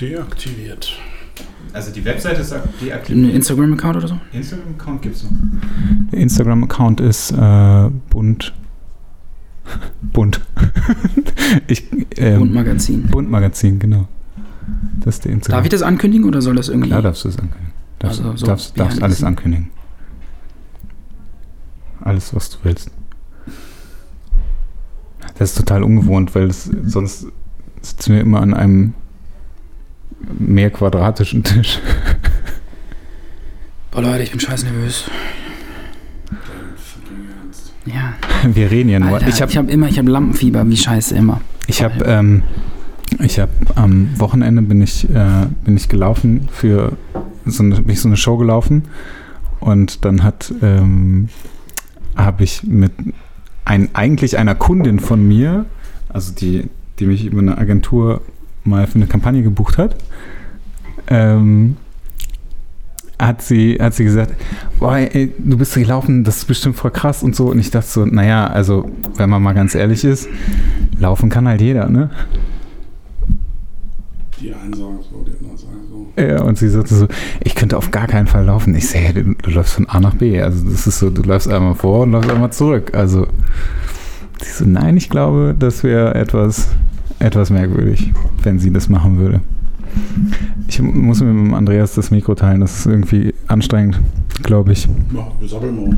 Deaktiviert. Also die Webseite ist Ein deaktiviert. Instagram-Account oder so? Instagram-Account gibt es noch. Der Instagram-Account ist äh, bunt. bunt. ich, ähm, Und Magazin. Bunt-Magazin, genau. Das ist der Instagram. Darf ich das ankündigen oder soll das irgendwie? Klar darfst du es ankündigen. Darfst, Also so darfst, darfst alles scene. ankündigen. Alles, was du willst. Das ist total ungewohnt, weil es, sonst sitzen wir immer an einem mehr quadratischen Tisch. Boah, Leute, ich bin scheiß nervös. Ja. Wir reden ja nur. Alter, ich habe ich hab immer, ich habe Lampenfieber, wie scheiße immer. Ich habe ähm, ich hab, am Wochenende bin ich, äh, bin ich gelaufen für so eine, bin ich so eine Show gelaufen und dann hat ähm, habe ich mit ein, eigentlich einer Kundin von mir, also die, die mich über eine Agentur mal für eine Kampagne gebucht hat, ähm, hat sie, hat sie gesagt, boah, ey, du bist gelaufen, das ist bestimmt voll krass und so. Und ich dachte so, naja, also wenn man mal ganz ehrlich ist, laufen kann halt jeder, ne? Die einen sagen so, die anderen sagen so. Ja, und sie sagte so, ich könnte auf gar keinen Fall laufen. Ich sehe, du, du läufst von A nach B. Also das ist so, du läufst einmal vor und läufst einmal zurück. Also sie so, nein, ich glaube, das wäre etwas, etwas merkwürdig, wenn sie das machen würde. Ich muss mir mit dem Andreas das Mikro teilen, das ist irgendwie anstrengend, glaube ich. Ja, wir sabbeln mal.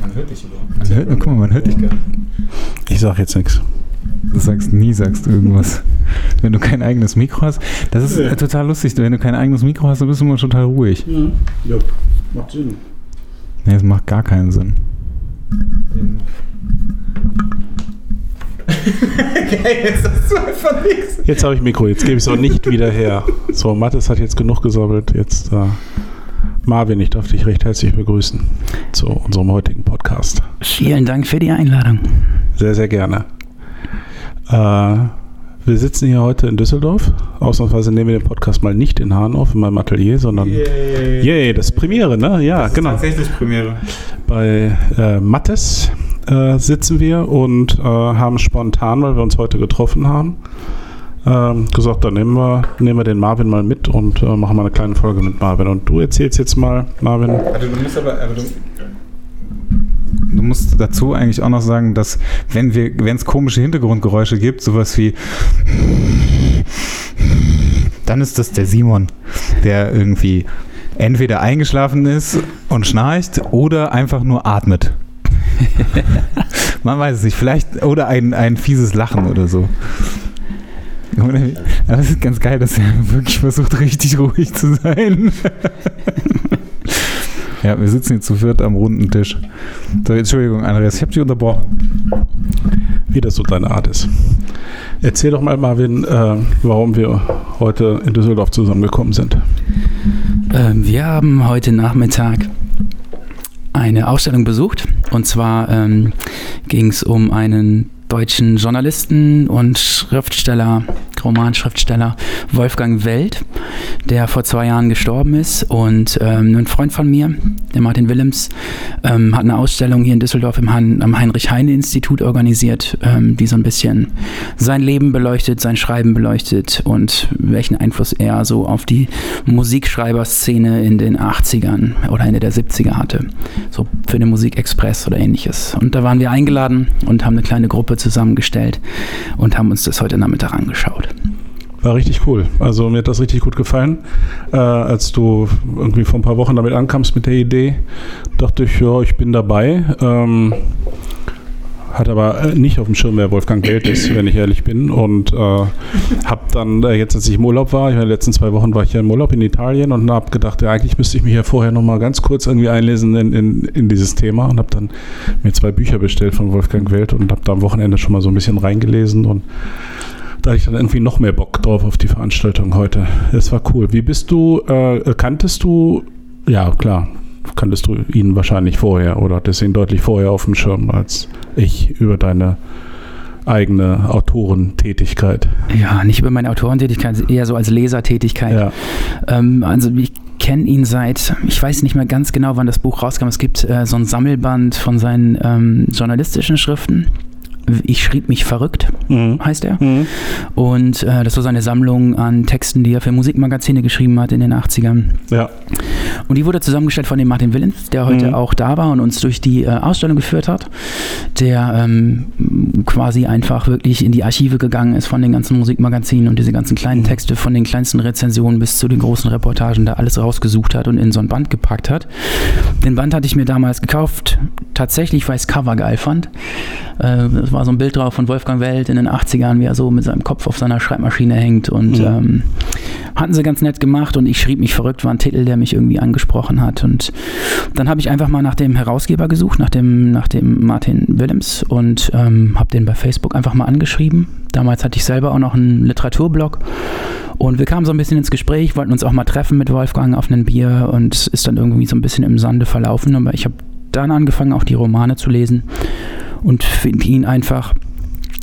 Man hört dich überhaupt. Man hört, guck mal, man hört dich gar nicht. Ich sag jetzt nichts. Du sagst nie, sagst du irgendwas. Wenn du kein eigenes Mikro hast, das ist Ja. äh, total lustig. Wenn du kein eigenes Mikro hast, dann bist du immer total ruhig. Ja, ja macht Sinn. Nee, das macht gar keinen Sinn. Jetzt habe ich Mikro, jetzt gebe ich es auch nicht wieder her. So, Mathis hat jetzt genug gesammelt. Jetzt, äh, Marvin, ich darf dich recht herzlich begrüßen zu unserem heutigen Podcast. Vielen Dank für die Einladung. Sehr, sehr gerne. Äh, wir sitzen hier heute in Düsseldorf. Ausnahmsweise nehmen wir den Podcast mal nicht in Hahn auf, in meinem Atelier, sondern. Yay. Yay, das ist Premiere, ne? Ja, Das ist genau. Tatsächlich Premiere. Bei äh, Mattes äh, sitzen wir und äh, haben spontan, weil wir uns heute getroffen haben, ähm, gesagt, dann nehmen wir, nehmen wir den Marvin mal mit und äh, machen mal eine kleine Folge mit Marvin. Und du erzählst jetzt mal, Marvin, Also du musst aber, aber du, Du musst dazu eigentlich auch noch sagen, dass wenn wir, wenn es komische Hintergrundgeräusche gibt, sowas wie dann ist das der Simon, der irgendwie entweder eingeschlafen ist und schnarcht oder einfach nur atmet. Man weiß es nicht, vielleicht oder ein, ein fieses Lachen oder so. Es ist ganz geil, dass er wirklich versucht, richtig ruhig zu sein. Ja, wir sitzen jetzt zu viert am runden Tisch. So, Entschuldigung, Andreas, ich habe dich unterbrochen. wie das so deine Art ist. Erzähl doch mal, Marvin, äh, warum wir heute in Düsseldorf zusammengekommen sind. Ähm, wir haben heute Nachmittag eine Ausstellung besucht. Und zwar ähm, ging es um einen deutschen Journalisten und Schriftsteller, Romanschriftsteller Wolfgang Welt, der vor zwei Jahren gestorben ist. Und ähm, ein Freund von mir, der Martin Willems, ähm, hat eine Ausstellung hier in Düsseldorf im Han am Heinrich-Heine-Institut organisiert, ähm, die so ein bisschen sein Leben beleuchtet, sein Schreiben beleuchtet und welchen Einfluss er so auf die Musikschreiberszene in den 80ern oder Ende der 70er hatte. So für den Musikexpress oder ähnliches. Und da waren wir eingeladen und haben eine kleine Gruppe zusammengestellt und haben uns das heute Nachmittag angeschaut. War richtig cool. Also mir hat das richtig gut gefallen. Äh, als du irgendwie vor ein paar Wochen damit ankamst mit der Idee, dachte ich, ja, ich bin dabei. Ähm, hat aber äh, nicht auf dem Schirm, wer Wolfgang Geld ist, wenn ich ehrlich bin. Und äh, habe dann äh, jetzt, als ich im Urlaub war, in den letzten zwei Wochen war ich ja im Urlaub in Italien und habe gedacht, ja, eigentlich müsste ich mich ja vorher noch mal ganz kurz irgendwie einlesen in, in, in dieses Thema und habe dann mir zwei Bücher bestellt von Wolfgang Welt und habe da am Wochenende schon mal so ein bisschen reingelesen und da hatte ich dann irgendwie noch mehr Bock drauf auf die Veranstaltung heute. Es war cool. Wie bist du, äh, kanntest du, ja klar, kanntest du ihn wahrscheinlich vorher oder hattest ihn deutlich vorher auf dem Schirm als ich über deine eigene Autorentätigkeit. Ja, nicht über meine Autorentätigkeit, eher so als Lesertätigkeit. Ja, Ähm, also ich kenne ihn seit, ich weiß nicht mehr ganz genau, wann das Buch rauskam. Es gibt äh, so ein Sammelband von seinen ähm, journalistischen Schriften. Ich schrieb mich verrückt, Mhm. heißt er. Mhm. Und äh, das war seine Sammlung an Texten, die er für Musikmagazine geschrieben hat in den 80ern. Ja. Und die wurde zusammengestellt von dem Martin Willems, der heute Mhm. auch da war und uns durch die äh, Ausstellung geführt hat, der ähm, quasi einfach wirklich in die Archive gegangen ist von den ganzen Musikmagazinen und diese ganzen kleinen Mhm. Texte von den kleinsten Rezensionen bis zu den großen Reportagen da alles rausgesucht hat und in so ein Band gepackt hat. Den Band hatte ich mir damals gekauft, tatsächlich, weil ich das Cover geil fand. Äh, das war so ein Bild drauf von Wolfgang Welt in den 80ern, wie er so mit seinem Kopf auf seiner Schreibmaschine hängt und Mhm. ähm, hatten sie ganz nett gemacht und ich schrieb mich verrückt, war ein Titel, der mich irgendwie angesprochen hat. Und dann habe ich einfach mal nach dem Herausgeber gesucht, nach dem, nach dem Martin Willems und ähm, habe den bei Facebook einfach mal angeschrieben. Damals hatte ich selber auch noch einen Literaturblog und wir kamen so ein bisschen ins Gespräch, wollten uns auch mal treffen mit Wolfgang auf ein Bier und ist dann irgendwie so ein bisschen im Sande verlaufen. Aber ich habe dann angefangen, auch die Romane zu lesen und finde ihn einfach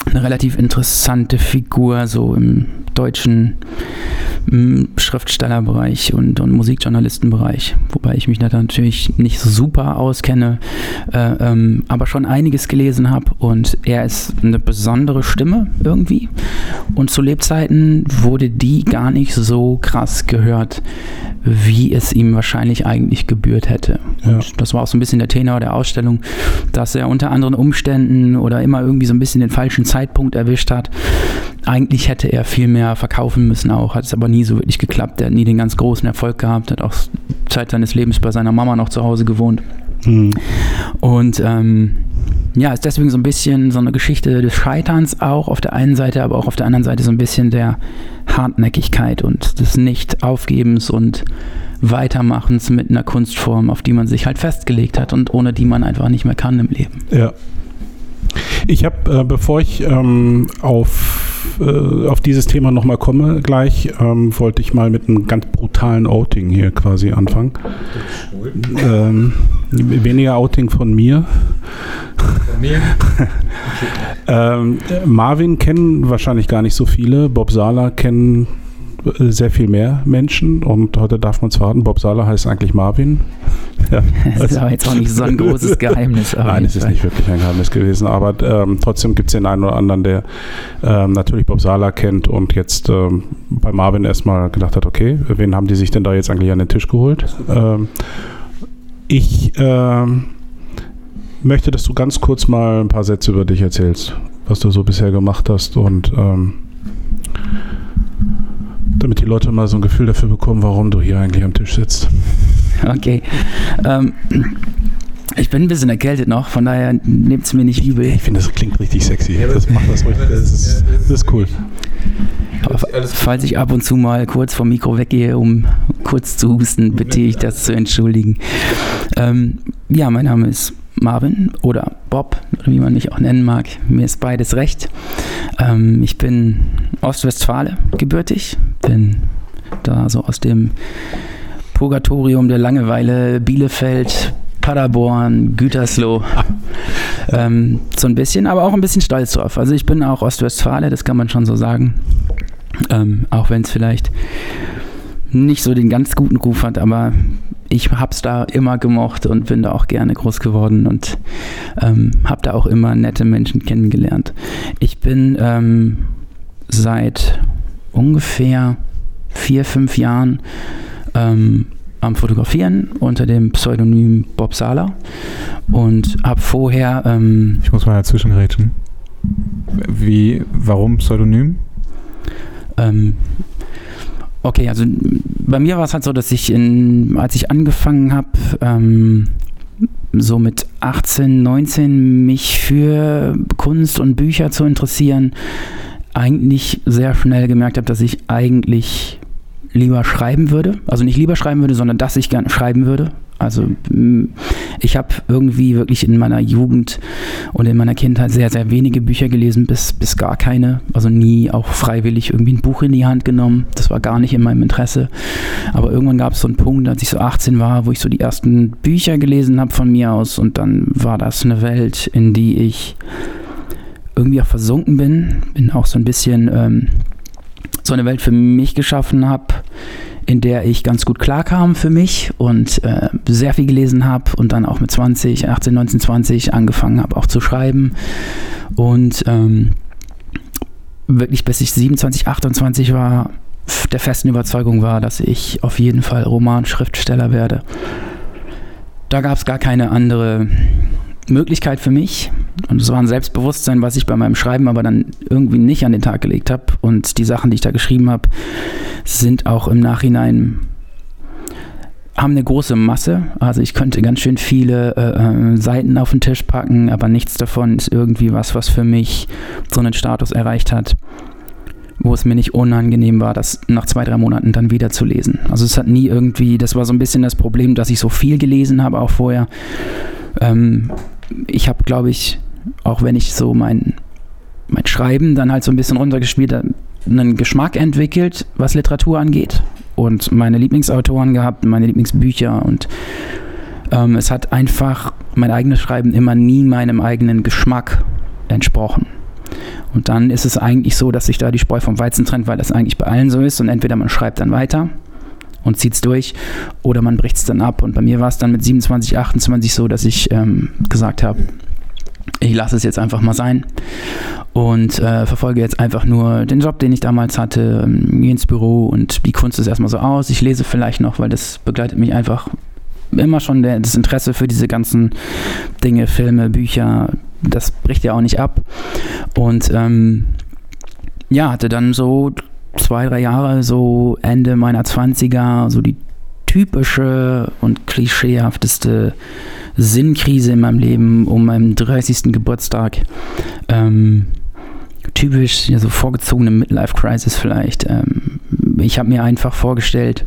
eine relativ interessante Figur, so im deutschen mm, Schriftstellerbereich und, und Musikjournalistenbereich. Wobei ich mich da natürlich nicht so super auskenne, äh, ähm, aber schon einiges gelesen habe. Und er ist eine besondere Stimme irgendwie. Und zu Lebzeiten wurde die gar nicht so krass gehört, wie es ihm wahrscheinlich eigentlich gebührt hätte. Ja. Und das war auch so ein bisschen der Tenor der Ausstellung, dass er unter anderen Umständen oder immer irgendwie so ein bisschen den falschen Zeitpunkt erwischt hat. Eigentlich hätte er viel mehr verkaufen müssen auch, hat es aber nie so wirklich geklappt. Er hat nie den ganz großen Erfolg gehabt, hat auch Zeit seines Lebens bei seiner Mama noch zu Hause gewohnt. Mhm. Und ähm, ja, ist deswegen so ein bisschen so eine Geschichte des Scheiterns auch auf der einen Seite, aber auch auf der anderen Seite so ein bisschen der Hartnäckigkeit und des Nicht-Aufgebens und Weitermachens mit einer Kunstform, auf die man sich halt festgelegt hat und ohne die man einfach nicht mehr kann im Leben. Ja. Ich habe, äh, bevor ich ähm, auf, äh, auf dieses Thema nochmal komme, gleich ähm, wollte ich mal mit einem ganz brutalen Outing hier quasi anfangen. Ähm, weniger Outing von mir. Von mir. Ähm, Marvin kennen wahrscheinlich gar nicht so viele. Bob Sala kennen äh, sehr viel mehr Menschen und heute darf man es verraten, Bob Sala heißt eigentlich Marvin. Ja, Das ist aber jetzt auch nicht so ein großes Geheimnis. Nein, es ist nicht wirklich ein Geheimnis gewesen, aber ähm, trotzdem gibt es den einen oder anderen, der ähm, natürlich Bob Sala kennt und jetzt ähm, bei Marvin erstmal gedacht hat, okay, wen haben die sich denn da jetzt eigentlich an den Tisch geholt? Ich ähm, möchte, dass du ganz kurz mal ein paar Sätze über dich erzählst, was du so bisher gemacht hast und ähm, damit die Leute mal so ein Gefühl dafür bekommen, warum du hier eigentlich am Tisch sitzt. Okay. Ähm, ich bin ein bisschen erkältet noch, von daher nehmt es mir nicht übel. Ich finde, das klingt richtig sexy. Das macht das ruhig. aber Das ist, das ist cool. Falls ich ab und zu mal kurz vom Mikro weggehe, um kurz zu husten, bitte ich das zu entschuldigen. Ähm, ja, mein Name ist Marvin oder Bob, wie man mich auch nennen mag. Mir ist beides recht. Ähm, ich bin Ostwestfale gebürtig, bin da so aus dem Purgatorium der Langeweile Bielefeld, Paderborn, Gütersloh. ähm, so ein bisschen, aber auch ein bisschen stolz drauf. Also ich bin auch Ostwestfale, das kann man schon so sagen. Ähm, auch wenn es vielleicht nicht so den ganz guten Ruf hat, aber ich hab's da immer gemocht und bin da auch gerne groß geworden und ähm, habe da auch immer nette Menschen kennengelernt. Ich bin ähm, seit ungefähr vier, fünf Jahren ähm, am Fotografieren unter dem Pseudonym Bob Sala und habe vorher ähm, Ich muss mal dazwischen rätschen. Wie, warum Pseudonym? Ähm, okay, also bei mir war es halt so, dass ich, in, als ich angefangen habe, ähm, so mit 18, 19 mich für Kunst und Bücher zu interessieren, eigentlich sehr schnell gemerkt habe, dass ich eigentlich lieber schreiben würde. Also nicht lieber schreiben würde, sondern dass ich gerne schreiben würde. Also ich habe irgendwie wirklich in meiner Jugend und in meiner Kindheit sehr, sehr wenige Bücher gelesen, bis, bis gar keine. Also nie auch freiwillig irgendwie ein Buch in die Hand genommen. Das war gar nicht in meinem Interesse. Aber irgendwann gab es so einen Punkt, als ich so 18 war, wo ich so die ersten Bücher gelesen habe von mir aus. Und dann war das eine Welt, in die ich irgendwie auch versunken bin. Bin auch so ein bisschen ähm, so eine Welt für mich geschaffen habe, in der ich ganz gut klarkam für mich und äh, sehr viel gelesen habe und dann auch mit 20, 18, 19, 20 angefangen habe auch zu schreiben und ähm, wirklich bis ich 27, 28 war, der festen Überzeugung war, dass ich auf jeden Fall Romanschriftsteller werde. Da gab es gar keine andere Möglichkeit für mich. Und es war ein Selbstbewusstsein, was ich bei meinem Schreiben aber dann irgendwie nicht an den Tag gelegt habe. Und die Sachen, die ich da geschrieben habe, sind auch im Nachhinein haben eine große Masse. Also ich könnte ganz schön viele äh, äh, Seiten auf den Tisch packen, aber nichts davon ist irgendwie was, was für mich so einen Status erreicht hat, wo es mir nicht unangenehm war, das nach zwei, drei Monaten dann wieder zu lesen. Also es hat nie irgendwie, das war so ein bisschen das Problem, dass ich so viel gelesen habe auch vorher. Ähm, ich habe, glaube ich, auch wenn ich so mein, mein Schreiben dann halt so ein bisschen runtergespielt habe, einen Geschmack entwickelt, was Literatur angeht. Und meine Lieblingsautoren gehabt, meine Lieblingsbücher. Und ähm, es hat einfach mein eigenes Schreiben immer nie meinem eigenen Geschmack entsprochen. Und dann ist es eigentlich so, dass sich da die Spreu vom Weizen trennt, weil das eigentlich bei allen so ist. Und entweder man schreibt dann weiter und zieht es durch oder man bricht es dann ab. Und bei mir war es dann mit 27, 28 so, dass ich ähm, gesagt habe, ich lasse es jetzt einfach mal sein und äh, verfolge jetzt einfach nur den Job, den ich damals hatte, ähm, gehe ins Büro und die Kunst ist erstmal so aus. Ich lese vielleicht noch, weil das begleitet mich einfach immer schon der, das Interesse für diese ganzen Dinge, Filme, Bücher, das bricht ja auch nicht ab. Und ähm, ja, hatte dann so zwei, drei Jahre, so Ende meiner 20er, so die typische und klischeehafteste Sinnkrise in meinem Leben um meinen 30. Geburtstag. Ähm, typisch, ja, so vorgezogene Midlife-Crisis vielleicht. Ähm, ich habe mir einfach vorgestellt.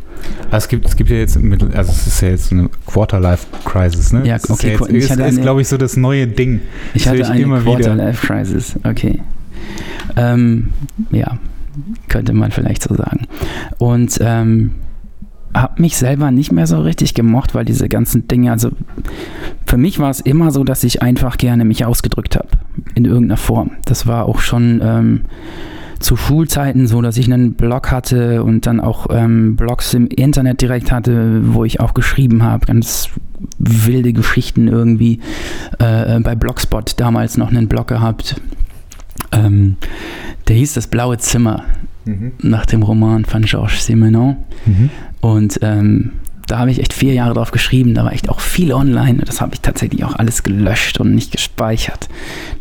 Also es, gibt, es gibt ja jetzt, also es ist ja jetzt eine Quarter-Life-Crisis, ne? Ja, okay, ist, ja jetzt, ist, ist glaube ich, so das neue Ding. Ich das hatte eine Quarter-Life-Crisis, okay. Ähm, ja, könnte man vielleicht so sagen. Und ähm, habe mich selber nicht mehr so richtig gemocht, weil diese ganzen Dinge, also für mich war es immer so, dass ich einfach gerne mich ausgedrückt habe in irgendeiner Form. Das war auch schon ähm, zu Schulzeiten so, dass ich einen Blog hatte und dann auch ähm, Blogs im Internet direkt hatte, wo ich auch geschrieben habe, ganz wilde Geschichten irgendwie. Äh, bei Blogspot damals noch einen Blog gehabt. Ähm, der hieß Das blaue Zimmer mhm. nach dem Roman von Georges Simenon. Mhm. Und ähm, da habe ich echt vier Jahre drauf geschrieben, da war echt auch viel online. Das habe ich tatsächlich auch alles gelöscht und nicht gespeichert.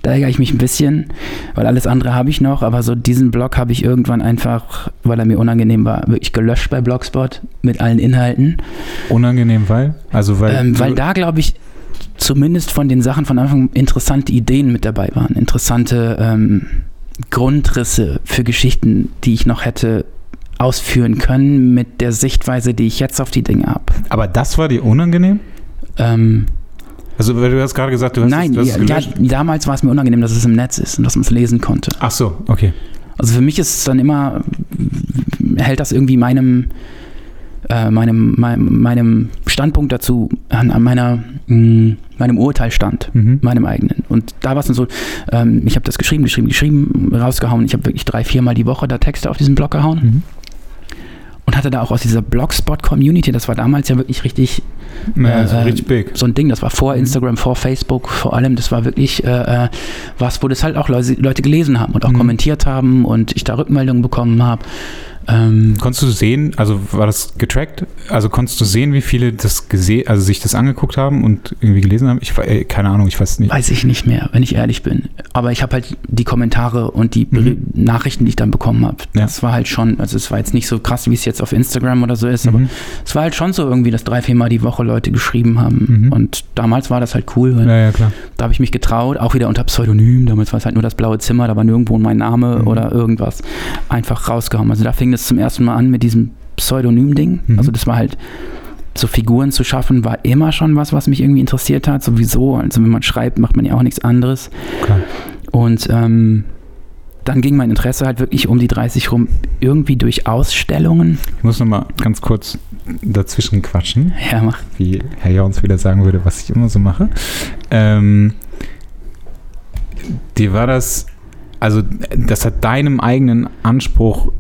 Da ärgere ich mich ein bisschen, weil alles andere habe ich noch, aber so diesen Blog habe ich irgendwann einfach, weil er mir unangenehm war, wirklich gelöscht bei Blogspot mit allen Inhalten. Unangenehm, weil? Also weil, ähm, weil da glaube ich zumindest von den Sachen von Anfang interessante Ideen mit dabei waren, interessante ähm, Grundrisse für Geschichten, die ich noch hätte ausführen können mit der Sichtweise, die ich jetzt auf die Dinge habe. Aber das war dir unangenehm? Ähm, also, weil du hast gerade gesagt, du hast Nein, es, ja, ja, damals war es mir unangenehm, dass es im Netz ist und dass man es lesen konnte. Ach so, okay. Also für mich ist es dann immer, hält das irgendwie meinem, äh, meinem, meinem, meinem Standpunkt dazu, an, an meiner, meinem Urteil stand, mhm. meinem eigenen. Und da war es dann so, ähm, ich habe das geschrieben, geschrieben, geschrieben, rausgehauen. Ich habe wirklich drei, viermal die Woche da Texte auf diesen Blog gehauen. Mhm und hatte da auch aus dieser Blogspot-Community, das war damals ja wirklich richtig, ja, äh, richtig so ein Ding, das war vor mhm. Instagram, vor Facebook vor allem, das war wirklich äh, äh was, wo das halt auch Leute gelesen haben und auch mhm. kommentiert haben und ich da Rückmeldungen bekommen habe. Ähm, konntest du sehen, also war das getrackt? Also konntest du sehen, wie viele das gesehen, also sich das angeguckt haben und irgendwie gelesen haben? Ich äh, keine Ahnung, ich weiß nicht. Weiß ich nicht mehr, wenn ich ehrlich bin. Aber ich habe halt die Kommentare und die mhm. Nachrichten, die ich dann bekommen habe. Ja. Das war halt schon, also es war jetzt nicht so krass, wie es jetzt auf Instagram oder so ist, mhm. aber es war halt schon so irgendwie, dass drei, viermal die Woche Leute geschrieben haben. Mhm. Und damals war das halt cool, weil ja, ja, da habe ich mich getraut, auch wieder unter Pseudonym. Damals war es halt nur das blaue Zimmer, da war nirgendwo mein Name mhm. oder irgendwas. Einfach rausgehauen. Also da fing das zum ersten Mal an mit diesem Pseudonym-Ding. Mhm. Also das war halt, so Figuren zu schaffen, war immer schon was, was mich irgendwie interessiert hat. Sowieso, also wenn man schreibt, macht man ja auch nichts anderes. Klar. Und ähm, dann ging mein Interesse halt wirklich um die 30 rum, irgendwie durch Ausstellungen. Ich muss nochmal ganz kurz dazwischen quatschen. Ja, mach. Wie Herr Jauns wieder sagen würde, was ich immer so mache. Ähm, dir war das, also das hat deinem eigenen Anspruch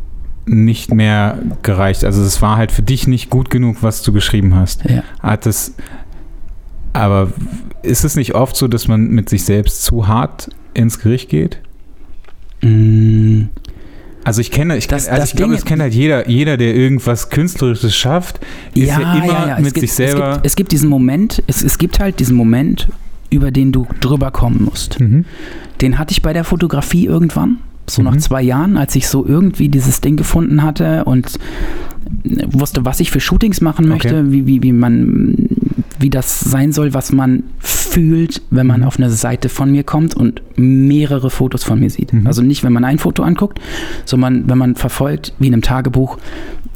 nicht mehr gereicht. Also es war halt für dich nicht gut genug, was du geschrieben hast. Ja. Hat es, aber ist es nicht oft so, dass man mit sich selbst zu hart ins Gericht geht? Mm, Also ich kenne, ich, Das- kenn, also das ich glaube, das kennt halt jeder, jeder, der irgendwas Künstlerisches schafft, ist ja, immer Es mit gibt, sich selber. Es gibt, es gibt diesen Moment, es, es gibt halt diesen Moment, über den du drüber kommen musst. mhm. Den hatte ich bei der Fotografie irgendwann, so nach Mhm. zwei Jahren, als ich so irgendwie dieses Ding gefunden hatte und wusste, was ich für Shootings machen möchte, Okay. wie, wie, wie man, wie das sein soll, was man fühlt, wenn man Mhm. auf eine Seite von mir kommt und mehrere Fotos von mir sieht. Mhm. Also nicht, wenn man ein Foto anguckt, sondern wenn man verfolgt, wie in einem Tagebuch,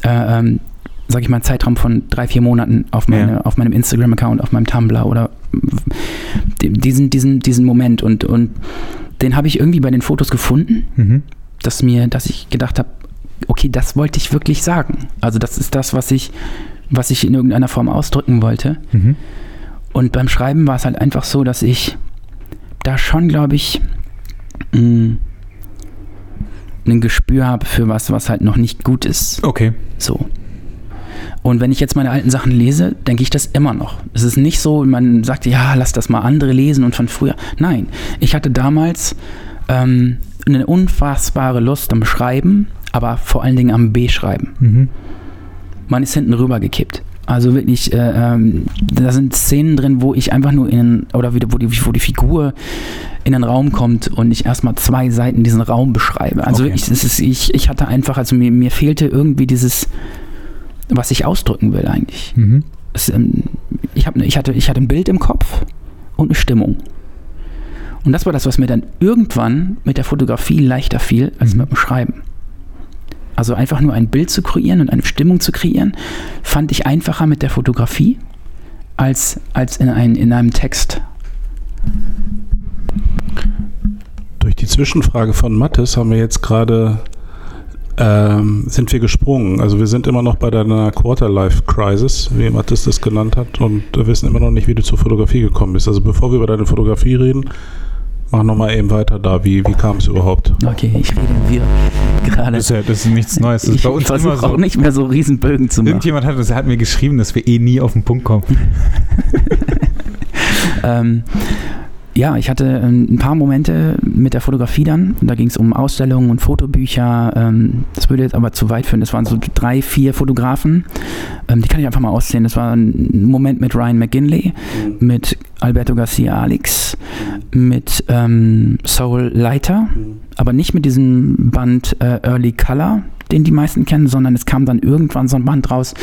äh, ähm, sag ich mal, einen Zeitraum von drei, vier Monaten auf, meine, Ja. auf meinem Instagram-Account, auf meinem Tumblr oder diesen, diesen, diesen Moment und, und den habe ich irgendwie bei den Fotos gefunden, Mhm. dass mir, dass ich gedacht habe, okay, das wollte ich wirklich sagen. Also das ist das, was ich, was ich in irgendeiner Form ausdrücken wollte. Mhm. Und beim Schreiben war es halt einfach so, dass ich da schon, glaube ich, mh, ein Gespür habe für was, was halt noch nicht gut ist. Okay. So. Und wenn ich jetzt meine alten Sachen lese, denke ich das immer noch. Es ist nicht so, man sagt, ja, lass das mal andere lesen und von früher. Nein, ich hatte damals ähm, eine unfassbare Lust am Schreiben, aber vor allen Dingen am B-Schreiben. Mhm. Man ist hinten rüber gekippt. Also wirklich, äh, ähm, da sind Szenen drin, wo ich einfach nur in, oder wieder, wo die, wo die Figur in den Raum kommt und ich erstmal zwei Seiten diesen Raum beschreibe. Also Okay. ich, ist, ich, ich hatte einfach, also mir, mir fehlte irgendwie dieses, was ich ausdrücken will eigentlich. Mhm. Es, ähm, ich, hab, ne- ich, hatte, ich hatte ein Bild im Kopf und eine Stimmung. Und das war das, was mir dann irgendwann mit der Fotografie leichter fiel als Mhm. mit dem Schreiben. Also einfach nur ein Bild zu kreieren und eine Stimmung zu kreieren, fand ich einfacher mit der Fotografie als, als in, ein, in einem Text. Durch die Zwischenfrage von Mattes haben wir jetzt gerade ähm, sind wir gesprungen. Also wir sind immer noch bei deiner Quarter-Life-Crisis, wie Mattes das genannt hat, und wir wissen immer noch nicht, wie du zur Fotografie gekommen bist. Also bevor wir über deine Fotografie reden, mach nochmal eben weiter da. Wie, wie kam es überhaupt? Okay, ich rede wir gerade. Das ist, ja, das ist nichts Neues. Das ist Ich bei uns immer versuche so. auch nicht mehr so Riesenbögen zu machen. Irgendjemand hat, das hat mir geschrieben, dass wir eh nie auf den Punkt kommen. Ähm, ja, ich hatte ähm, ein paar Momente mit der Fotografie dann. Da ging es um Ausstellungen und Fotobücher. Ähm, das würde jetzt aber zu weit führen. Das waren so drei, vier Fotografen. Ähm, die kann ich einfach mal auszählen. Das war ein Moment mit Ryan McGinley, mit Alberto Garcia Alix, mit ähm, Soul Leiter, aber nicht mit diesem Band äh, Early Color, den die meisten kennen, sondern es kam dann irgendwann so ein Band raus,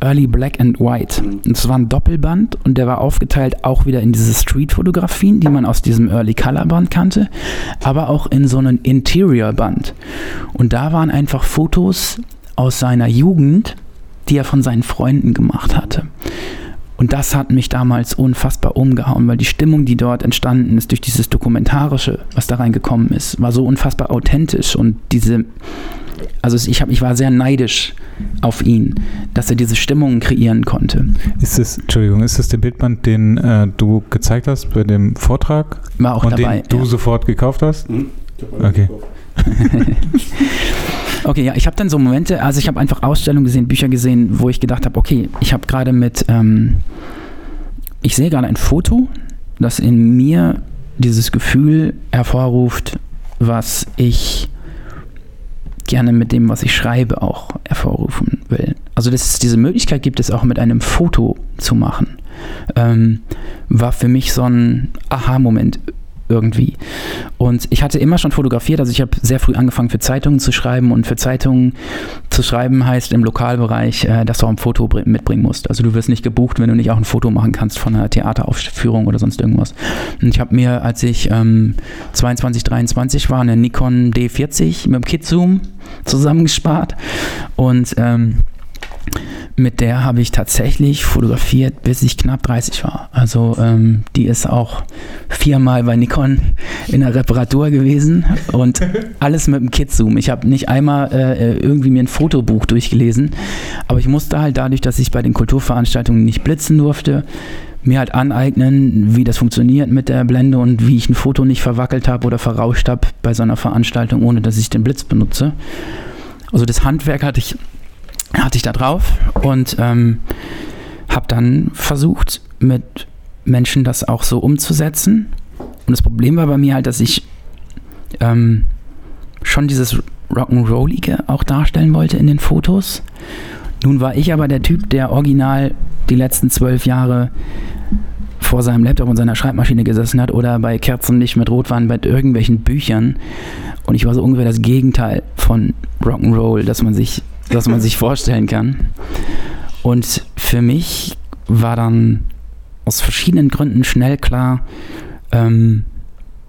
Early Black and White. Und es war ein Doppelband und der war aufgeteilt auch wieder in diese Street-Fotografien, die man aus diesem Early Color Band kannte, aber auch in so einen Interior-Band. Und da waren einfach Fotos aus seiner Jugend, die er von seinen Freunden gemacht hatte. Und das hat mich damals unfassbar umgehauen, weil die Stimmung, die dort entstanden ist durch dieses Dokumentarische, was da reingekommen ist, war so unfassbar authentisch und diese, also ich, hab, ich war sehr neidisch auf ihn, dass er diese Stimmung kreieren konnte. Ist das, Entschuldigung, ist das der Bildband, den äh, du gezeigt hast bei dem Vortrag War auch und dabei. den du ja. sofort gekauft hast? Okay. Okay, ja, ich habe dann so Momente, also ich habe einfach Ausstellungen gesehen, Bücher gesehen, wo ich gedacht habe, okay, ich habe gerade mit, ähm, ich sehe gerade ein Foto, das in mir dieses Gefühl hervorruft, was ich gerne mit dem, was ich schreibe, auch hervorrufen will. Also dass es diese Möglichkeit gibt, es auch mit einem Foto zu machen, ähm, war für mich so ein Aha-Moment irgendwie. Und ich hatte immer schon fotografiert, also ich habe sehr früh angefangen für Zeitungen zu schreiben und für Zeitungen zu schreiben heißt im Lokalbereich, äh, dass du auch ein Foto bring- mitbringen musst. Also du wirst nicht gebucht, wenn du nicht auch ein Foto machen kannst von einer Theateraufführung oder sonst irgendwas. Und ich habe mir, als ich ähm, 22, 23 war, eine Nikon D40 mit dem Kit-Zoom zusammengespart und ähm, mit der habe ich tatsächlich fotografiert, bis ich knapp 30 war. Also ähm, die ist auch viermal bei Nikon in der Reparatur gewesen und alles mit dem Kit-Zoom. Ich habe nicht einmal äh, irgendwie mir ein Fotobuch durchgelesen, aber ich musste halt dadurch, dass ich bei den Kulturveranstaltungen nicht blitzen durfte, mir halt aneignen, wie das funktioniert mit der Blende und wie ich ein Foto nicht verwackelt habe oder verrauscht habe bei so einer Veranstaltung, ohne dass ich den Blitz benutze Also das Handwerk hatte ich, hatte ich da drauf und ähm, habe dann versucht, mit Menschen das auch so umzusetzen. Und das Problem war bei mir halt, dass ich ähm, schon dieses Rock'n'Rollige auch darstellen wollte in den Fotos. Nun war ich aber der Typ, der original die letzten zwölf Jahre vor seinem Laptop und seiner Schreibmaschine gesessen hat oder bei Kerzenlicht mit Rotwein bei irgendwelchen Büchern. Und ich war so ungefähr das Gegenteil von Rock'n'Roll, das man sich, das man sich vorstellen kann. Und für mich war dann aus verschiedenen Gründen schnell klar, ähm,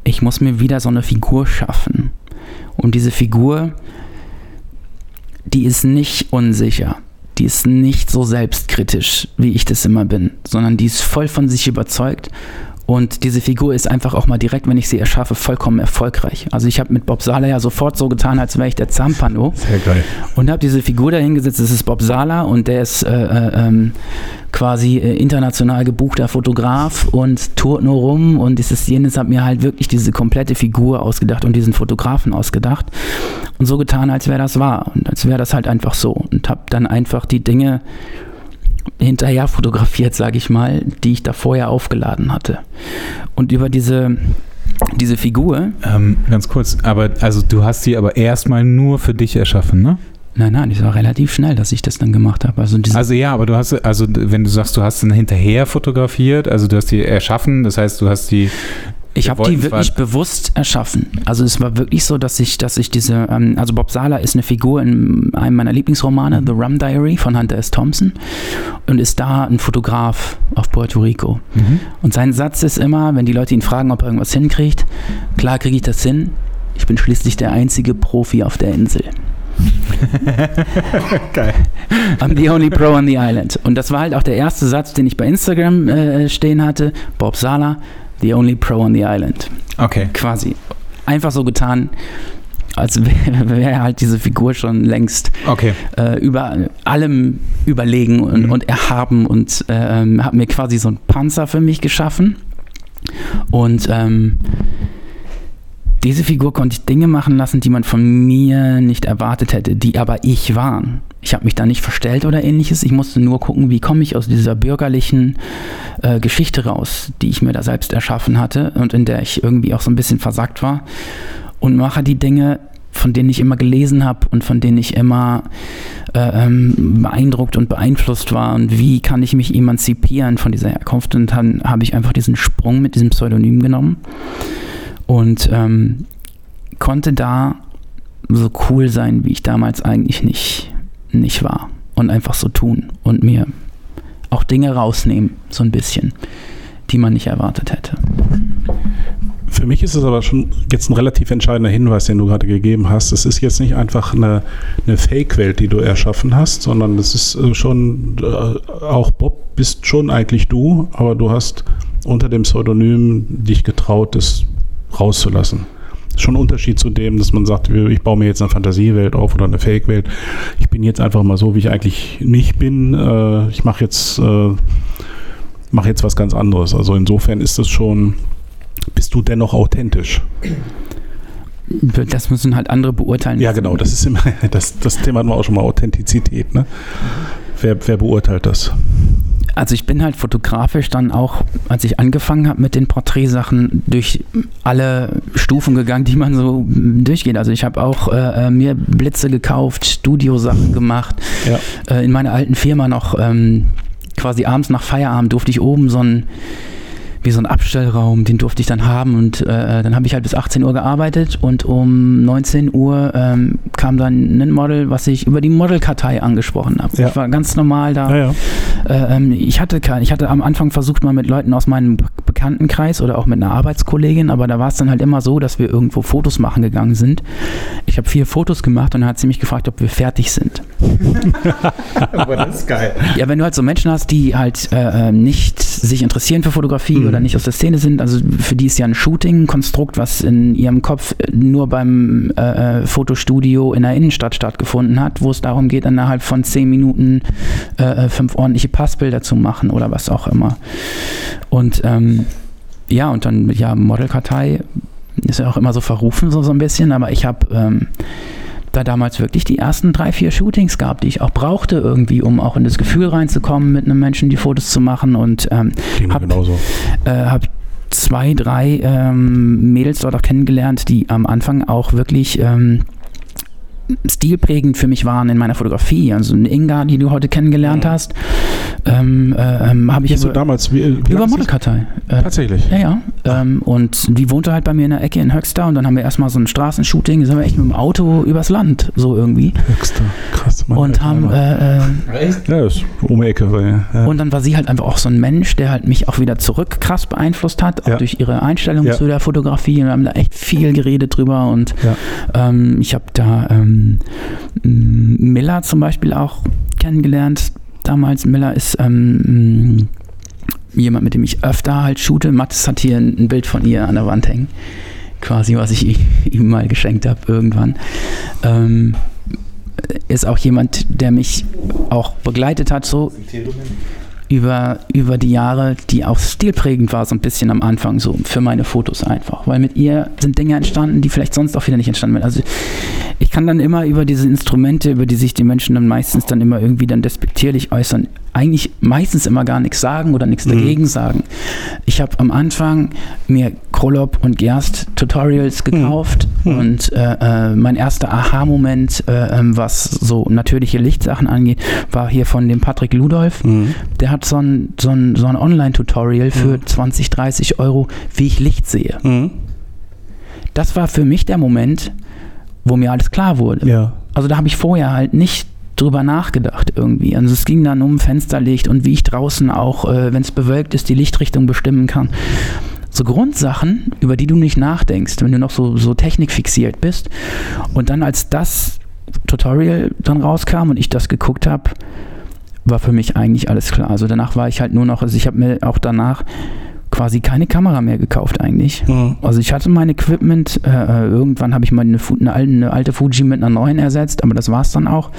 ich muss mir wieder so eine Figur schaffen. Und diese Figur, die ist nicht unsicher. Die ist nicht so selbstkritisch, wie ich das immer bin, sondern die ist voll von sich überzeugt und diese Figur ist einfach auch mal direkt, wenn ich sie erschaffe, vollkommen erfolgreich. Also ich habe mit Bob Sala ja sofort so getan, als wäre ich der Zampano. Sehr geil. Und habe diese Figur dahingesetzt. Das ist Bob Sala und der ist äh, äh, ähm, quasi äh, international gebuchter Fotograf und tourt nur rum. Und dieses jenes hat mir halt wirklich diese komplette Figur ausgedacht und diesen Fotografen ausgedacht. Und so getan, als wäre das wahr. Und als wäre das halt einfach so. Und habe dann einfach die Dinge hinterher fotografiert, sage ich mal, die ich da vorher aufgeladen hatte. Und über diese diese Figur. Ähm, ganz kurz, aber also du hast sie aber erstmal nur für dich erschaffen, ne? Nein, nein, es war relativ schnell, dass ich das dann gemacht habe. Also, also ja, aber du hast, also wenn du sagst, du hast dann hinterher fotografiert, also du hast die erschaffen, das heißt, du hast die ich habe die wirklich bewusst erschaffen. Also es war wirklich so, dass ich, dass ich diese, ähm, also Bob Sala ist eine Figur in einem meiner Lieblingsromane, The Rum Diary von Hunter S. Thompson und ist da ein Fotograf auf Puerto Rico. Mhm. Und sein Satz ist immer, wenn die Leute ihn fragen, ob er irgendwas hinkriegt, klar kriege ich das hin. Ich bin schließlich der einzige Profi auf der Insel. Geil. I'm the only pro on the island. Und das war halt auch der erste Satz, den ich bei Instagram äh, stehen hatte. Bob Sala, the only pro on the island. Okay. Quasi. Einfach so getan, als wäre wär halt diese Figur schon längst okay. äh, über allem überlegen und, mhm. und erhaben und äh, ähm, hat mir quasi so einen Panzer für mich geschaffen. Und ähm, diese Figur konnte ich Dinge machen lassen, die man von mir nicht erwartet hätte, die aber ich waren. Ich habe mich da nicht verstellt oder ähnliches. Ich musste nur gucken, wie komme ich aus dieser bürgerlichen äh, Geschichte raus, die ich mir da selbst erschaffen hatte und in der ich irgendwie auch so ein bisschen versagt war. Und mache die Dinge, von denen ich immer gelesen habe und von denen ich immer äh, ähm, beeindruckt und beeinflusst war. Und wie kann ich mich emanzipieren von dieser Herkunft? Und dann habe ich einfach diesen Sprung mit diesem Pseudonym genommen und ähm, konnte da so cool sein, wie ich damals eigentlich nicht nicht war und einfach so tun und mir auch Dinge rausnehmen, so ein bisschen, die man nicht erwartet hätte. Für mich ist es aber schon jetzt ein relativ entscheidender Hinweis, den du gerade gegeben hast. Es ist jetzt nicht einfach eine, eine Fake-Welt, die du erschaffen hast, sondern es ist äh, schon, äh, auch Bob bist schon eigentlich du, aber du hast unter dem Pseudonym dich getraut, das rauszulassen schon ein Unterschied zu dem, dass man sagt, ich baue mir jetzt eine Fantasiewelt auf oder eine Fake-Welt. Ich bin jetzt einfach mal so, wie ich eigentlich nicht bin. Äh, ich mache jetzt, äh, mach jetzt was ganz anderes. Also insofern ist das schon, bist du dennoch authentisch. Das müssen halt andere beurteilen. Ja, genau, das ist immer, das, das Thema hatten wir auch schon mal, Authentizität. Ne? Wer, wer beurteilt das? Also ich bin halt fotografisch dann auch, als ich angefangen habe mit den Porträtsachen, durch alle Stufen gegangen, die man so durchgeht. Also ich habe auch äh, äh, mir Blitze gekauft, Studiosachen gemacht. Ja. Äh, in meiner alten Firma noch ähm, quasi abends nach Feierabend durfte ich oben so ein wie so ein Abstellraum, den durfte ich dann haben und äh, dann habe ich halt bis 18 Uhr gearbeitet und um 19 Uhr ähm, kam dann ein Model, was ich über die Modelkartei angesprochen habe. Ja. Ich war ganz normal da. Ja, ja. Äh, ähm, ich hatte kein, ich hatte am Anfang versucht mal mit Leuten aus meinem Bekanntenkreis oder auch mit einer Arbeitskollegin, aber da war es dann halt immer so, dass wir irgendwo Fotos machen gegangen sind. Ich habe vier Fotos gemacht und dann hat sie mich gefragt, ob wir fertig sind. aber das ist geil. Ja, wenn du halt so Menschen hast, die halt äh, äh nicht sich interessieren für Fotografie mhm. Oder nicht aus der Szene sind, also für die ist ja ein Shooting ein Konstrukt, was in ihrem Kopf nur beim äh, äh, Fotostudio in der Innenstadt stattgefunden hat, wo es darum geht, innerhalb von zehn Minuten äh, äh, fünf ordentliche Passbilder zu machen oder was auch immer. Und ähm, ja, und dann, ja, Modelkartei ist ja auch immer so verrufen, so, so ein bisschen, aber ich habe ähm, da damals wirklich die ersten drei, vier Shootings gehabt, die ich auch brauchte irgendwie, um auch in das Gefühl reinzukommen, mit einem Menschen die Fotos zu machen und ähm, hab, genauso. äh, habe zwei, drei ähm, Mädels dort auch kennengelernt, die am Anfang auch wirklich ähm, stilprägend für mich waren in meiner Fotografie. Also eine Inga, die du heute kennengelernt Mhm. hast, ähm, äh, ähm, habe ich über, damals wie, wie über Modelkartei. Äh, Tatsächlich. ja, ja. Ähm, und die wohnte halt bei mir in der Ecke in Höxter und dann haben wir erstmal so ein Straßenshooting, sind wir echt mit dem Auto übers Land, so irgendwie. Höchster. Krass. Mann, Und Alter, haben, äh, äh, Echt? ja, ist um die Ecke. Weil, ja. und dann war sie halt einfach auch so ein Mensch, der halt mich auch wieder zurück krass beeinflusst hat, auch Ja. durch ihre Einstellung Ja. zu der Fotografie. Und wir haben da echt viel geredet drüber. Und Ja. ähm, ich habe da ähm, m- Miller zum Beispiel auch kennengelernt. Damals, Miller ist ähm, m- jemand, mit dem ich öfter halt shoote. Mattes hat hier ein, Bild von ihr an der Wand hängen. Quasi, was ich ihm mal geschenkt habe irgendwann. Ähm, ist auch jemand, der mich auch begleitet hat, so über, über die Jahre, die auch stilprägend war, so ein bisschen am Anfang, so für meine Fotos einfach. Weil mit ihr sind Dinge entstanden, die vielleicht sonst auch wieder nicht entstanden wären. Also ich kann dann immer über diese Instrumente, über die sich die Menschen dann meistens dann immer irgendwie dann despektierlich äußern, eigentlich meistens immer gar nichts sagen oder nichts Mhm. dagegen sagen. Ich habe am Anfang mir Krolop und Gerst Tutorials gekauft Mhm. und äh, äh, mein erster Aha-Moment, äh, ähm, was so natürliche Lichtsachen angeht, war hier von dem Patrick Ludolf. Mhm. Der hat so ein, so ein, so ein Online-Tutorial für Mhm. 20, 30 Euro, wie ich Licht sehe. Mhm. Das war für mich der Moment, wo mir alles klar wurde. Ja. Also da habe ich vorher halt nicht drüber nachgedacht irgendwie. Also es ging dann um Fensterlicht und wie ich draußen auch, äh, wenn es bewölkt ist, die Lichtrichtung bestimmen kann. So Grundsachen, über die du nicht nachdenkst, wenn du noch so, so technikfixiert bist. Und dann als das Tutorial dann rauskam und ich das geguckt habe, war für mich eigentlich alles klar. Also danach war ich halt nur noch, also ich habe mir auch danach quasi keine Kamera mehr gekauft eigentlich. Mhm. Also ich hatte mein Equipment, äh, äh, irgendwann habe ich mal eine, eine, alte, eine alte Fuji mit einer neuen ersetzt, aber das war es dann auch.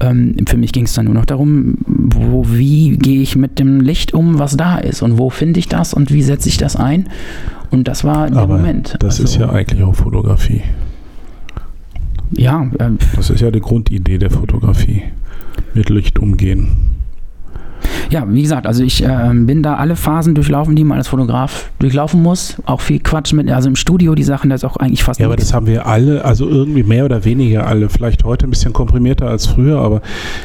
Ähm, für mich ging es dann nur noch darum, wo, wie gehe ich mit dem Licht um, was da ist und wo finde ich das und wie setze ich das ein. Und das war der Moment. Das Also, ist ja eigentlich auch Fotografie. Ja, äh, Das ist ja die Grundidee der Fotografie. Mit Licht umgehen. Ja, wie gesagt, also ich ähm, bin da alle Phasen durchlaufen, die man als Fotograf durchlaufen muss. Auch viel Quatsch mit, also im Studio die Sachen, das ist auch eigentlich fast Ja, aber das haben wir alle, also irgendwie mehr oder weniger alle. Vielleicht heute ein bisschen komprimierter als früher, aber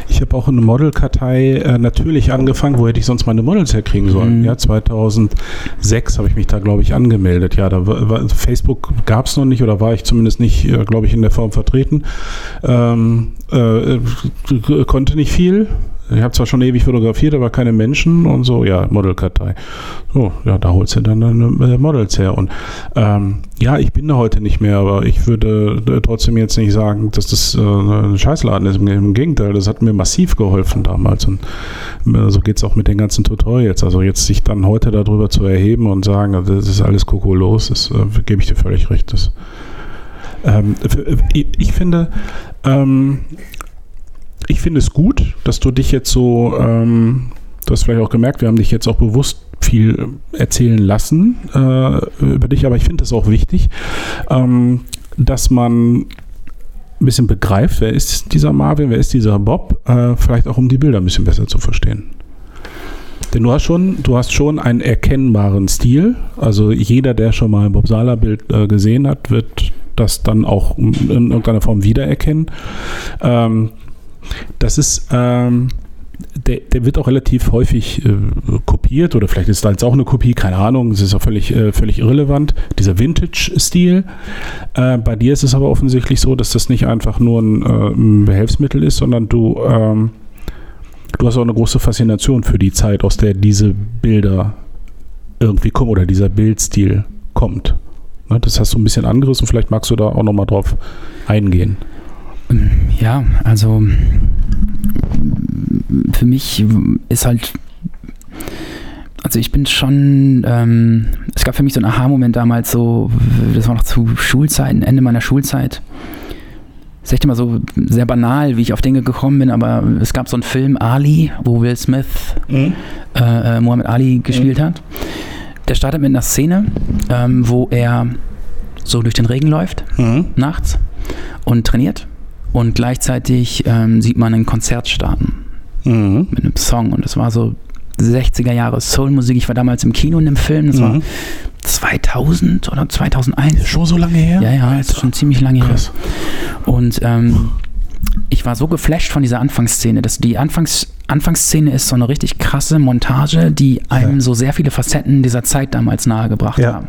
ich habe auch eine Modelkartei äh, natürlich angefangen. Wo hätte ich sonst meine Models herkriegen sollen? Mhm. Ja, 2006 habe ich mich da, glaube ich, angemeldet. Ja, da war, Facebook gab es noch nicht oder war ich zumindest nicht, äh, glaube ich, in der Form vertreten. Ähm, äh, konnte nicht viel. Ich habe zwar schon ewig fotografiert, aber keine Menschen und so, ja, Modelkartei. So, ja, da holst du dann deine äh, Models her. Und ähm, ja, ich bin da heute nicht mehr, aber ich würde äh, trotzdem jetzt nicht sagen, dass das äh, ein Scheißladen ist. Im, Gegenteil, das hat mir massiv geholfen damals. Und äh, so geht es auch mit den ganzen Tutorials. Also jetzt sich dann heute darüber zu erheben und sagen, also das ist alles kokolos, das äh, gebe ich dir völlig recht. Das, ähm, ich, ich finde, ähm, ich finde es gut, dass du dich jetzt so, ähm, du hast vielleicht auch gemerkt, wir haben dich jetzt auch bewusst viel erzählen lassen äh, über dich, aber ich finde es auch wichtig, ähm, dass man ein bisschen begreift, wer ist dieser Marvin, wer ist dieser Bob, äh, vielleicht auch um die Bilder ein bisschen besser zu verstehen. Denn du hast schon, du hast schon einen erkennbaren Stil. Also jeder, der schon mal ein Bob Sala Bild äh, gesehen hat, wird das dann auch in irgendeiner Form wiedererkennen. Ähm, das ist, ähm, der, der wird auch relativ häufig äh, kopiert oder vielleicht ist da jetzt auch eine Kopie, keine Ahnung, es ist auch völlig, äh, völlig irrelevant, dieser Vintage-Stil. Äh, bei dir ist es aber offensichtlich so, dass das nicht einfach nur ein, äh, ein Behelfsmittel ist, sondern du, ähm, du hast auch eine große Faszination für die Zeit, aus der diese Bilder irgendwie kommen oder dieser Bildstil kommt. Ne, das hast du ein bisschen angerissen, vielleicht magst du da auch nochmal drauf eingehen. Ja, also für mich ist halt, also ich bin schon, ähm, es gab für mich so einen Aha-Moment damals so, das war noch zu Schulzeiten, Ende meiner Schulzeit. Das ist echt immer so sehr banal, wie ich auf Dinge gekommen bin, aber es gab so einen Film Ali, wo Will Smith äh, äh, Muhammad Ali gespielt hat. Der startet mit einer Szene, ähm, wo er so durch den Regen läuft Mhm. nachts und trainiert und gleichzeitig ähm, sieht man ein Konzert starten Mhm. mit einem Song und es war so 60er Jahre Soulmusik. Ich war damals im Kino in dem Film, das war Mhm. 2000 oder 2001. Schon so lange her? Ja, ja, das ist schon ziemlich lange her. Krass. Und ähm, ich war so geflasht von dieser Anfangsszene. dass die Anfangs Anfangsszene ist so eine richtig krasse Montage, die einem Ja. so sehr viele Facetten dieser Zeit damals nahegebracht Ja. haben.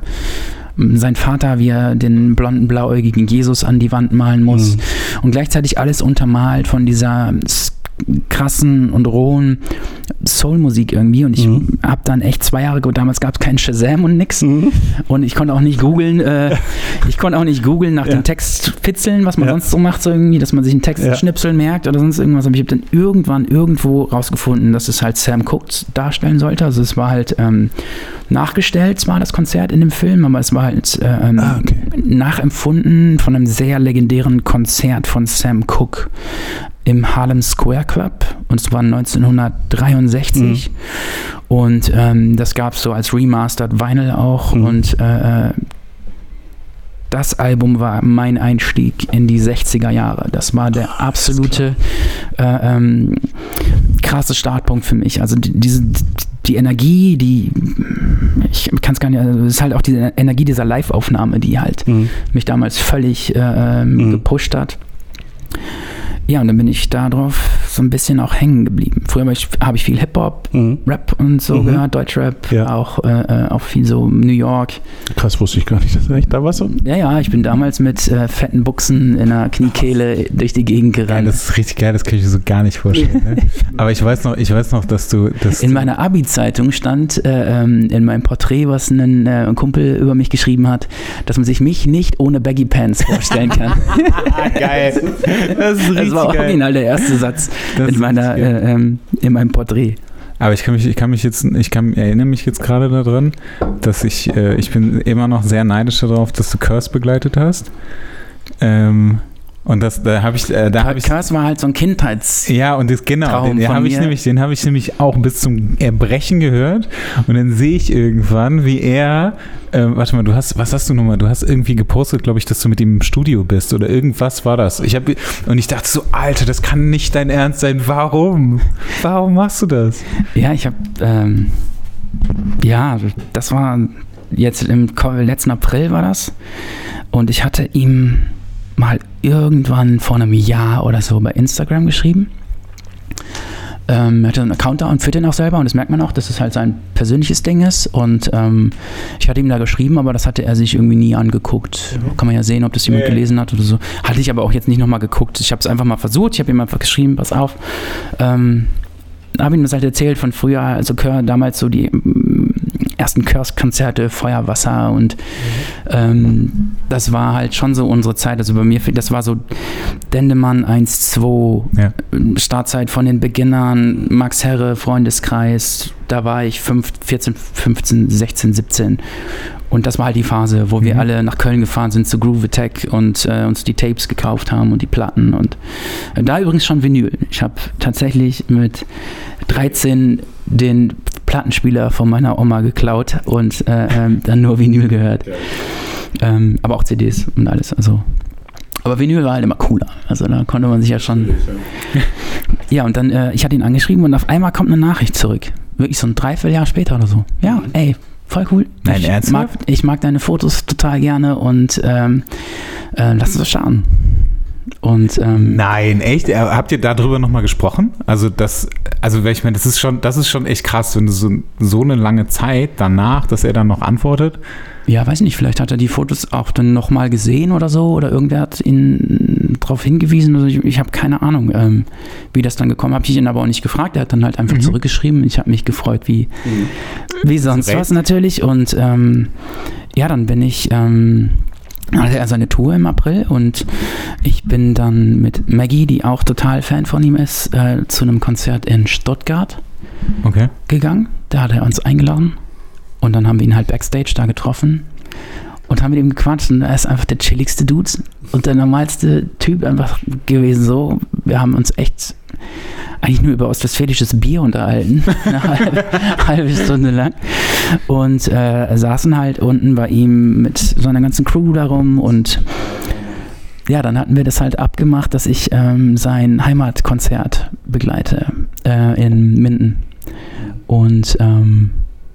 Sein Vater, wie er den blonden, blauäugigen Jesus an die Wand malen muss. Mhm. Und gleichzeitig alles untermalt von dieser krassen und rohen Soulmusik irgendwie. Und ich Mhm. habe dann echt zwei Jahre, damals gab es keinen Shazam und nix. Mhm. Und ich konnte auch nicht googeln, äh, ich konnte auch nicht googeln nach Ja. dem Text fitzeln, was man Ja. sonst so macht, so irgendwie, dass man sich einen Text Ja. Merkt oder sonst irgendwas. Aber ich habe dann irgendwann irgendwo rausgefunden, dass es halt Sam Cooke darstellen sollte. Also es war halt ähm, nachgestellt, zwar das Konzert in dem Film, aber es war halt äh, ähm, Ah, okay. nachempfunden von einem sehr legendären Konzert von Sam Cooke im Harlem Square Club und es war 1963 und ähm, das gab es so als Remastered Vinyl auch Mhm. und äh, äh, das Album war mein Einstieg in die 60er Jahre. Das war der absolute äh, ähm, krasse Startpunkt für mich. Also die, diese, die Energie, die ich kann es gar nicht, also es ist halt auch die Energie dieser Live-Aufnahme, die halt Mhm. mich damals völlig äh, ähm, Mhm. gepusht hat. Ja, und dann bin ich darauf so ein bisschen auch hängen geblieben. Früher habe ich, hab ich viel Hip-Hop, Mhm. Rap und so Mhm. gehört, Deutschrap, Ja. auch, äh, äh, auch viel so New York. Krass, wusste ich gar nicht, dass er echt da war. So. Ja, ja, ich bin damals mit äh, fetten Buchsen in der Kniekehle durch die Gegend gerannt. das ist richtig geil, das kann ich mir so gar nicht vorstellen. Ne? Aber ich weiß noch, ich weiß noch, dass du das. in meiner Abi-Zeitung stand äh, ähm, in meinem Porträt, was ein, äh, ein Kumpel über mich geschrieben hat, dass man sich mich nicht ohne Baggy Pants vorstellen kann. geil. Das ist Das war geil. original der erste Satz Das in, meiner, äh, ähm, in meinem Porträt. Aber ich kann mich, ich kann mich jetzt, ich kann, erinnere mich jetzt gerade daran, dass ich, äh, ich bin immer noch sehr neidisch darauf, dass du Curse begleitet hast. Ähm, und das, da habe ich, äh, da habe ich, Curse war halt so ein Kindheits... ja und das, genau, Traum den, den habe ich nämlich, den habe ich nämlich auch bis zum Erbrechen gehört. Und dann sehe ich irgendwann, wie er, ähm, warte mal, du hast, was hast du nochmal? Du hast irgendwie gepostet, glaube ich, dass du mit ihm im Studio bist oder irgendwas war das. Ich habe und ich dachte so, Alter, das kann nicht dein Ernst sein. Warum? Warum machst du das? Ja, ich habe... Ähm, ja, das war jetzt im letzten April war das. Und ich hatte ihm mal irgendwann vor einem Jahr oder so bei Instagram geschrieben. Ähm, er hatte einen Account da und führt den auch selber und das merkt man auch, dass es halt sein persönliches Ding ist. Und ähm, ich hatte ihm da geschrieben, aber das hatte er sich irgendwie nie angeguckt. Kann man ja sehen, ob das jemand ja. gelesen hat oder so. Hatte ich aber auch jetzt nicht nochmal geguckt. Ich habe es einfach mal versucht. Ich habe ihm einfach geschrieben, pass auf. Ähm, habe ihm das halt erzählt von früher, also Chör, damals so die ersten Curse-Konzerte, Feuerwasser und ähm, das war halt schon so unsere Zeit. Also bei mir, das war so Dendemann 1, 2, Ja. Startzeit von den Beginnern, Max Herre, Freundeskreis, da war ich 5, 14, 15, 16, 17. Und das war halt die Phase, wo wir Mhm. alle nach Köln gefahren sind zu Groove Attack und äh, uns die Tapes gekauft haben und die Platten. Und äh, da übrigens schon Vinyl. Ich habe tatsächlich mit 13 den Plattenspieler von meiner Oma geklaut und äh, ähm, dann nur Vinyl gehört. Ähm, aber auch CDs und alles. Also. Aber Vinyl war halt immer cooler. Also da konnte man sich ja schon. Ja, und dann, äh, ich hatte ihn angeschrieben und auf einmal kommt eine Nachricht zurück. Wirklich so ein Dreivierteljahr später oder so. Ja, ey, voll cool. Nein, ich mag, ernsthaft? ich mag deine Fotos total gerne und ähm, äh, lass uns das starten. Und ähm, Nein, echt? Äh, Habt ihr darüber nochmal gesprochen? Also das, also ich meine, das ist schon, das ist schon echt krass, wenn du so, so eine lange Zeit danach, dass er dann noch antwortet. ja, weiß nicht, vielleicht hat er die Fotos auch dann nochmal gesehen oder so oder irgendwer hat ihn darauf hingewiesen. Also ich, ich habe keine Ahnung, ähm, wie das dann gekommen. Habe ich ihn aber auch nicht gefragt. Er hat dann halt einfach Mhm. zurückgeschrieben. Ich habe mich gefreut, wie, wie sonst was natürlich. Und ähm, ja, dann bin ich. Ähm, hatte er seine Tour im April und ich bin dann mit Maggie, die auch total Fan von ihm ist, äh, zu einem Konzert in Stuttgart Okay. gegangen. Da hat er uns eingeladen. Und dann haben wir ihn halt backstage da getroffen und haben mit ihm gequatscht. Und er ist einfach der chilligste Dude und der normalste Typ einfach gewesen. So, wir haben uns echt eigentlich nur über ostwestfälisches Bier unterhalten. Eine halbe, halbe Stunde lang. Und äh, saßen halt unten bei ihm mit so ganzen Crew darum und ja, dann hatten wir das halt abgemacht, dass ich ähm, sein Heimatkonzert begleite äh, in Minden. Und ähm,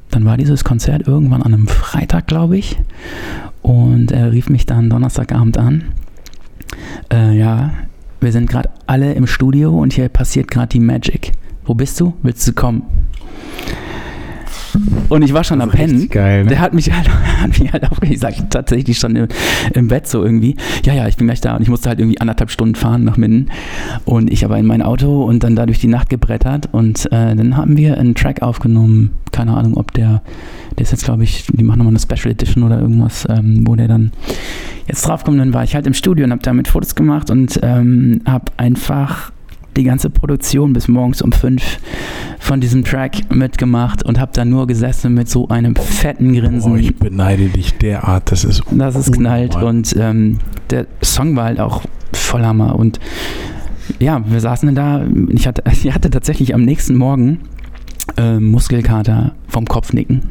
dann war dieses Konzert irgendwann an einem Freitag, glaube ich. Und er rief mich dann Donnerstagabend an. Äh, ja, wir sind gerade alle im Studio und hier passiert gerade die Magic. Wo bist du? Willst du kommen? Und ich war schon am Pennen. Geil, ne? Der hat mich halt, hat mich halt aufgeregt. Ich sag tatsächlich schon im, im Bett so irgendwie. Ja, ja, ich bin gleich da. Und ich musste halt irgendwie anderthalb Stunden fahren nach Minden. Und ich aber in mein Auto und dann da durch die Nacht gebrettert. Und äh, dann haben wir einen Track aufgenommen. Keine Ahnung, ob der, der ist jetzt, glaube ich, die machen nochmal eine Special Edition oder irgendwas, ähm, wo der dann jetzt draufkommt. Dann war ich halt im Studio und habe damit Fotos gemacht und ähm, habe einfach die ganze Produktion bis morgens um fünf von diesem Track mitgemacht und habe da nur gesessen mit so einem fetten Grinsen. Oh, ich beneide dich derart. Das ist dass es knallt und ähm, der Song war halt auch voll Hammer und ja, wir saßen dann da, ich hatte, ich hatte tatsächlich am nächsten Morgen äh, Muskelkater vom Kopfnicken.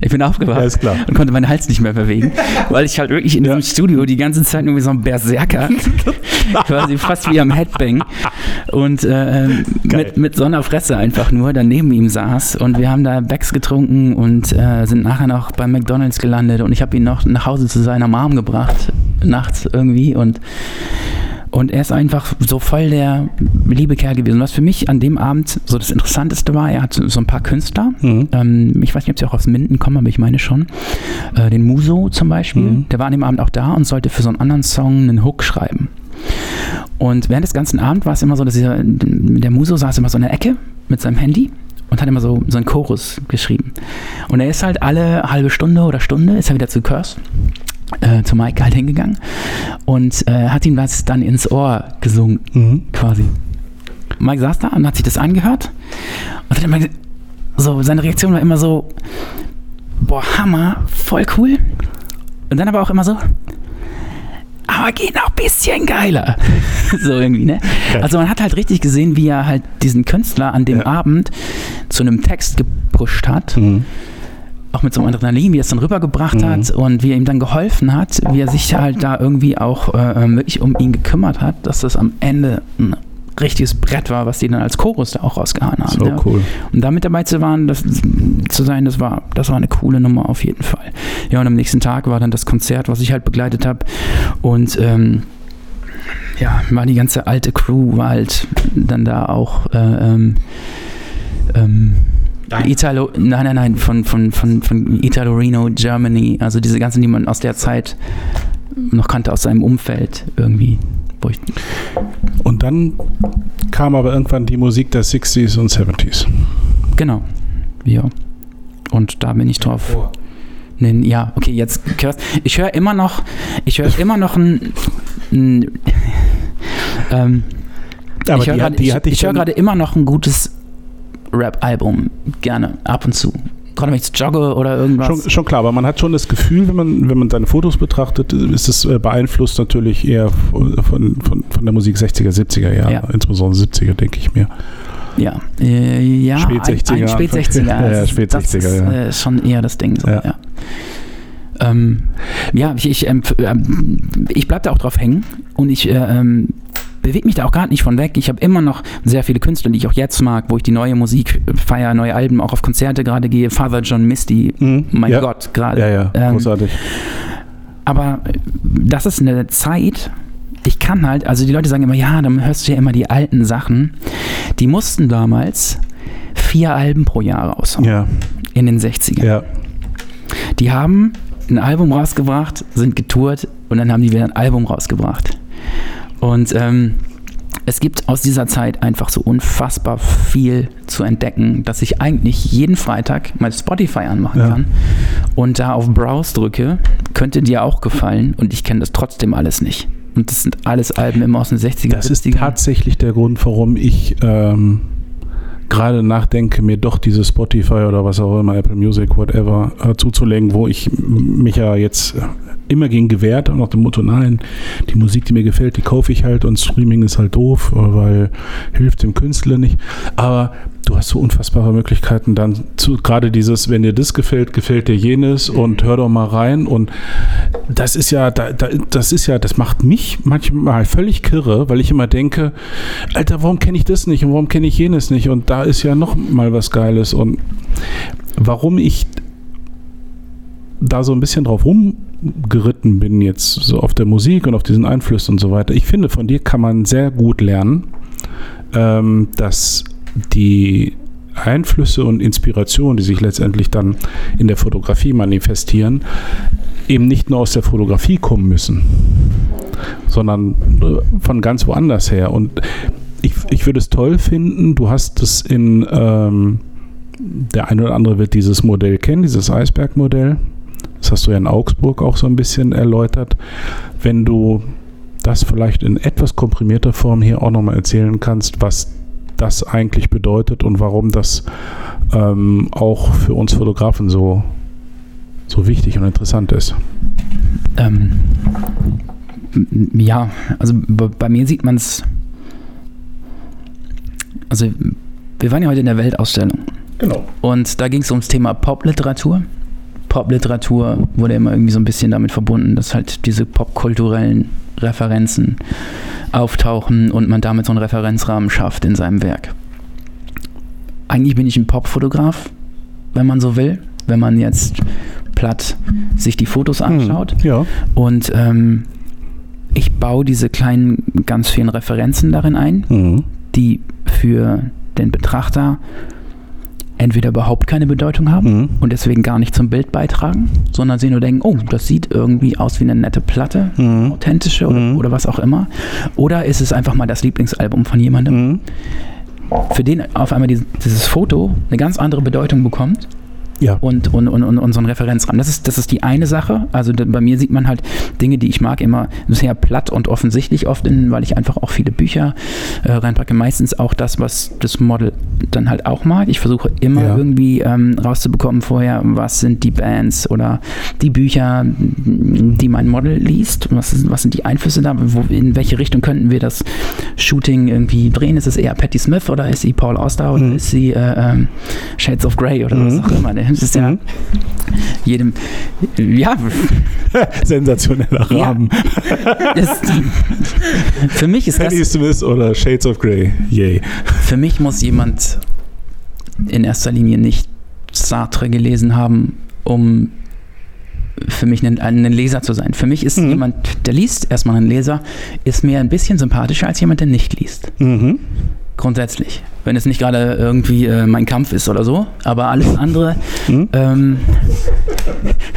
Ich bin aufgewacht Ja, ist klar. und konnte meinen Hals nicht mehr bewegen, weil ich halt wirklich in Ja. diesem Studio die ganze Zeit nur wie so ein Berserker, quasi fast wie am Headbang und äh, ähm, mit, mit so einer Fresse einfach nur dann neben ihm saß und wir haben da Becks getrunken und äh, sind nachher noch bei McDonalds gelandet und ich habe ihn noch nach Hause zu seiner Mom gebracht, nachts irgendwie und und er ist einfach so voll der liebe Kerl gewesen. Was für mich an dem Abend so das Interessanteste war, er hat so ein paar Künstler. Mhm. Ähm, ich weiß nicht, ob sie auch aus Minden kommen, aber ich meine schon. Äh, den Muso zum Beispiel, Mhm. der war an dem Abend auch da und sollte für so einen anderen Song einen Hook schreiben. Und während des ganzen Abends war es immer so, dass dieser, der Muso saß immer so in der Ecke mit seinem Handy und hat immer so, so einen Chorus geschrieben. Und er ist halt alle halbe Stunde oder Stunde, ist er wieder zu Curse, äh, zu Mike halt hingegangen und äh, hat ihm das dann ins Ohr gesungen Mhm. quasi. Mike saß da und hat sich das angehört und hat immer so, seine Reaktion war immer so, boah, Hammer, voll cool. Und dann aber auch immer so, aber geht noch ein bisschen geiler. so irgendwie, ne? Also man hat halt richtig gesehen, wie er halt diesen Künstler an dem Ja. Abend zu einem Text gepusht hat Mhm. auch mit so einem Adrenalin, wie er es dann rübergebracht Mhm. hat und wie er ihm dann geholfen hat, wie er sich halt da irgendwie auch äh, ähm, wirklich um ihn gekümmert hat, dass das am Ende ein richtiges Brett war, was die dann als Chorus da auch rausgehauen haben. So ja. cool. Und damit dabei zu, waren, das, zu sein, das war, das war eine coole Nummer auf jeden Fall. Ja, und am nächsten Tag war dann das Konzert, was ich halt begleitet habe. Und ähm, ja, war die ganze alte Crew, war halt dann da auch äh, ähm, ähm, Italo, nein, nein, nein, von, von, von, von Italo Reno, Germany, also diese ganzen, die man aus der Zeit noch kannte, aus seinem Umfeld irgendwie. Ich, Und dann kam aber irgendwann die Musik der 60s und 70s. genau, ja. Und da bin ich drauf. Nee, ja, okay, jetzt hörst Ich höre immer noch, ich höre immer noch ein, ein ähm, Aber ich höre gerade gerade immer noch ein gutes Rap-Album gerne ab und zu. Gerade wenn ich jogge oder irgendwas. Schon, schon klar, aber man hat schon das Gefühl, wenn man, wenn man seine Fotos betrachtet, ist es äh, beeinflusst natürlich eher von, von, von, der Musik 60er, 70er Jahre, Ja. insbesondere 70er, denke ich mir. Ja, äh, ja Spät ein, 60er, ein Spät Anfang- 60er. Ja, ja, das Spät das 60er, ist, ja. Äh, schon eher das Ding. So, Ja. ja. Ähm, ja, ich, ich, ähm, ähm, ich bleib da auch drauf hängen und ich äh, ähm, bewege mich da auch gar nicht von weg. Ich habe immer noch sehr viele Künstler, die ich auch jetzt mag, wo ich die neue Musik feiere, neue Alben, auch auf Konzerte gerade gehe. Father John Misty, mein ja. Gott, gerade. Ja, ja, Ähm, großartig. Aber das ist eine Zeit, ich kann halt, also die Leute sagen immer, ja, dann hörst du ja immer die alten Sachen. Die mussten damals vier Alben pro Jahr raushauen Ja, in den 60ern. ja. Die haben ein Album rausgebracht, sind getourt und dann haben die wieder ein Album rausgebracht. Und ähm, es gibt aus dieser Zeit einfach so unfassbar viel zu entdecken, dass ich eigentlich jeden Freitag mal Spotify anmachen Ja. kann und da auf Browse drücke. Könnte dir auch gefallen und ich kenne das trotzdem alles nicht. Und das sind alles Alben immer aus den 60er, Das ist 70er. tatsächlich der Grund, warum ich ähm, gerade nachdenke, mir doch diese Spotify oder was auch immer, Apple Music, whatever, äh, zuzulegen, wo ich mich ja jetzt immer gegen gewehrt und nach dem Motto, nein, die Musik, die mir gefällt, die kaufe ich halt und Streaming ist halt doof, äh, weil hilft dem Künstler nicht. Aber du hast so unfassbare Möglichkeiten dann zu, gerade dieses, wenn dir das gefällt, gefällt dir jenes und hör doch mal rein. Und das ist ja, da, da, das ist ja, das macht mich manchmal völlig kirre, weil ich immer denke, Alter, warum kenne ich das nicht und warum kenne ich jenes nicht? Und da ist ja noch mal was Geiles. Und warum ich da so ein bisschen drauf rumgeritten bin jetzt so auf der Musik und auf diesen Einflüssen und so weiter. Ich finde, von dir kann man sehr gut lernen, ähm, dass die Einflüsse und Inspirationen, die sich letztendlich dann in der Fotografie manifestieren, eben nicht nur aus der Fotografie kommen müssen, sondern äh, von ganz woanders her. Und ich, ich würde es toll finden, du hast es in, ähm, der eine oder andere wird dieses Modell kennen, dieses Eisbergmodell. Das hast du ja in Augsburg auch so ein bisschen erläutert. Wenn du das vielleicht in etwas komprimierter Form hier auch nochmal erzählen kannst, was das eigentlich bedeutet und warum das ähm, auch für uns Fotografen so, so wichtig und interessant ist. Ähm, ja, also bei mir sieht man es. Also, wir waren ja heute in der Weltausstellung. Genau. Und da ging es ums Thema Popliteratur. Popliteratur wurde immer irgendwie so ein bisschen damit verbunden, dass halt diese popkulturellen Referenzen auftauchen und man damit so einen Referenzrahmen schafft in seinem Werk. Eigentlich bin ich ein Popfotograf, wenn man so will, wenn man jetzt platt sich die Fotos anschaut. Hm, ja. Und ähm, ich baue diese kleinen, ganz vielen Referenzen darin ein, Mhm. die für den Betrachter entweder überhaupt keine Bedeutung haben Mhm. und deswegen gar nicht zum Bild beitragen, sondern sie nur denken, oh, das sieht irgendwie aus wie eine nette Platte, Mhm. authentische oder, Mhm. oder was auch immer. Oder ist es einfach mal das Lieblingsalbum von jemandem, Mhm. für den auf einmal dieses, dieses Foto eine ganz andere Bedeutung bekommt Ja. und, und, und, und, so einen Referenzrahmen. Das ist, das ist die eine Sache. Also da, bei mir sieht man halt Dinge, die ich mag, immer sehr platt und offensichtlich oft, in, weil ich einfach auch viele Bücher äh, reinpacke. Meistens auch das, was das Model dann halt auch mag. Ich versuche immer Ja. irgendwie ähm, rauszubekommen vorher, was sind die Bands oder die Bücher, die mein Model liest. Was, ist, was sind die Einflüsse da? Wo, in welche Richtung könnten wir das Shooting irgendwie drehen? Ist es eher Patti Smith oder ist sie Paul Auster oder Mhm. ist sie äh, ähm, Shades of Grey oder was Mhm. auch immer? Das ist ja Mhm. jedem, ja, Sensationeller Ja. Rahmen. das, für mich ist Patti das, Smith oder Shades of Grey. Yay. für mich muss jemand in erster Linie nicht Sartre gelesen haben, um für mich ein, ein Leser zu sein. Für mich ist Mhm. jemand, der liest, erstmal ein Leser, ist mir ein bisschen sympathischer als jemand, der nicht liest. Mhm. Grundsätzlich. Wenn es nicht gerade irgendwie äh, mein Kampf ist oder so, aber alles andere. Mhm. Ähm,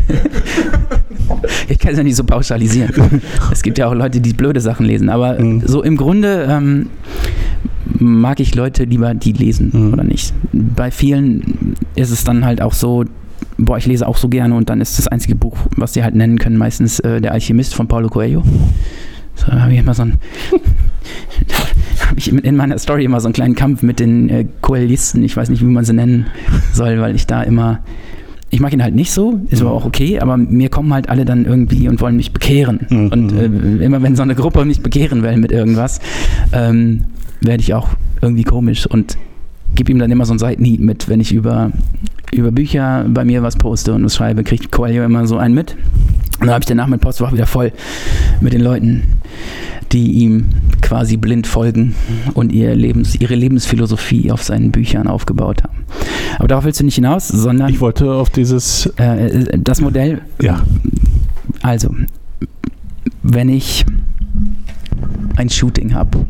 ich kann es ja nicht so pauschalisieren. Es gibt ja auch Leute, die blöde Sachen lesen, aber Mhm. so im Grunde ähm, mag ich Leute lieber, die lesen Mhm. oder nicht. Bei vielen ist es dann halt auch so, boah, ich lese auch so gerne und dann ist das einzige Buch, was sie halt nennen können, meistens äh, Der Alchemist von Paulo Coelho. So, da habe ich immer so ein habe ich in meiner Story immer so einen kleinen Kampf mit den äh, Koalisten. Ich weiß nicht, wie man sie nennen soll, weil ich da immer. Ich mag ihn halt nicht so, ist aber auch okay, aber mir kommen halt alle dann irgendwie und wollen mich bekehren. Mhm. Und äh, immer wenn so eine Gruppe mich bekehren will mit irgendwas, ähm, werde ich auch irgendwie komisch und gebe ihm dann immer so ein Seitenhieb mit, wenn ich über, über Bücher bei mir was poste und was schreibe, kriegt Coelho immer so einen mit. Und dann habe ich danach mein Postfach wieder voll mit den Leuten, die ihm quasi blind folgen und ihr Lebens, ihre Lebensphilosophie auf seinen Büchern aufgebaut haben. Aber darauf willst du nicht hinaus, sondern Ich wollte auf dieses. äh, das Modell, Ja. also, wenn ich ein Shooting habe,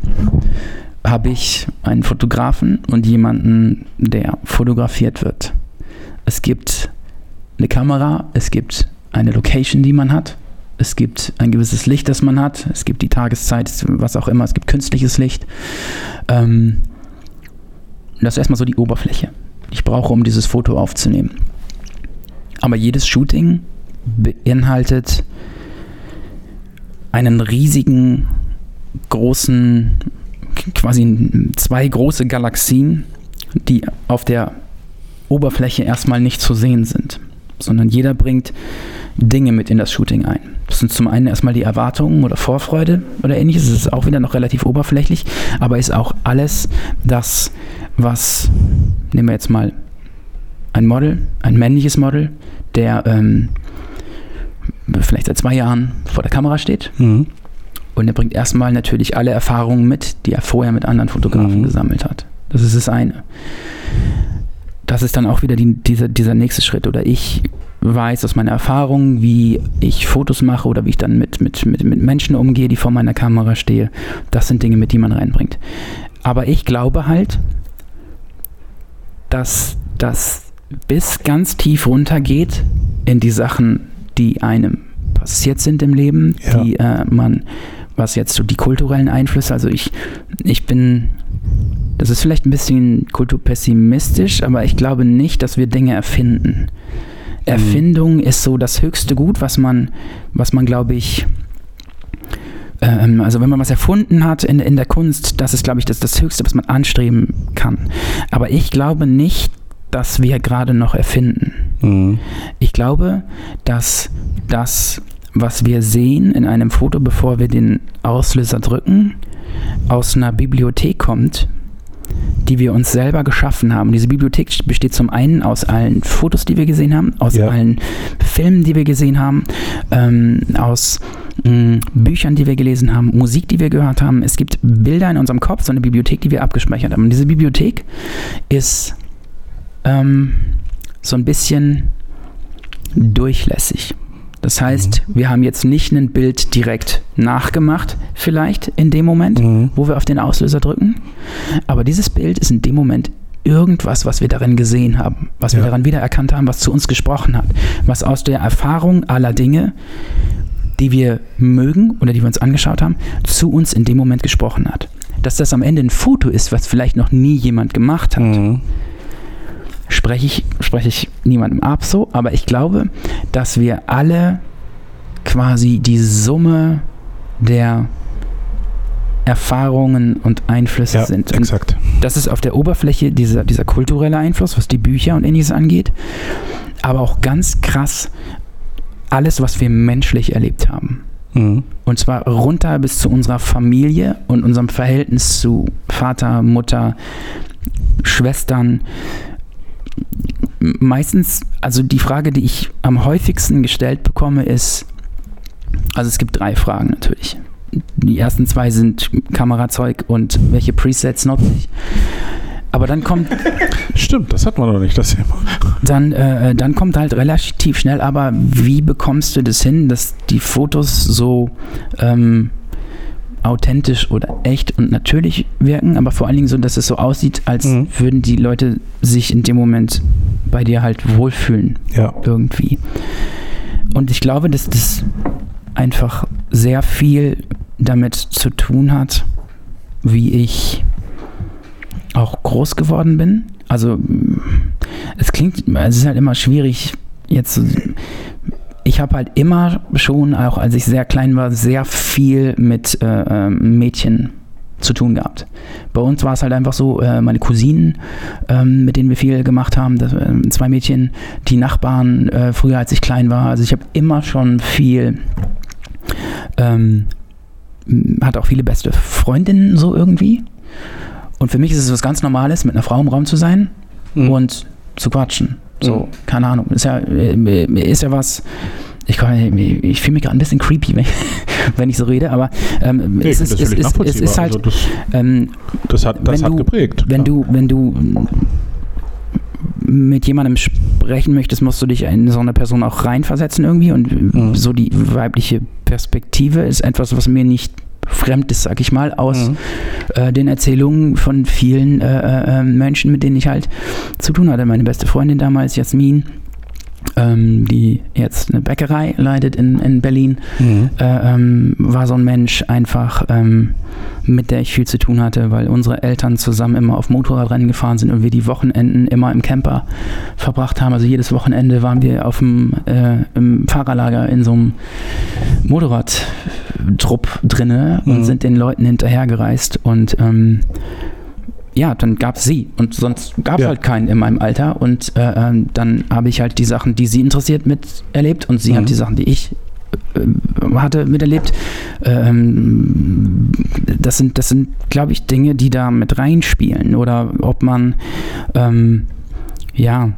habe ich einen Fotografen und jemanden, der fotografiert wird. Es gibt eine Kamera, es gibt eine Location, die man hat, es gibt ein gewisses Licht, das man hat, es gibt die Tageszeit, was auch immer, es gibt künstliches Licht. Ähm, das ist erstmal so die Oberfläche, die ich brauche, um dieses Foto aufzunehmen. Aber jedes Shooting beinhaltet einen riesigen, großen, quasi zwei große Galaxien, die auf der Oberfläche erstmal nicht zu sehen sind, sondern jeder bringt Dinge mit in das Shooting ein. Das sind zum einen erstmal die Erwartungen oder Vorfreude oder ähnliches. Es ist auch wieder noch relativ oberflächlich, aber ist auch alles das, was nehmen wir jetzt mal ein Model, ein männliches Model, der ähm, vielleicht seit zwei Jahren vor der Kamera steht Mhm. und er bringt erstmal natürlich alle Erfahrungen mit, die er vorher mit anderen Fotografen Mhm. gesammelt hat. Das ist das eine. Das ist dann auch wieder die, dieser, dieser nächste Schritt. Oder ich weiß aus meiner Erfahrung, wie ich Fotos mache oder wie ich dann mit, mit, mit, mit Menschen umgehe, die vor meiner Kamera stehe. Das sind Dinge, mit die man reinbringt. Aber ich glaube halt, dass das bis ganz tief runtergeht in die Sachen, die einem passiert sind im Leben, Ja. die äh, man, was jetzt so die kulturellen Einflüsse, also ich, ich bin, das ist vielleicht ein bisschen kulturpessimistisch, aber ich glaube nicht, dass wir Dinge erfinden. Erfindung ist so das höchste Gut, was man, was man glaube ich, ähm, also wenn man was erfunden hat in, in der Kunst, das ist, glaube ich, das, das Höchste, was man anstreben kann. Aber ich glaube nicht, dass wir gerade noch erfinden. Mhm. Ich glaube, dass das, was wir sehen in einem Foto, bevor wir den Auslöser drücken, aus einer Bibliothek kommt, die wir uns selber geschaffen haben. Diese Bibliothek besteht zum einen aus allen Fotos, die wir gesehen haben, aus Ja. allen Filmen, die wir gesehen haben, ähm, aus mh, Büchern, die wir gelesen haben, Musik, die wir gehört haben. Es gibt Bilder in unserem Kopf, so eine Bibliothek, die wir abgespeichert haben. Und diese Bibliothek ist ähm, so ein bisschen durchlässig. Das heißt, wir haben jetzt nicht ein Bild direkt nachgemacht, vielleicht in dem Moment, Mhm. wo wir auf den Auslöser drücken. Aber dieses Bild ist in dem Moment irgendwas, was wir darin gesehen haben, was wir Ja. daran wiedererkannt haben, was zu uns gesprochen hat, was aus der Erfahrung aller Dinge, die wir mögen oder die wir uns angeschaut haben, zu uns in dem Moment gesprochen hat. Dass das am Ende ein Foto ist, was vielleicht noch nie jemand gemacht hat, Mhm. Spreche ich, spreche ich niemandem ab so, aber ich glaube, dass wir alle quasi die Summe der Erfahrungen und Einflüsse Ja, sind. Und exakt. das ist auf der Oberfläche dieser, dieser kulturelle Einfluss, was die Bücher und ähnliches angeht, aber auch ganz krass alles, was wir menschlich erlebt haben. Mhm. Und zwar runter bis zu unserer Familie und unserem Verhältnis zu Vater, Mutter, Schwestern. Meistens, also die Frage, die ich am häufigsten gestellt bekomme, ist, also es gibt drei Fragen natürlich. Die ersten zwei sind Kamerazeug und welche Presets nutze ich. Aber dann kommt Stimmt, das hat man noch nicht, das Thema. dann, äh, dann kommt halt relativ schnell, aber wie bekommst du das hin, dass die Fotos so ähm, authentisch oder echt und natürlich wirken, aber vor allen Dingen so, dass es so aussieht, als Mhm. würden die Leute sich in dem Moment bei dir halt wohlfühlen Ja. irgendwie. Und ich glaube, dass das einfach sehr viel damit zu tun hat, wie ich auch groß geworden bin. Also es klingt, es ist halt immer schwierig jetzt. so- Ich habe halt immer schon, auch als ich sehr klein war, sehr viel mit äh, ähm, Mädchen zu tun gehabt. Bei uns war es halt einfach so, äh, meine Cousinen, ähm, mit denen wir viel gemacht haben, das, ähm, zwei Mädchen, die Nachbarn äh, früher, als ich klein war. Also ich habe immer schon viel, ähm, hatte auch viele beste Freundinnen so irgendwie. Und für mich ist es was ganz Normales, mit einer Frau im Raum zu sein Mhm. und zu quatschen. So, Mhm. keine Ahnung. Ist ja, äh, ist ja was. Ich, kann- ich fühle mich gerade ein bisschen creepy, wenn ich, wenn ich so rede, aber ähm, Nee, es, ist, es, ist, es ist halt, also das, ähm, das hat, das wenn hat du- geprägt. wenn klar. du, wenn du mit jemandem sprechen möchtest, musst du dich in so eine Person auch reinversetzen irgendwie und Mhm. so die weibliche Perspektive ist etwas, was mir nicht fremd ist, sag ich mal, aus Mhm. äh, den Erzählungen von vielen äh, äh, Menschen, mit denen ich halt zu tun hatte. Meine beste Freundin damals, Jasmin, ähm, die jetzt eine Bäckerei leitet in, in Berlin, Mhm. äh, ähm, war so ein Mensch einfach, ähm, mit der ich viel zu tun hatte, weil unsere Eltern zusammen immer auf Motorradrennen gefahren sind und wir die Wochenenden immer im Camper verbracht haben. Also jedes Wochenende waren wir auf dem äh, im Fahrerlager in so einem Motorradtrupp drinne und Mhm. sind den Leuten hinterhergereist und ähm, ja, dann gab es sie und sonst gab es Ja. halt keinen in meinem Alter und äh, ähm, dann habe ich halt die Sachen, die sie interessiert, miterlebt und sie Mhm. hat die Sachen, die ich äh, hatte miterlebt. Ähm, das sind, das sind, glaube ich, Dinge, die da mit reinspielen. Oder ob man, ähm, ja,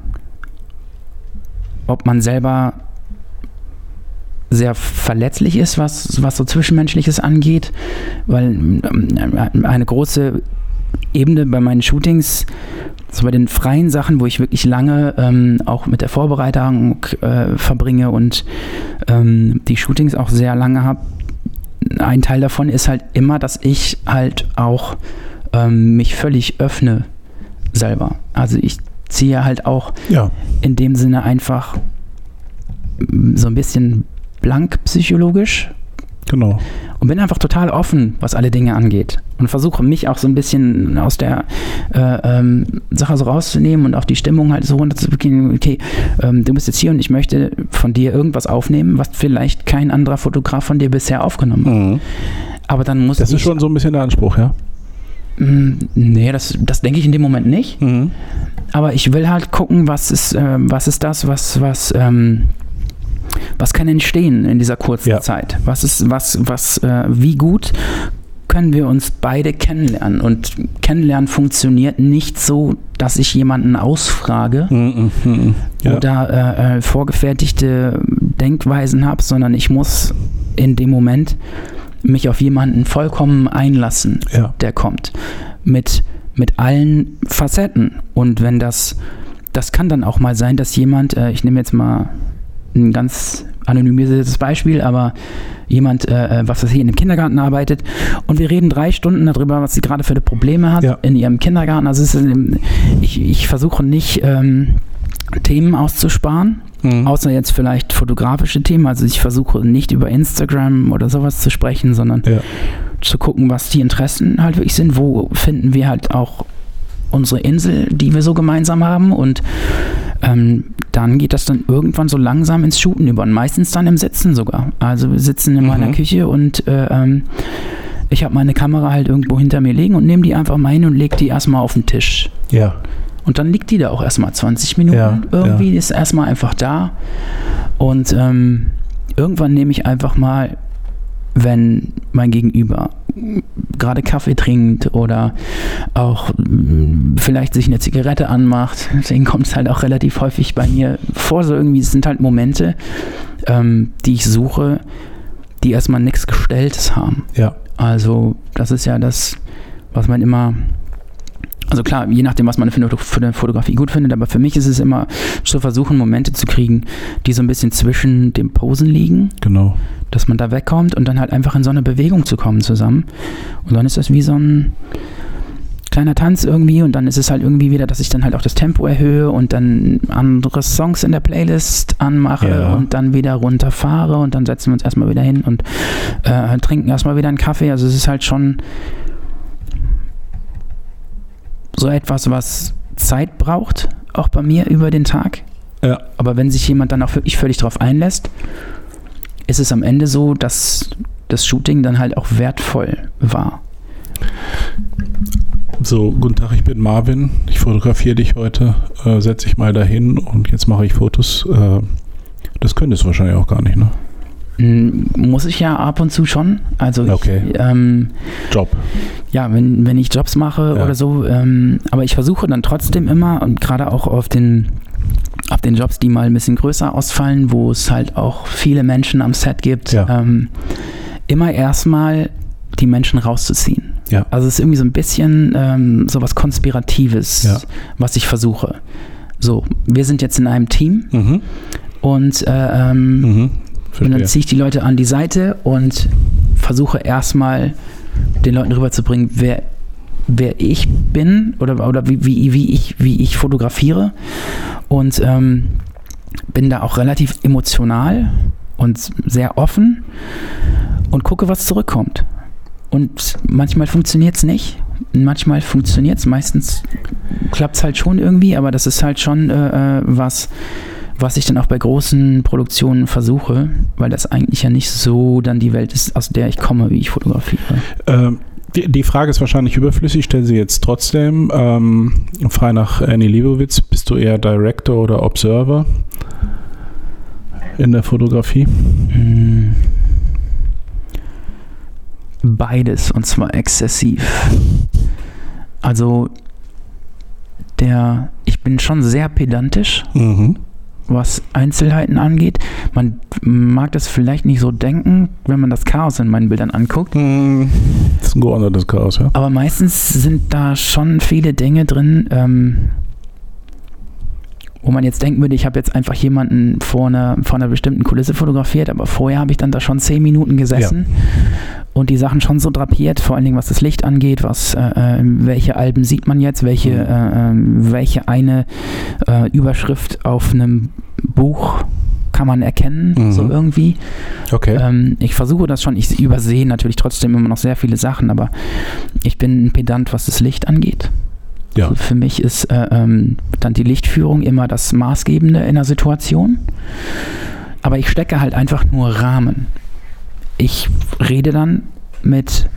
ob man selber sehr verletzlich ist, was, was so Zwischenmenschliches angeht, weil ähm, eine große Ebene bei meinen Shootings, so bei den freien Sachen, wo ich wirklich lange ähm, auch mit der Vorbereitung äh, verbringe und ähm, die Shootings auch sehr lange habe, ein Teil davon ist halt immer, dass ich halt auch ähm, mich völlig öffne selber. Also ich ziehe halt auch Ja. in dem Sinne einfach mm, so ein bisschen blank psychologisch Genau. und bin einfach total offen, was alle Dinge angeht. Und versuche mich auch so ein bisschen aus der äh, ähm, Sache so rauszunehmen und auch die Stimmung halt so runterzubringen. Okay, ähm, du bist jetzt hier und ich möchte von dir irgendwas aufnehmen, was vielleicht kein anderer Fotograf von dir bisher aufgenommen hat. Mhm. Aber dann muss Das ist schon so ein bisschen der Anspruch, ja. Mm, Nee, das, das denke ich in dem Moment nicht. Mhm. Aber ich will halt gucken, was ist, ähm, was ist das, was, was, ähm, was kann entstehen in dieser kurzen Ja. Zeit? Was ist, was, was, äh, wie gut können wir uns beide kennenlernen? Und kennenlernen funktioniert nicht so, dass ich jemanden ausfrage Mhm. Mhm. Ja. oder äh, äh, vorgefertigte Denkweisen habe, sondern ich muss in dem Moment mich auf jemanden vollkommen einlassen ja. der kommt. Mit, mit allen Facetten. Und wenn das, das kann dann auch mal sein, dass jemand, äh, ich nehme jetzt mal ein ganz anonymisiertes Beispiel, aber jemand, äh, äh, was weiß ich, in einem Kindergarten arbeitet und wir reden drei Stunden darüber, was sie gerade für Probleme hat Ja. in ihrem Kindergarten. Also ist, ähm, ich, ich versuche nicht ähm, Themen auszusparen, Mhm. außer jetzt vielleicht fotografische Themen. Also ich versuche nicht über Instagram oder sowas zu sprechen, sondern Ja. zu gucken, was die Interessen halt wirklich sind. Wo finden wir halt auch unsere Insel, die wir so gemeinsam haben und ähm, dann geht das dann irgendwann so langsam ins Shooten über und meistens dann im Sitzen sogar. Also wir sitzen in meiner Mhm. Küche und äh, ähm, ich habe meine Kamera halt irgendwo hinter mir liegen und nehme die einfach mal hin und lege die erstmal auf den Tisch. ja. Und dann liegt die da auch erstmal 20 Minuten. Ja, Irgendwie ist erstmal einfach da. Und ähm, irgendwann nehme ich einfach mal, wenn mein Gegenüber gerade Kaffee trinkt oder auch mm, vielleicht sich eine Zigarette anmacht, deswegen kommt es halt auch relativ häufig bei mir vor, so irgendwie, es sind halt Momente, ähm, die ich suche, die erstmal nichts Gestelltes haben. Ja. Also, das ist ja das, was man immer. Also klar, je nachdem, was man für eine, Fotografie gut findet, aber für mich ist es immer zu versuchen, Momente zu kriegen, die so ein bisschen zwischen dem Posen liegen, Genau. dass man da wegkommt und dann halt einfach in so eine Bewegung zu kommen zusammen. Und dann ist das wie so ein kleiner Tanz irgendwie und dann ist es halt irgendwie wieder, dass ich dann halt auch das Tempo erhöhe und dann andere Songs in der Playlist anmache Ja. und dann wieder runterfahre und dann setzen wir uns erstmal wieder hin und äh, trinken erstmal wieder einen Kaffee. Also es ist halt schon so etwas, was Zeit braucht, auch bei mir über den Tag. Ja. Aber wenn sich jemand dann auch wirklich völlig drauf einlässt, ist es am Ende so, dass das Shooting dann halt auch wertvoll war. So, guten Tag, ich bin Marvin. Ich fotografiere dich heute. Äh, Setz dich mal dahin und jetzt mache ich Fotos. Äh, das könntest du wahrscheinlich auch gar nicht, ne? Mm, Muss ich ja ab und zu schon. Also Okay. ich, ähm, Job. ja, wenn, wenn ich Jobs mache Ja. oder so, ähm, aber ich versuche dann trotzdem immer und gerade auch auf den auf den Jobs, die mal ein bisschen größer ausfallen, wo es halt auch viele Menschen am Set gibt, Ja. ähm, immer erstmal die Menschen rauszuziehen. Ja. Also es ist irgendwie so ein bisschen ähm, sowas Konspiratives, Ja. was ich versuche. So, wir sind jetzt in einem Team Mhm. und äh, ähm, Mhm. Und Verstehe. dann ziehe ich die Leute an die Seite und versuche erstmal den Leuten rüberzubringen, wer, wer ich bin oder, oder wie, wie, wie, ich, wie ich fotografiere. Und ähm, bin da auch relativ emotional und sehr offen und gucke, was zurückkommt. Und manchmal funktioniert es nicht. Manchmal funktioniert es. Meistens klappt es halt schon irgendwie, aber das ist halt schon äh, äh, was, was ich dann auch bei großen Produktionen versuche, weil das eigentlich ja nicht so dann die Welt ist, aus der ich komme, wie ich fotografiere. Ähm, die, die Frage ist wahrscheinlich überflüssig, stelle sie jetzt trotzdem. Ähm, frei nach Annie Leibovitz, bist du eher Director oder Observer? in der Fotografie? Hm. Beides und zwar exzessiv. Also der, ich bin schon sehr pedantisch, Mhm. Was Einzelheiten angeht. Man mag das vielleicht nicht so denken, wenn man das Chaos in meinen Bildern anguckt. Hm, Das ist ein geordnetes Chaos, ja. Aber meistens sind da schon viele Dinge drin, ähm, wo man jetzt denken würde, ich habe jetzt einfach jemanden vor einer, vor einer bestimmten Kulisse fotografiert, aber vorher habe ich dann da schon zehn Minuten gesessen und die Sachen schon so drapiert, vor allen Dingen was das Licht angeht, was, äh, äh, welche Alben sieht man jetzt, welche, Mhm. äh, äh, welche eine äh, Überschrift auf einem Buch kann man erkennen, Mhm. so irgendwie. Okay. Ähm, ich versuche das schon, ich übersehe natürlich trotzdem immer noch sehr viele Sachen, aber ich bin ein Pedant, was das Licht angeht. Ja. Für mich ist äh, ähm, dann die Lichtführung immer das Maßgebende in der Situation. Aber ich stecke halt einfach nur Rahmen. Ich rede dann mit,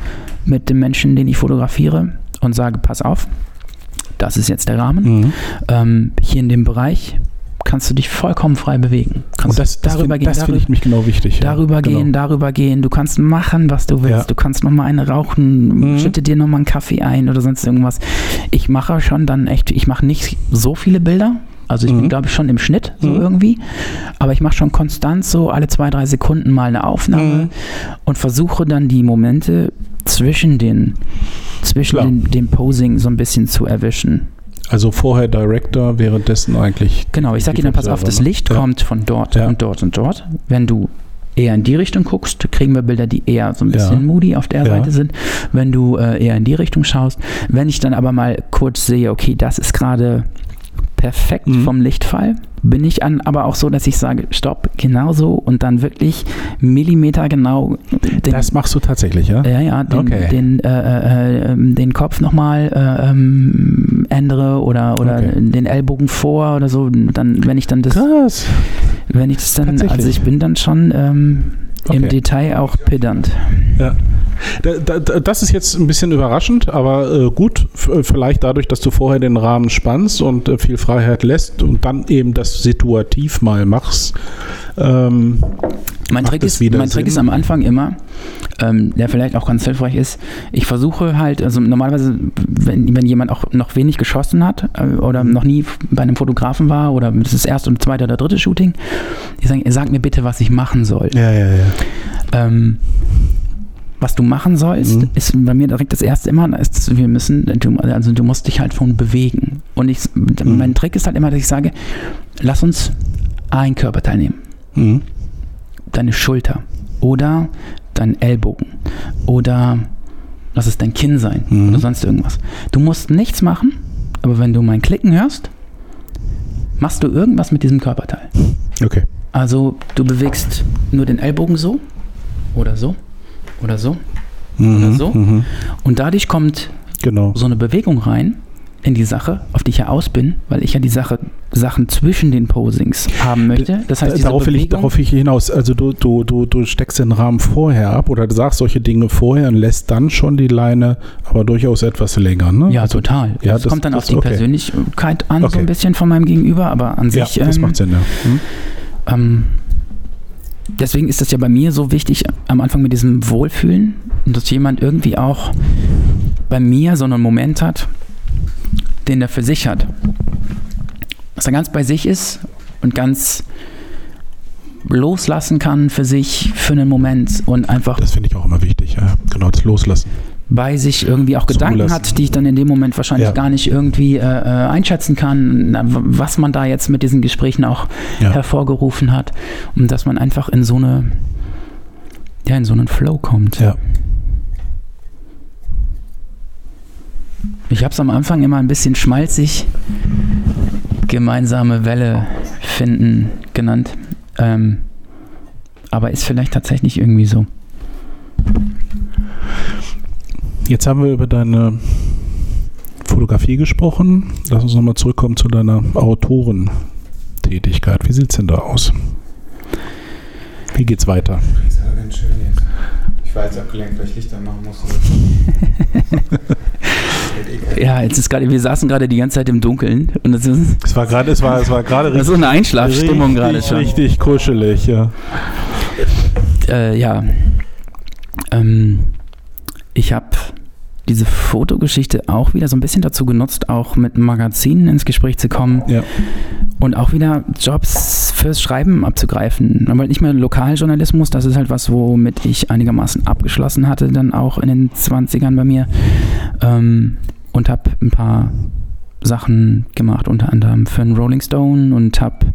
mit dem Menschen, den ich fotografiere und sage, pass auf, das ist jetzt der Rahmen. Mhm. Ähm, hier in dem Bereich kannst du dich vollkommen frei bewegen. Kannst Und das, das, darüber find, gehen, das finde ich mich genau wichtig. ja. darüber genau. gehen, darüber gehen. Du kannst machen, was du willst. Ja. Du kannst noch mal eine rauchen, Mhm. schütte dir noch mal einen Kaffee ein oder sonst irgendwas. Ich mache schon dann echt, ich mache nicht so viele Bilder. Also ich Mhm. bin, glaube ich, schon im Schnitt so Mhm. irgendwie. Aber ich mache schon konstant so alle zwei, drei Sekunden mal eine Aufnahme Mhm. und versuche dann die Momente zwischen den zwischen Klar. den, dem Posing so ein bisschen zu erwischen. Also vorher Director, währenddessen eigentlich. Genau, ich sage Ihnen, pass auf, das ne? Licht Ja. kommt von dort Ja. und dort und dort. Wenn du eher in die Richtung guckst, kriegen wir Bilder, die eher so ein bisschen Ja. moody auf der Ja. Seite sind. Wenn du äh, eher in die Richtung schaust, wenn ich dann aber mal kurz sehe, okay, das ist gerade perfekt Mhm. vom Lichtfall, bin ich an, aber auch so, dass ich sage, stopp, genau so und dann wirklich Millimeter genau den, Das machst du tatsächlich, ja? ja, ja, den, Okay. den, äh, äh, ähm, den Kopf nochmal äh, ähm, ändere oder, oder Okay. den Ellbogen vor oder so. Dann, wenn ich dann das, Krass. wenn ich das dann, also ich bin dann schon ähm, Okay. im Detail auch pedant. Ja. Da, da, das ist jetzt ein bisschen überraschend, aber äh, gut, äh, vielleicht dadurch, dass du vorher den Rahmen spannst und äh, viel Freiheit lässt und dann eben das situativ mal machst. Ähm, Mein Trick, ist, mein Trick ist am Anfang immer, ähm, der vielleicht auch ganz hilfreich ist, ich versuche halt, also normalerweise, wenn, wenn jemand auch noch wenig geschossen hat äh, oder noch nie bei einem Fotografen war oder das ist das erste und zweite oder dritte Shooting, die sagen, sag mir bitte, was ich machen soll. ja, ja, ja. Ähm, was du machen sollst, Mhm. ist bei mir direkt das erste immer, ist, wir müssen, du, also du musst dich halt schon bewegen. Und ich, Mhm. mein Trick ist halt immer, dass ich sage, lass uns ein Körperteil nehmen. Mhm. Deine Schulter oder dein Ellbogen oder lass es dein Kinn sein Mhm. oder sonst irgendwas. Du musst nichts machen, aber wenn du mein Klicken hörst, machst du irgendwas mit diesem Körperteil. Okay. Also du bewegst nur den Ellbogen so oder so oder so Mhm. Oder so? Mhm. und dadurch kommt Genau. so eine Bewegung rein in die Sache, auf die ich ja aus bin, weil ich ja die Sache, Sachen zwischen den Posings haben möchte. Das heißt, diese darauf, will ich, darauf will ich hinaus. Also du, du, du, du steckst den Rahmen vorher ab oder du sagst solche Dinge vorher und lässt dann schon die Leine, aber durchaus etwas länger. Ne? ja, also, total. ja, das, das- kommt dann das- auf die okay. Persönlichkeit an, so Okay. ein bisschen von meinem Gegenüber, aber an ja, sich. das ähm, macht Sinn, ja. Hm? Ähm, deswegen ist das ja bei mir so wichtig am Anfang mit diesem Wohlfühlen, dass jemand irgendwie auch bei mir so einen Moment hat, den er für sich hat. Dass er ganz bei sich ist und ganz loslassen kann für sich für einen Moment und einfach Das finde ich auch immer wichtig, ja. Genau, das Loslassen. Bei sich irgendwie auch Gedanken Zulassen. hat, die ich dann in dem Moment wahrscheinlich Ja. gar nicht irgendwie äh, äh, einschätzen kann, was man da jetzt mit diesen Gesprächen auch Ja. hervorgerufen hat und dass man einfach in so eine ja in so einen Flow kommt. Ja. Ich habe es am Anfang immer ein bisschen schmalzig gemeinsame Welle finden genannt, ähm, aber ist vielleicht tatsächlich irgendwie so. Jetzt haben wir über deine Fotografie gesprochen. Lass uns nochmal zurückkommen zu deiner Autorentätigkeit. Wie sieht es denn da aus? Wie geht's weiter? Das ist aber ganz schön jetzt. Ich war jetzt abgelenkt, weil ich Lichter machen musste. Ja, jetzt ist gerade, wir saßen gerade die ganze Zeit im Dunkeln und das ist, Es war gerade, es war, es war gerade das ist so eine Einschlafstimmung gerade richtig, schon. richtig kuschelig, ja. Äh, ja. Ähm, ich habe diese Fotogeschichte auch wieder so ein bisschen dazu genutzt, auch mit Magazinen ins Gespräch zu kommen Ja. und auch wieder Jobs fürs Schreiben abzugreifen. Aber nicht mehr Lokaljournalismus, das ist halt was, womit ich einigermaßen abgeschlossen hatte, dann auch in den 20ern bei mir. Ähm, und habe ein paar Sachen gemacht, unter anderem für einen Rolling Stone und habe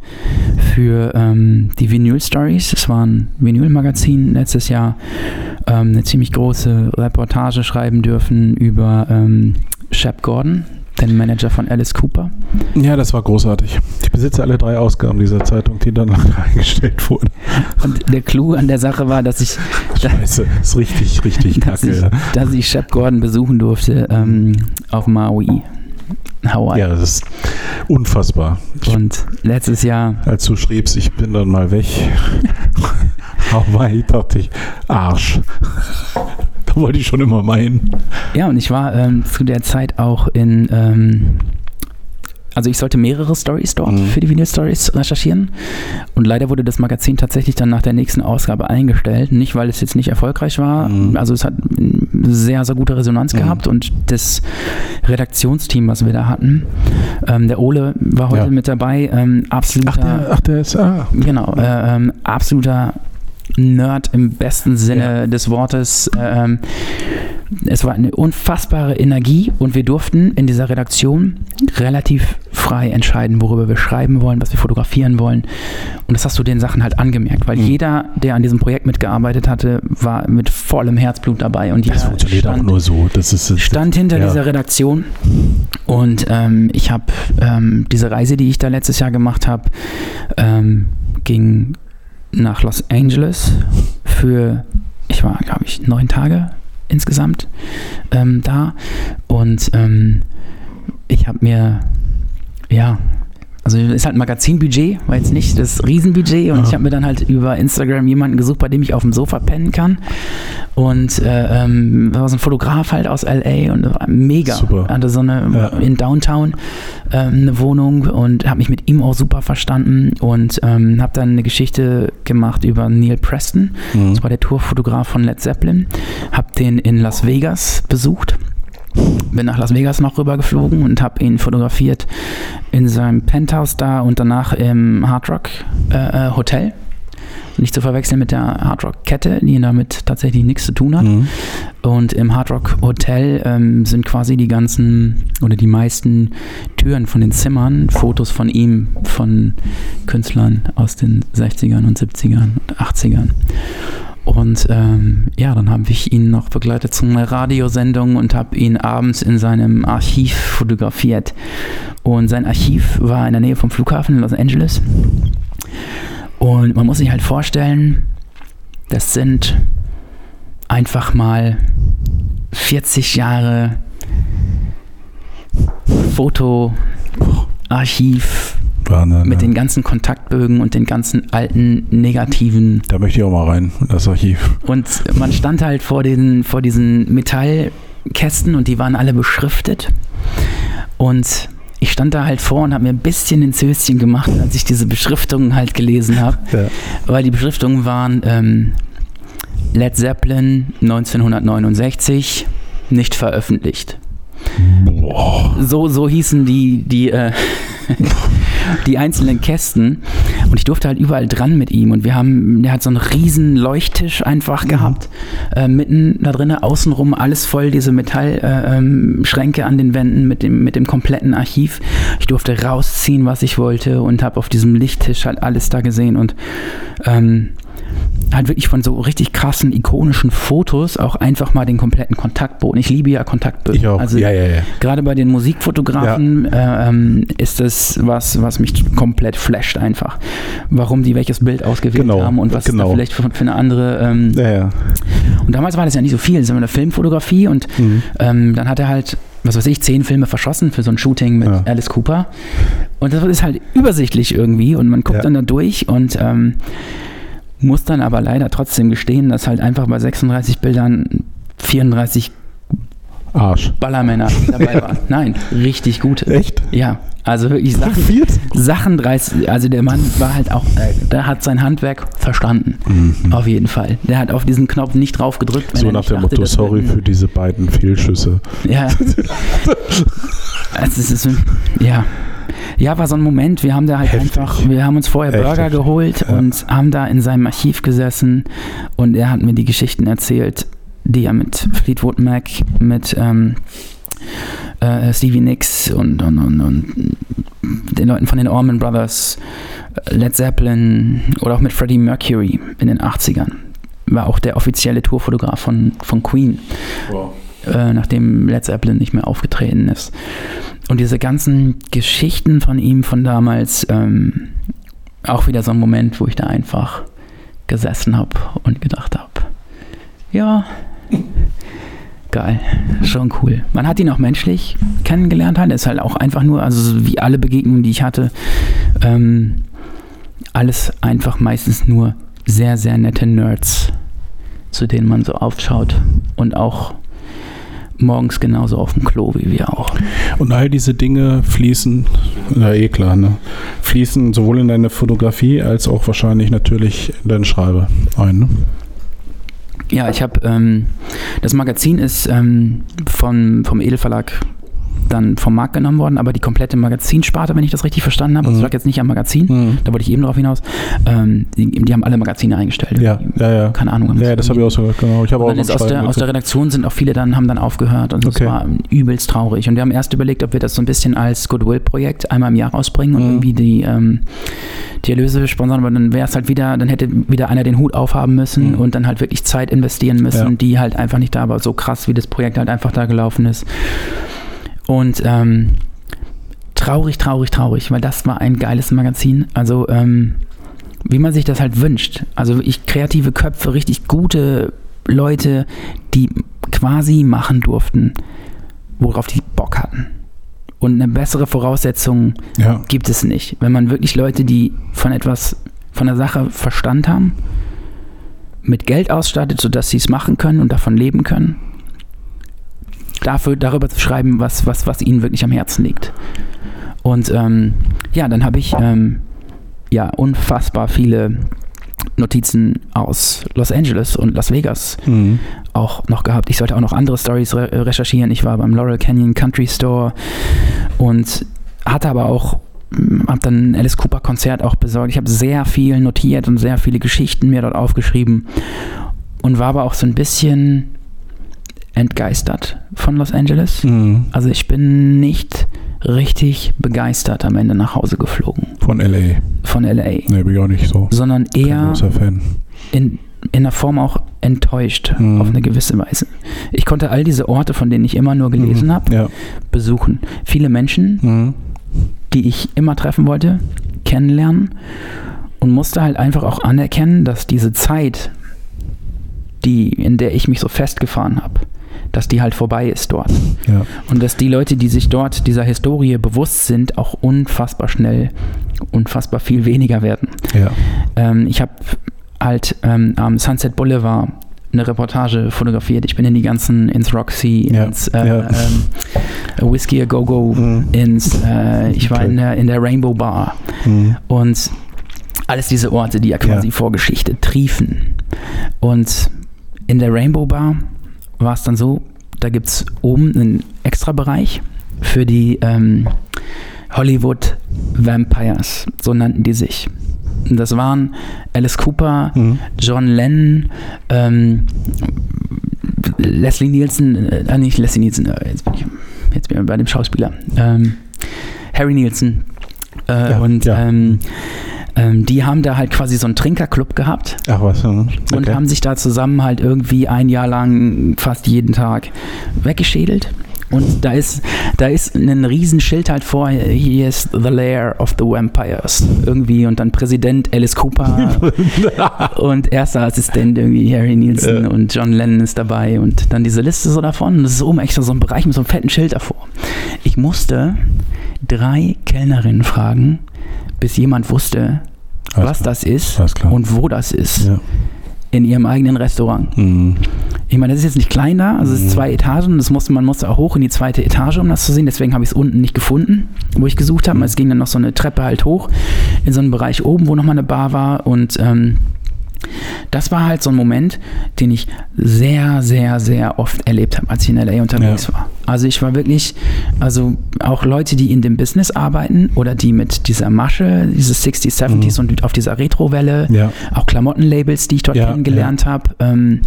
für ähm, die Vinyl Stories, das war ein Vinyl-Magazin letztes Jahr, ähm, eine ziemlich große Reportage schreiben dürfen über ähm, Shep Gordon, den Manager von Alice Cooper. ja, das war großartig. Ich besitze alle drei Ausgaben dieser Zeitung, die dann eingestellt wurden. Und der Clou an der Sache war, dass ich, Scheiße, ist richtig, richtig dass kacke. ich, ja. dass ich Shep Gordon besuchen durfte ähm, auf Maui, Hawaii. Ja, das ist unfassbar. Und letztes Jahr als du schriebst, ich bin dann mal weg. Hawaii, dachte ich, Arsch. da wollte ich schon immer meinen. Ja, und ich war ähm, zu der Zeit auch in, ähm, also ich sollte mehrere Stories dort Mhm. für die Vinyl Stories recherchieren. Und leider wurde das Magazin tatsächlich dann nach der nächsten Ausgabe eingestellt. Nicht, weil es jetzt nicht erfolgreich war. Mhm. Also es hat sehr, sehr gute Resonanz Mhm. gehabt. Und das Redaktionsteam, was wir da hatten, ähm, der Ole war heute Ja. mit dabei. Ähm, absoluter, Ach, der, ach, der ist, ah. Genau, äh, ähm, absoluter Nerd im besten Sinne des Wortes. Ähm, es war eine unfassbare Energie und wir durften in dieser Redaktion relativ frei entscheiden, worüber wir schreiben wollen, was wir fotografieren wollen. Und das hast du den Sachen halt angemerkt, weil Mhm. jeder, der an diesem Projekt mitgearbeitet hatte, war mit vollem Herzblut dabei. Und Das funktioniert auch stand- nur so. Das ist, das, stand hinter ja. dieser Redaktion und ähm, ich habe ähm, diese Reise, die ich da letztes Jahr gemacht habe, ähm, ging nach Los Angeles für, ich war glaube ich neun Tage insgesamt ähm, da. Und ähm, ich habe mir ja also ist halt ein Magazinbudget, war jetzt nicht das Riesenbudget und Ja. ich habe mir dann halt über Instagram jemanden gesucht, bei dem ich auf dem Sofa pennen kann und äh, ähm, war so ein Fotograf halt aus LA und mega. Super. Hatte so eine Ja. in Downtown ähm, eine Wohnung und habe mich mit ihm auch super verstanden und ähm, habe dann eine Geschichte gemacht über Neil Preston. Mhm. Das war der Tourfotograf von Led Zeppelin. Hab den in Las Vegas besucht. Bin nach Las Vegas noch rüber geflogen und habe ihn fotografiert in seinem Penthouse da und danach im Hard Rock äh, äh, Hotel. Nicht zu verwechseln mit der Hard Rock Kette, die damit tatsächlich nichts zu tun hat. Mhm. Und im Hard Rock Hotel ähm, sind quasi die ganzen oder die meisten Türen von den Zimmern Fotos von ihm, von Künstlern aus den 60ern und 70ern und 80ern. Und ähm, ja, dann habe ich ihn noch begleitet zu einer Radiosendung und habe ihn abends in seinem Archiv fotografiert. Und sein Archiv war in der Nähe vom Flughafen in Los Angeles. Und man muss sich halt vorstellen, das sind einfach mal 40 Jahre Fotoarchiv Wahnsinn, mit ja. den ganzen Kontaktbögen und den ganzen alten negativen. Da möchte ich auch mal rein, in das Archiv. Und man stand halt vor, den, vor diesen Metallkästen und die waren alle beschriftet. Und ich stand da halt vor und habe mir ein bisschen ins Höschen gemacht, als ich diese Beschriftungen halt gelesen habe. Ja. Weil die Beschriftungen waren ähm, Led Zeppelin 1969 nicht veröffentlicht. Boah. So, so hießen die, die, äh, die einzelnen Kästen. Und ich durfte halt überall dran mit ihm. Und wir haben, der hat so einen riesen Leuchttisch einfach gehabt. Äh, mitten da drinnen, außenrum alles voll, diese Metallschränke äh, ähm, an den Wänden mit dem, mit dem kompletten Archiv. Ich durfte rausziehen, was ich wollte und habe auf diesem Lichttisch halt alles da gesehen. Und ähm, halt wirklich von so richtig krassen, ikonischen Fotos auch einfach mal den kompletten Kontaktboden. Ich liebe ja Kontaktböden. Ich auch. Also ja, ja, ja. gerade bei den Musikfotografen äh, ähm, ist das was, was mich komplett flasht einfach. Warum die welches Bild ausgewählt Genau, haben und was genau. da vielleicht für, für eine andere. Ähm, Ja, ja. und damals war das ja nicht so viel, sondern eine Filmfotografie und Mhm. ähm, dann hat er halt, was weiß ich, zehn Filme verschossen für so ein Shooting mit Ja. Alice Cooper. Und das ist halt übersichtlich irgendwie und man guckt Ja. dann da durch und ähm, Muss dann aber leider trotzdem gestehen, dass halt einfach bei 36 Bildern 34 Arsch. Ballermänner dabei waren. Nein, richtig gute. Echt? Ja, also wirklich Sachen? Sachen 30, also der Mann war halt auch, äh, der hat sein Handwerk verstanden. Auf jeden Fall. Der hat auf diesen Knopf nicht drauf gedrückt. So er nach nicht dem Motto, sorry für diese beiden Fehlschüsse. Ja. Also es ist, ja. Ja, war so ein Moment, wir haben da halt Heftig. einfach, wir haben uns vorher Echt Burger heftig. geholt Ja. und haben da in seinem Archiv gesessen und er hat mir die Geschichten erzählt, die er mit Fleetwood Mac, mit ähm, äh, Stevie Nicks und, und, und, und den Leuten von den Allman Brothers, Led Zeppelin oder auch mit Freddie Mercury in den 80ern. War auch der offizielle Tourfotograf von, von Queen äh, nachdem Led Zeppelin nicht mehr aufgetreten ist. Und diese ganzen Geschichten von ihm von damals, ähm, auch wieder so ein Moment, wo ich da einfach gesessen habe und gedacht habe, ja, geil, schon cool. Man hat ihn auch menschlich kennengelernt, halt, ist halt auch einfach nur, also wie alle Begegnungen, die ich hatte, ähm, alles einfach meistens nur sehr, sehr nette Nerds, zu denen man so aufschaut und auch morgens genauso auf dem Klo wie wir auch. Und all diese Dinge fließen, ja eh klar, ne? fließen sowohl in deine Fotografie als auch wahrscheinlich natürlich in deine Schreibe ein. Ne? Ja, ich habe ähm, das Magazin ist ähm, von, vom Edelverlag dann vom Markt genommen worden, aber die komplette Magazinsparte, wenn ich das richtig verstanden habe, das Mhm. lag jetzt nicht am Magazin, Mhm. da wollte ich eben drauf hinaus, ähm, die, die haben alle Magazine eingestellt. Ja, ja, ja. Keine Ahnung. Ja, das habe ich auch so gehört, genau. Ich habe auch aus der, aus der Redaktion sind auch viele dann, haben dann aufgehört und Okay. es war übelst traurig. Und wir haben erst überlegt, ob wir das so ein bisschen als Goodwill-Projekt einmal im Jahr rausbringen und Mhm. irgendwie die, ähm, die Erlöse sponsern, aber dann wäre es halt wieder, dann hätte wieder einer den Hut aufhaben müssen Mhm. und dann halt wirklich Zeit investieren müssen, Ja. die halt einfach nicht da war. So krass, wie das Projekt halt einfach da gelaufen ist. Und ähm, traurig, traurig, traurig, weil das war ein geiles Magazin. Also, ähm, wie man sich das halt wünscht. Also wirklich kreative Köpfe, richtig gute Leute, die quasi machen durften, worauf die Bock hatten. Und eine bessere Voraussetzung Ja, gibt es nicht. Wenn man wirklich Leute, die von etwas, von der Sache Verstand haben, mit Geld ausstattet, sodass sie es machen können und davon leben können, dafür, darüber zu schreiben, was, was, was ihnen wirklich am Herzen liegt. Und ähm, ja, dann habe ich ähm, ja unfassbar viele Notizen aus Los Angeles und Las Vegas mhm. auch noch gehabt. Ich sollte auch noch andere Stories re recherchieren. Ich war beim Laurel Canyon Country Store und hatte aber auch habe dann ein Alice Cooper Konzert auch besorgt. Ich habe sehr viel notiert und sehr viele Geschichten mir dort aufgeschrieben und war aber auch so ein bisschen entgeistert von Los Angeles. Mhm. Also ich bin nicht richtig begeistert am Ende nach Hause geflogen von L.A. von LA, Ne, bin ich auch nicht so. sondern Kein eher großer Fan. in, in der Form auch enttäuscht Mhm. auf eine gewisse Weise. Ich konnte all diese Orte, von denen ich immer nur gelesen Mhm. habe, Ja. besuchen. Viele Menschen, Mhm. die ich immer treffen wollte, kennenlernen und musste halt einfach auch anerkennen, dass diese Zeit, die, in der ich mich so festgefahren habe, dass die halt vorbei ist dort. Ja. Und dass die Leute, die sich dort dieser Historie bewusst sind, auch unfassbar schnell, unfassbar viel weniger werden. Ja. Ähm, ich habe halt ähm, am Sunset Boulevard eine Reportage fotografiert. Ich bin in die ganzen, ins Roxy, Ja, ins äh, ja. ähm, Whiskey a Go Go, Mhm. ins, äh, ich war Okay. in der, in der Rainbow Bar Mhm. und alles diese Orte, die ja quasi Ja. vor Geschichte triefen. Und in der Rainbow Bar war es dann so, da gibt es oben einen extra Bereich für die ähm, Hollywood Vampires, so nannten die sich. Das waren Alice Cooper, Mhm. John Lennon, ähm, Leslie Nielsen, äh, nicht Leslie Nielsen, äh, jetzt bin ich, jetzt bin ich bei dem Schauspieler, ähm, Harry Nielsen. Äh, Ja, und ja. Ähm, ähm, die haben da halt quasi so einen Trinkerclub gehabt Ach was. und Okay. haben sich da zusammen halt irgendwie ein Jahr lang fast jeden Tag weggeschädelt. Und da ist, da ist ein Riesenschild halt vor, hier ist the lair of the vampires. Irgendwie und dann Präsident Alice Cooper und erster Assistent irgendwie Harry Nielsen Ja. und John Lennon ist dabei und dann diese Liste so davon. Und das ist oben echt so ein Bereich mit so einem fetten Schild davor. Ich musste drei Kellnerinnen fragen, bis jemand wusste, Alles was klar. das ist und wo das ist. Ja. In ihrem eigenen Restaurant. Mhm. Ich meine, das ist jetzt nicht klein da, also es ist Mhm. zwei Etagen, das musste, man musste auch hoch in die zweite Etage, um das zu sehen. Deswegen habe ich es unten nicht gefunden, wo ich gesucht habe. Es ging dann noch so eine Treppe halt hoch in so einen Bereich oben, wo nochmal eine Bar war. Und ähm, das war halt so ein Moment, den ich sehr, sehr, sehr oft erlebt habe, als ich in LA unterwegs Ja. war. Also ich war wirklich, also auch Leute, die in dem Business arbeiten oder die mit dieser Masche, dieses 60s, 70s und auf dieser Retro-Welle, Ja. auch Klamottenlabels, die ich dort Ja, kennengelernt habe, ähm,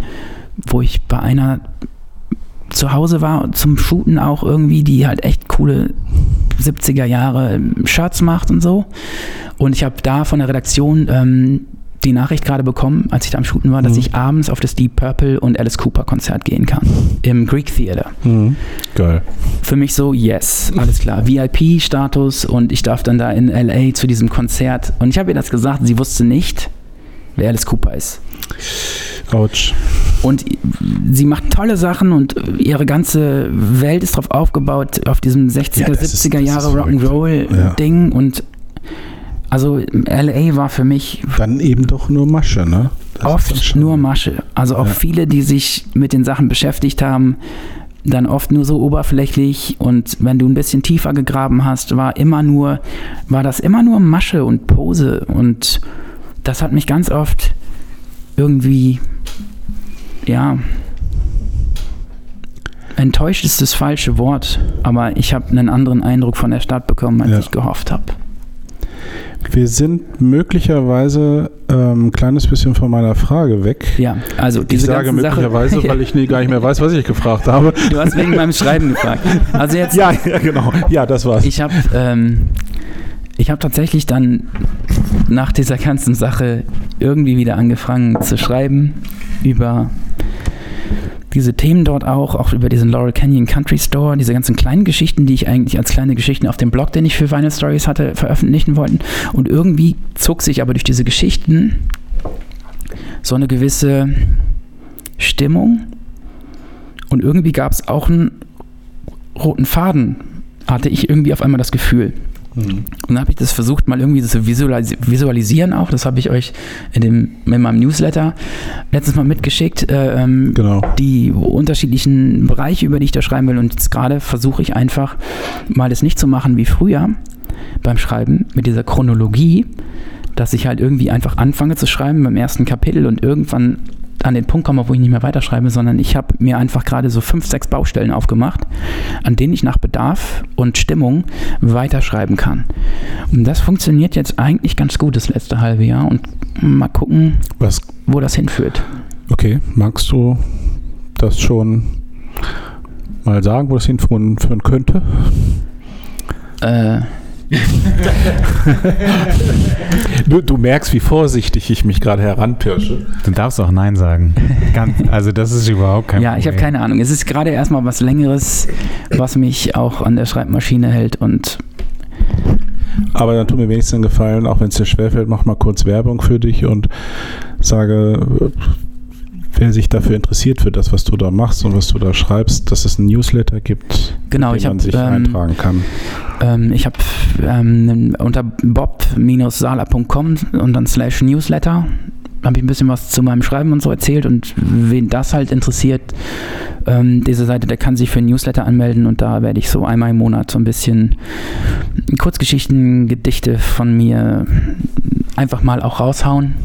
wo ich bei einer zu Hause war zum Shooten auch irgendwie, die halt echt coole 70er Jahre Shirts macht und so. Und ich habe da von der Redaktion ähm, die Nachricht gerade bekommen, als ich da am Shooten war, dass Mhm. ich abends auf das Deep Purple und Alice Cooper Konzert gehen kann. Im Greek Theater. Mhm. Geil. Für mich so, yes, alles klar. VIP-Status und ich darf dann da in LA zu diesem Konzert. Und ich habe ihr das gesagt, sie wusste nicht, wer Alice Cooper ist. Autsch. Und sie macht tolle Sachen und ihre ganze Welt ist drauf aufgebaut, auf diesem 60er, Ja, das ist- 70er das Jahre ist verrückt. Rock'n'Roll-Ding. Und also LA war für mich Dann eben doch nur Masche, ne? Das oft nur Masche. Also auch Ja. viele, die sich mit den Sachen beschäftigt haben, dann oft nur so oberflächlich und wenn du ein bisschen tiefer gegraben hast, war immer nur, war das immer nur Masche und Pose und das hat mich ganz oft irgendwie, ja, enttäuscht ist das falsche Wort, aber ich habe einen anderen Eindruck von der Stadt bekommen, als Ja. ich gehofft habe. Wir sind möglicherweise ähm, ein kleines bisschen von meiner Frage weg. Ja, also Ich diese sage ganzen möglicherweise, Sachen, weil ich nie, gar nicht mehr weiß, was ich gefragt habe. Du hast wegen meinem Schreiben gefragt. Also jetzt, Ja, ja, genau. Ja, das war's. ich habe ähm, ich habe tatsächlich dann nach dieser ganzen Sache irgendwie wieder angefangen zu schreiben über diese Themen dort auch, auch über diesen Laurel Canyon Country Store, diese ganzen kleinen Geschichten, die ich eigentlich als kleine Geschichten auf dem Blog, den ich für Vinyl Stories hatte, veröffentlichen wollten. Und irgendwie zog sich aber durch diese Geschichten so eine gewisse Stimmung und irgendwie gab es auch einen roten Faden, hatte ich irgendwie auf einmal das Gefühl. Mhm. Und dann habe ich das versucht, mal irgendwie zu visualis visualisieren auch. Das habe ich euch in, dem, in meinem Newsletter letztes Mal mitgeschickt. Äh, ähm, Genau. die unterschiedlichen Bereiche, über die ich da schreiben will. Und jetzt gerade versuche ich einfach mal das nicht zu machen wie früher beim Schreiben mit dieser Chronologie, dass ich halt irgendwie einfach anfange zu schreiben beim ersten Kapitel und irgendwann an den Punkt komme, wo ich nicht mehr weiterschreibe, sondern ich habe mir einfach gerade so fünf, sechs Baustellen aufgemacht, an denen ich nach Bedarf und Stimmung weiterschreiben kann. Und das funktioniert jetzt eigentlich ganz gut das letzte halbe Jahr und mal gucken, Was, wo das hinführt. okay, magst du das schon mal sagen, wo das hinführen führen könnte? Äh, Du, du merkst, wie vorsichtig ich mich gerade heranpirsche. Du darfst auch Nein sagen. Ganz, also das ist überhaupt kein ja, ich habe keine Ahnung. Es ist gerade erstmal was Längeres, was mich auch an der Schreibmaschine hält und Aber dann tu mir wenigstens einen Gefallen, auch wenn es dir schwerfällt, mach mal kurz Werbung für dich und sage, wer sich dafür interessiert für das, was du da machst und was du da schreibst, dass es einen Newsletter gibt, genau, den ich man habe sich ähm, eintragen kann. ähm, ich habe ähm, unter bob-sala.com und dann slash Newsletter habe ich ein bisschen was zu meinem Schreiben und so erzählt und wen das halt interessiert, ähm, diese Seite, der kann sich für ein Newsletter anmelden und da werde ich so einmal im Monat so ein bisschen Kurzgeschichten, Gedichte von mir einfach mal auch raushauen,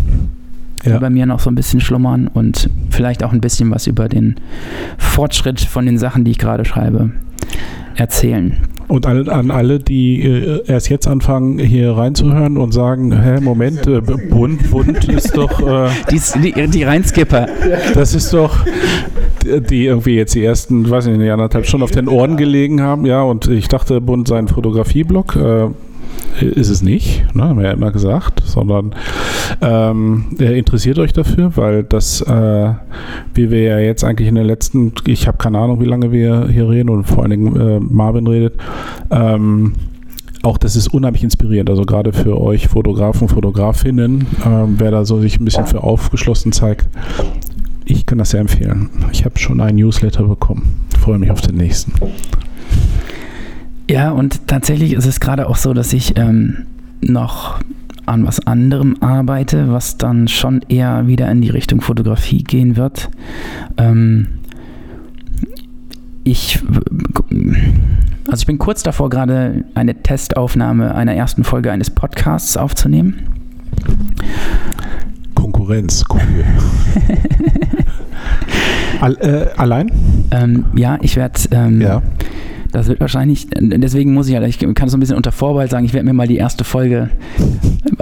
die Ja. bei mir noch so ein bisschen schlummern und vielleicht auch ein bisschen was über den Fortschritt von den Sachen, die ich gerade schreibe, erzählen. Und an, an alle, die äh, erst jetzt anfangen, hier reinzuhören und sagen, hä, Moment, äh, bunt, bunt ist doch, äh, Die, die, die Reinskipper. das ist doch, die irgendwie jetzt die ersten, weiß nicht, anderthalb Stunden auf den Ohren gelegen haben, ja, und ich dachte, bunt sei ein Fotografieblog, äh, ist es nicht, ne, haben wir ja immer gesagt, sondern ähm, äh, interessiert euch dafür, weil das, äh, wie wir ja jetzt eigentlich in den letzten, ich habe keine Ahnung, wie lange wir hier reden und vor allen Dingen äh, Marvin redet, ähm, auch das ist unheimlich inspirierend, also gerade für euch Fotografen, Fotografinnen, ähm, wer da so sich ein bisschen für aufgeschlossen zeigt. Ich kann das sehr empfehlen. Ich habe schon einen Newsletter bekommen. Freue mich auf den nächsten. Ja, und tatsächlich ist es gerade auch so, dass ich ähm, noch an was anderem arbeite, was dann schon eher wieder in die Richtung Fotografie gehen wird. Ähm, ich, also ich bin kurz davor, gerade eine Testaufnahme einer ersten Folge eines Podcasts aufzunehmen. Konkurrenz, cool. All, äh, allein? Ähm, ja, ich werde ähm, Ja. Das wird wahrscheinlich, deswegen muss ich halt, ich kann so ein bisschen unter Vorbehalt sagen, ich werde mir mal die erste Folge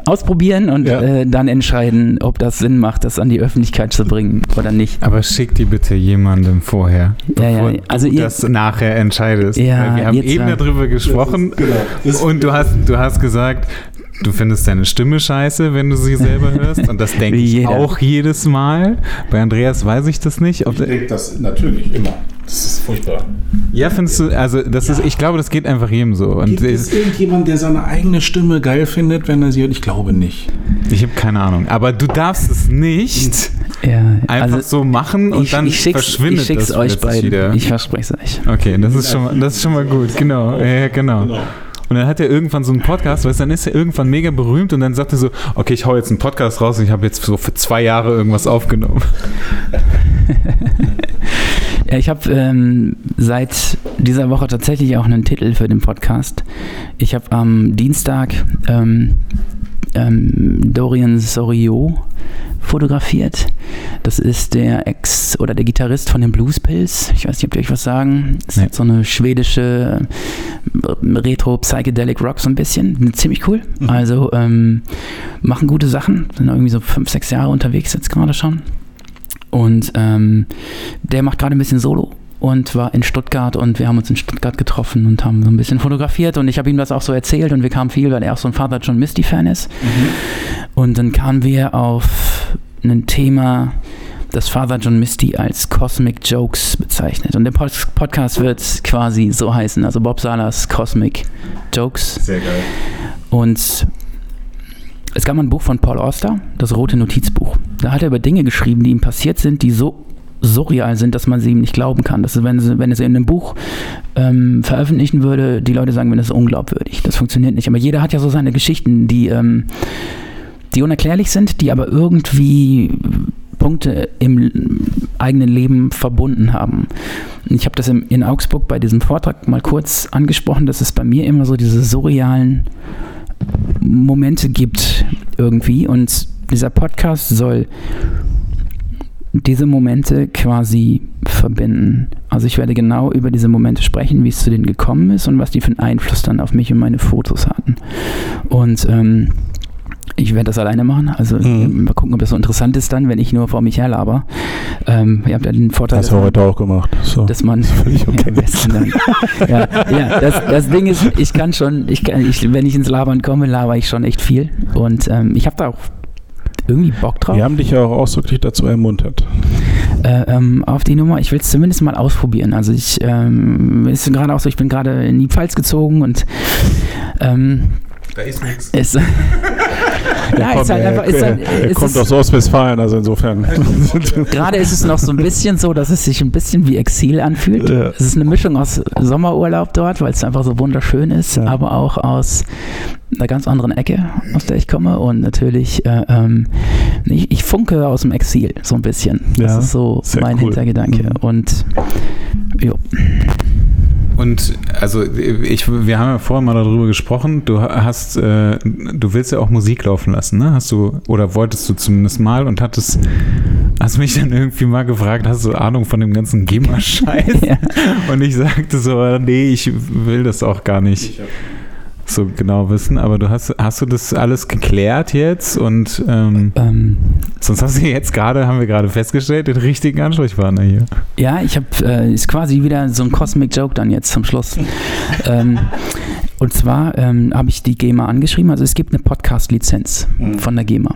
ausprobieren und Ja. äh, dann entscheiden, ob das Sinn macht, das an die Öffentlichkeit zu bringen oder nicht. Aber schick die bitte jemandem vorher, Ja, ja, bevor also du ihr- das nachher entscheidest. Ja, wir haben eben war- darüber gesprochen und du hast, du hast gesagt, du findest deine Stimme scheiße, wenn du sie selber hörst und das denke ich auch jedes Mal. Bei Andreas weiß ich das nicht. Ob der, denke das natürlich immer. Das ist furchtbar. ja, findest du, also das ist, ich glaube, das geht einfach jedem so. Und Gibt es irgendjemand, der seine eigene Stimme geil findet, wenn er sie hört? Ich glaube nicht. ich habe keine Ahnung. Aber du darfst es nicht Ja, einfach so machen und ich, dann ich schick's, verschwindet ich schick's das euch beiden. wieder. Ich verspreche es euch. Okay, das ist schon mal, das ist schon mal gut. Genau, ja, ja, genau. Und dann hat er irgendwann so einen Podcast, weißt du, dann ist er irgendwann mega berühmt und dann sagt er so, okay, ich hau jetzt einen Podcast raus und ich habe jetzt so für zwei Jahre irgendwas aufgenommen. Ja, ich habe ähm, seit dieser Woche tatsächlich auch einen Titel für den Podcast. Ich habe am Dienstag ähm, ähm, Dorian Sorio fotografiert. Das ist der Ex- oder der Gitarrist von den Blues Pills. Ich weiß nicht, ob die euch was sagen. Das Nee. ist so eine schwedische äh, Retro-Psychedelic Rock so ein bisschen. Ziemlich cool. Also ähm, machen gute Sachen. Sind irgendwie so fünf, sechs Jahre unterwegs jetzt gerade schon. Und ähm, der macht gerade ein bisschen Solo und war in Stuttgart und wir haben uns in Stuttgart getroffen und haben so ein bisschen fotografiert und ich habe ihm das auch so erzählt und wir kamen viel, weil er auch so ein Father John Misty Fan ist. Und dann kamen wir auf ein Thema, das Father John Misty als Cosmic Jokes bezeichnet. Und der Pod Podcast wird quasi so heißen, also Bob Salas Cosmic Jokes. Sehr geil. Und es gab ein Buch von Paul Auster, das Rote Notizbuch. Da hat er über Dinge geschrieben, die ihm passiert sind, die so surreal sind, dass man sie ihm nicht glauben kann. Das wenn, wenn er sie in einem Buch ähm, veröffentlichen würde, die Leute sagen, wenn das ist unglaubwürdig. Das funktioniert nicht. Aber jeder hat ja so seine Geschichten, die, ähm, die unerklärlich sind, die aber irgendwie Punkte im eigenen Leben verbunden haben. Ich habe das in Augsburg bei diesem Vortrag mal kurz angesprochen, dass es bei mir immer so diese surrealen Momente gibt irgendwie und dieser Podcast soll diese Momente quasi verbinden. Also ich werde genau über diese Momente sprechen, wie es zu denen gekommen ist und was die für einen Einfluss dann auf mich und meine Fotos hatten. Und ähm, ich werde das alleine machen. Also Mhm. mal gucken, ob das so interessant ist dann, wenn ich nur vor mich herlaber. Ähm, ihr habt ja den Vorteil, Das haben wir heute auch gemacht. So. dass man völlig okay. ja, ja, ja das, das Ding ist, ich kann schon, ich kann, ich, wenn ich ins Labern komme, laber ich schon echt viel. Und ähm, ich habe da auch irgendwie Bock drauf Wir haben dich ja auch ausdrücklich dazu ermuntert. äh, ähm, auf die Nummer. Ich will es zumindest mal ausprobieren. Also ich ähm, ist gerade auch so, ich bin gerade in die Pfalz gezogen und ähm, Da ist nichts. es ja, ist halt er, einfach, ist halt, er, er ist kommt es- aus Ostwestfalen, also insofern. Gerade ist es noch so ein bisschen so, dass es sich ein bisschen wie Exil anfühlt. Ja. Es ist eine Mischung aus Sommerurlaub dort, weil es einfach so wunderschön ist, Ja. aber auch aus einer ganz anderen Ecke, aus der ich komme. Und natürlich, äh, ähm, ich, ich funke aus dem Exil so ein bisschen. Das Ja, ist so sehr mein cool. Hintergedanke. Mhm. Und jo. Und also ich, wir haben ja vorher mal darüber gesprochen. Du hast, äh, du willst ja auch Musik laufen lassen, ne? Hast du oder wolltest du zumindest mal und hattest, hast mich dann irgendwie mal gefragt, hast du Ahnung von dem ganzen GEMA-Scheiß? Ja. Und ich sagte so, nee, ich will das auch gar nicht so genau wissen. Aber du hast, hast du das alles geklärt jetzt und ähm, Ähm, sonst hast du jetzt gerade, haben wir gerade festgestellt, den richtigen Ansprechpartner hier. Ja, ich habe, äh, ist quasi wieder so ein Cosmic Joke dann jetzt zum Schluss. ähm, und zwar ähm, habe ich die GEMA angeschrieben. Also es gibt eine Podcast-Lizenz von der GEMA.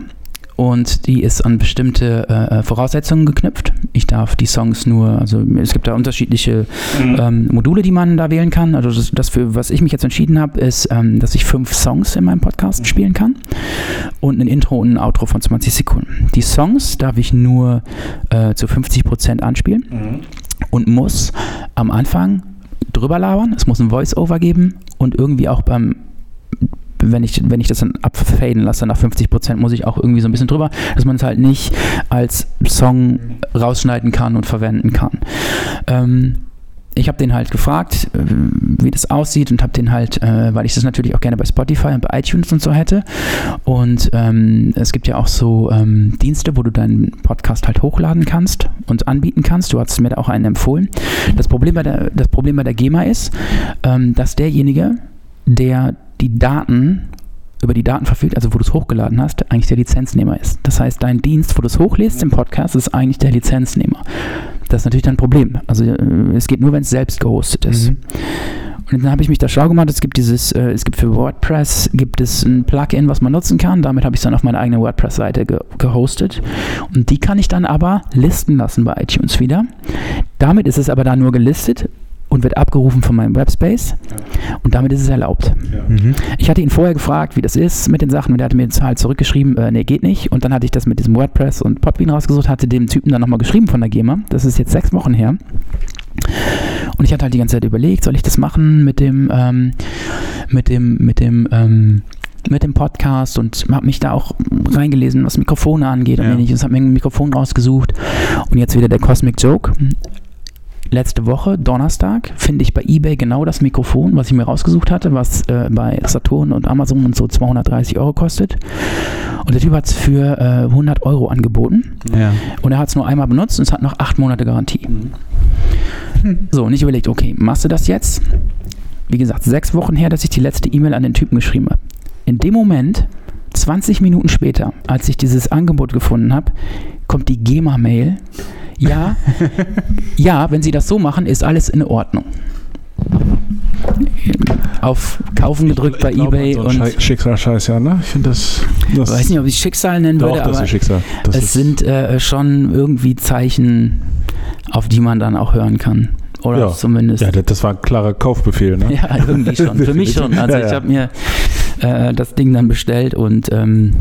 Und die ist an bestimmte äh, Voraussetzungen geknüpft. Ich darf die Songs nur, also es gibt da unterschiedliche ähm, Module, die man da wählen kann. Also das, das für was ich mich jetzt entschieden habe, ist, ähm, dass ich fünf Songs in meinem Podcast spielen kann und ein Intro und ein Outro von 20 Sekunden. Die Songs darf ich nur äh, zu 50 Prozent anspielen und muss am Anfang drüber labern. Es muss ein Voice-Over geben und irgendwie auch beim wenn ich, wenn ich das dann abfaden lasse, nach 50 Prozent muss ich auch irgendwie so ein bisschen drüber, dass man es halt nicht als Song rausschneiden kann und verwenden kann. Ähm, ich habe den halt gefragt, äh, wie das aussieht und habe den halt, äh, weil ich das natürlich auch gerne bei Spotify und bei iTunes und so hätte. Und ähm, es gibt ja auch so ähm, Dienste, wo du deinen Podcast halt hochladen kannst und anbieten kannst. Du hast mir da auch einen empfohlen. Das Problem bei der, das Problem bei der GEMA ist, ähm, dass derjenige, der die Daten über die Daten verfügt, also wo du es hochgeladen hast, eigentlich der Lizenznehmer ist. Das heißt, dein Dienst, wo du es hochlädst im Podcast, ist eigentlich der Lizenznehmer. Das ist natürlich dann ein Problem. Also äh, es geht nur, wenn es selbst gehostet ist. Mhm. Und dann habe ich mich da schlau gemacht. Es gibt dieses, äh, es gibt für WordPress gibt es ein Plugin, was man nutzen kann. Damit habe ich es dann auf meine eigene WordPress-Seite ge gehostet. Und die kann ich dann aber listen lassen bei iTunes wieder. Damit ist es aber da nur gelistet und wird abgerufen von meinem Webspace. Und damit ist es erlaubt. Mhm. Ich hatte ihn vorher gefragt, wie das ist mit den Sachen und er hatte mir jetzt halt zurückgeschrieben, äh, nee, geht nicht. Und dann hatte ich das mit diesem WordPress und Podbean rausgesucht, hatte dem Typen dann nochmal geschrieben von der GEMA. Das ist jetzt sechs Wochen her. Und ich hatte halt die ganze Zeit überlegt, soll ich das machen mit dem, ähm, mit dem, mit dem, ähm, mit dem Podcast und habe mich da auch reingelesen, was Mikrofone angeht und Ja. ähnliches. Habe mir ein Mikrofon rausgesucht und jetzt wieder der Cosmic Joke. Letzte Woche, Donnerstag, finde ich bei eBay genau das Mikrofon, was ich mir rausgesucht hatte, was äh, bei Saturn und Amazon und so 230 Euro kostet. Und der Typ hat es für äh, 100 Euro angeboten. Ja. Und er hat es nur einmal benutzt und es hat noch acht Monate Garantie. So, und ich überlegt, okay, machst du das jetzt? Wie gesagt, sechs Wochen her, dass ich die letzte E-Mail an den Typen geschrieben habe. In dem Moment, 20 Minuten später, als ich dieses Angebot gefunden habe, kommt die GEMA-Mail. Ja, ja, wenn Sie das so machen, ist alles in Ordnung. Auf Kaufen gedrückt bei Ich glaube, eBay so und Schei- Schicksalsscheiß, ja, ne? Ich finde das. das ich weiß nicht, ob ich es Schicksal nennen doch, würde, das aber ist Schicksal. Das es sind äh, schon irgendwie Zeichen, auf die man dann auch hören kann. Oder Ja. zumindest. ja, das war ein klarer Kaufbefehl, ne? Ja, irgendwie schon. Für mich schon. Also Ja, ich ja. habe mir äh, das Ding dann bestellt und ähm,